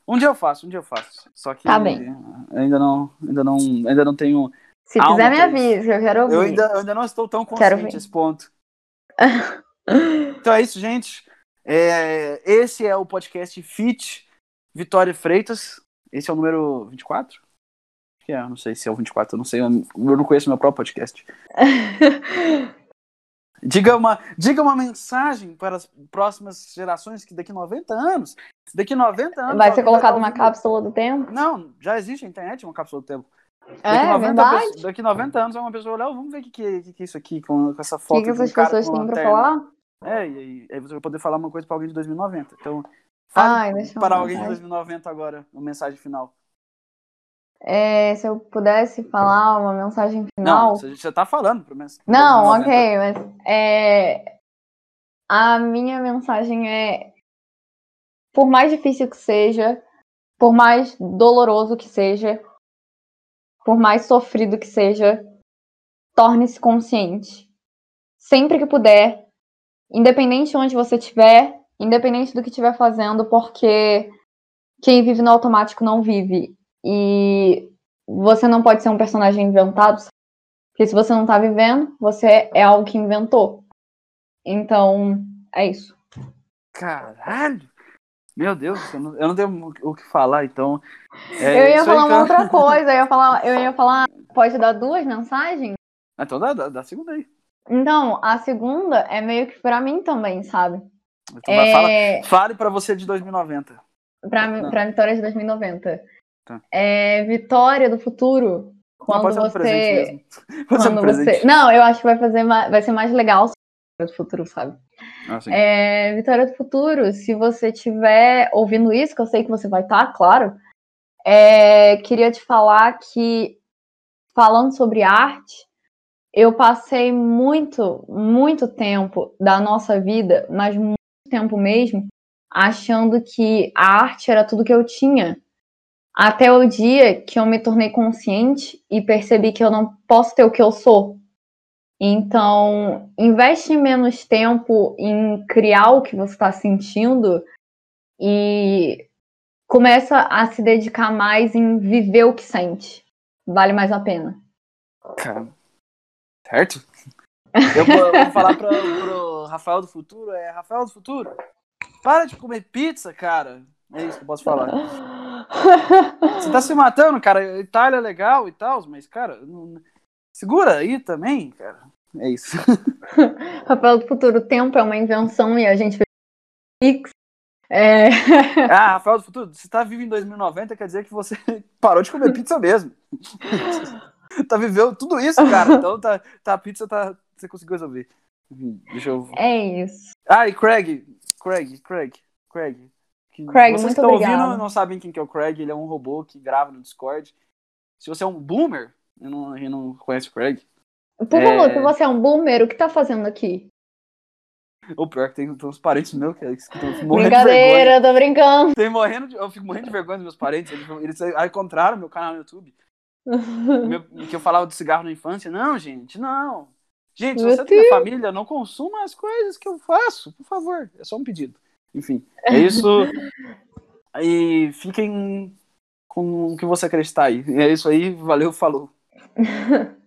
Um dia eu faço, um dia eu faço. Só que Tá bem. ainda não, ainda não, ainda não tenho. Se quiser, me avise, eu quero ouvir. Eu ainda, eu ainda não estou tão consciente ver. nesse ponto. Então é isso, gente. É, esse é o podcast Fit Vitória Freitas. Esse é o número 24? Acho que é, eu não sei se é o 24, eu não sei, eu não conheço meu próprio podcast. Diga uma, diga uma mensagem para as próximas gerações que daqui 90 anos, daqui 90 anos... Vai ser colocado estar uma cápsula do tempo? Não, já existe a internet, uma cápsula do tempo. Daqui, É, 90, verdade. pessoas- daqui 90 anos, uma pessoa olhar, vamos ver o que, que, é- que que é isso aqui, com, com essa O foto que, que um essas cara pessoas têm pra lanterna. falar? É, e aí, aí você vai poder falar uma coisa pra alguém de 2090. Então, fale Ai, para alguém de vai. 2090 agora, uma mensagem final. É, se eu pudesse falar uma mensagem final. Não, você já tá falando pro mens- Não, 2090. ok, mas é, a minha mensagem é: por mais difícil que seja, por mais doloroso que seja, por mais sofrido que seja, torne-se consciente. Sempre que puder, independente de onde você estiver, independente do que estiver fazendo, porque quem vive no automático não vive. E você não pode ser um personagem inventado, porque se você não tá vivendo, você é algo que inventou. Então, é isso. Caralho! Meu Deus, eu não, eu não tenho o que falar, então. é eu ia isso aí, falar uma outra coisa, eu ia falar, eu ia falar, pode dar duas mensagens? Então dá, dá, dá a segunda aí. Então, a segunda é meio que pra mim também, sabe? Então vai, fala, É, fale pra você de 2090. pra, Não. pra Vitória de 2090. Tá. É Vitória do futuro. Não, Quando no você. no Quando presente. você. Não, eu acho que vai, fazer ma- vai ser mais legal se Vitória do futuro, sabe? Ah. É, Vitória do Futuro, se você estiver ouvindo isso, que eu sei que você vai estar, claro, é, queria te falar que, falando sobre arte, eu passei muito, muito tempo da nossa vida, mas muito tempo mesmo, achando que a arte era tudo que eu tinha. Até o dia que eu me tornei consciente e percebi que eu não posso ter o que eu sou. Então, investe menos tempo em criar o que você está sentindo e começa a se dedicar mais em viver o que sente. Vale mais a pena. Cara. Certo? Eu vou, vou falar pra, pro Rafael do Futuro, é Rafael do Futuro, para de comer pizza, cara. É isso que eu posso falar. Você tá se matando, cara. Itália é legal e tal, mas, cara, não- segura aí também, cara. É isso. Rafael do Futuro, o tempo é uma invenção e a gente fez Pix. É... Ah, Rafael do Futuro, você tá vivo em 2090, quer dizer que você parou de comer pizza mesmo. tá vivendo tudo isso, cara. Então tá, tá a pizza tá, você conseguiu resolver. Enfim, Deixa eu. é isso. Ah, e Craig, Craig, Craig, Craig. Que Craig, vocês muito que estão ouvindo não sabem quem que é o Craig, ele é um robô que grava no Discord. Se você é um boomer e não, e não conhece o Craig, Por É. favor, se você é um boomer, o que tá fazendo aqui? ou pior que tem, tem uns parentes meus que estão morrendo de vergonha. Brincadeira, tô brincando. Tem morrendo de- eu fico morrendo de vergonha dos meus parentes. Eles, eles aí encontraram meu canal no YouTube. Meu- que eu falava do cigarro na infância. Não, gente, não. Gente, se Meu você tem família, não consuma as coisas que eu faço, por favor. É só um pedido. Enfim, é isso. E fiquem com o que você acreditar aí. É isso aí, valeu, falou.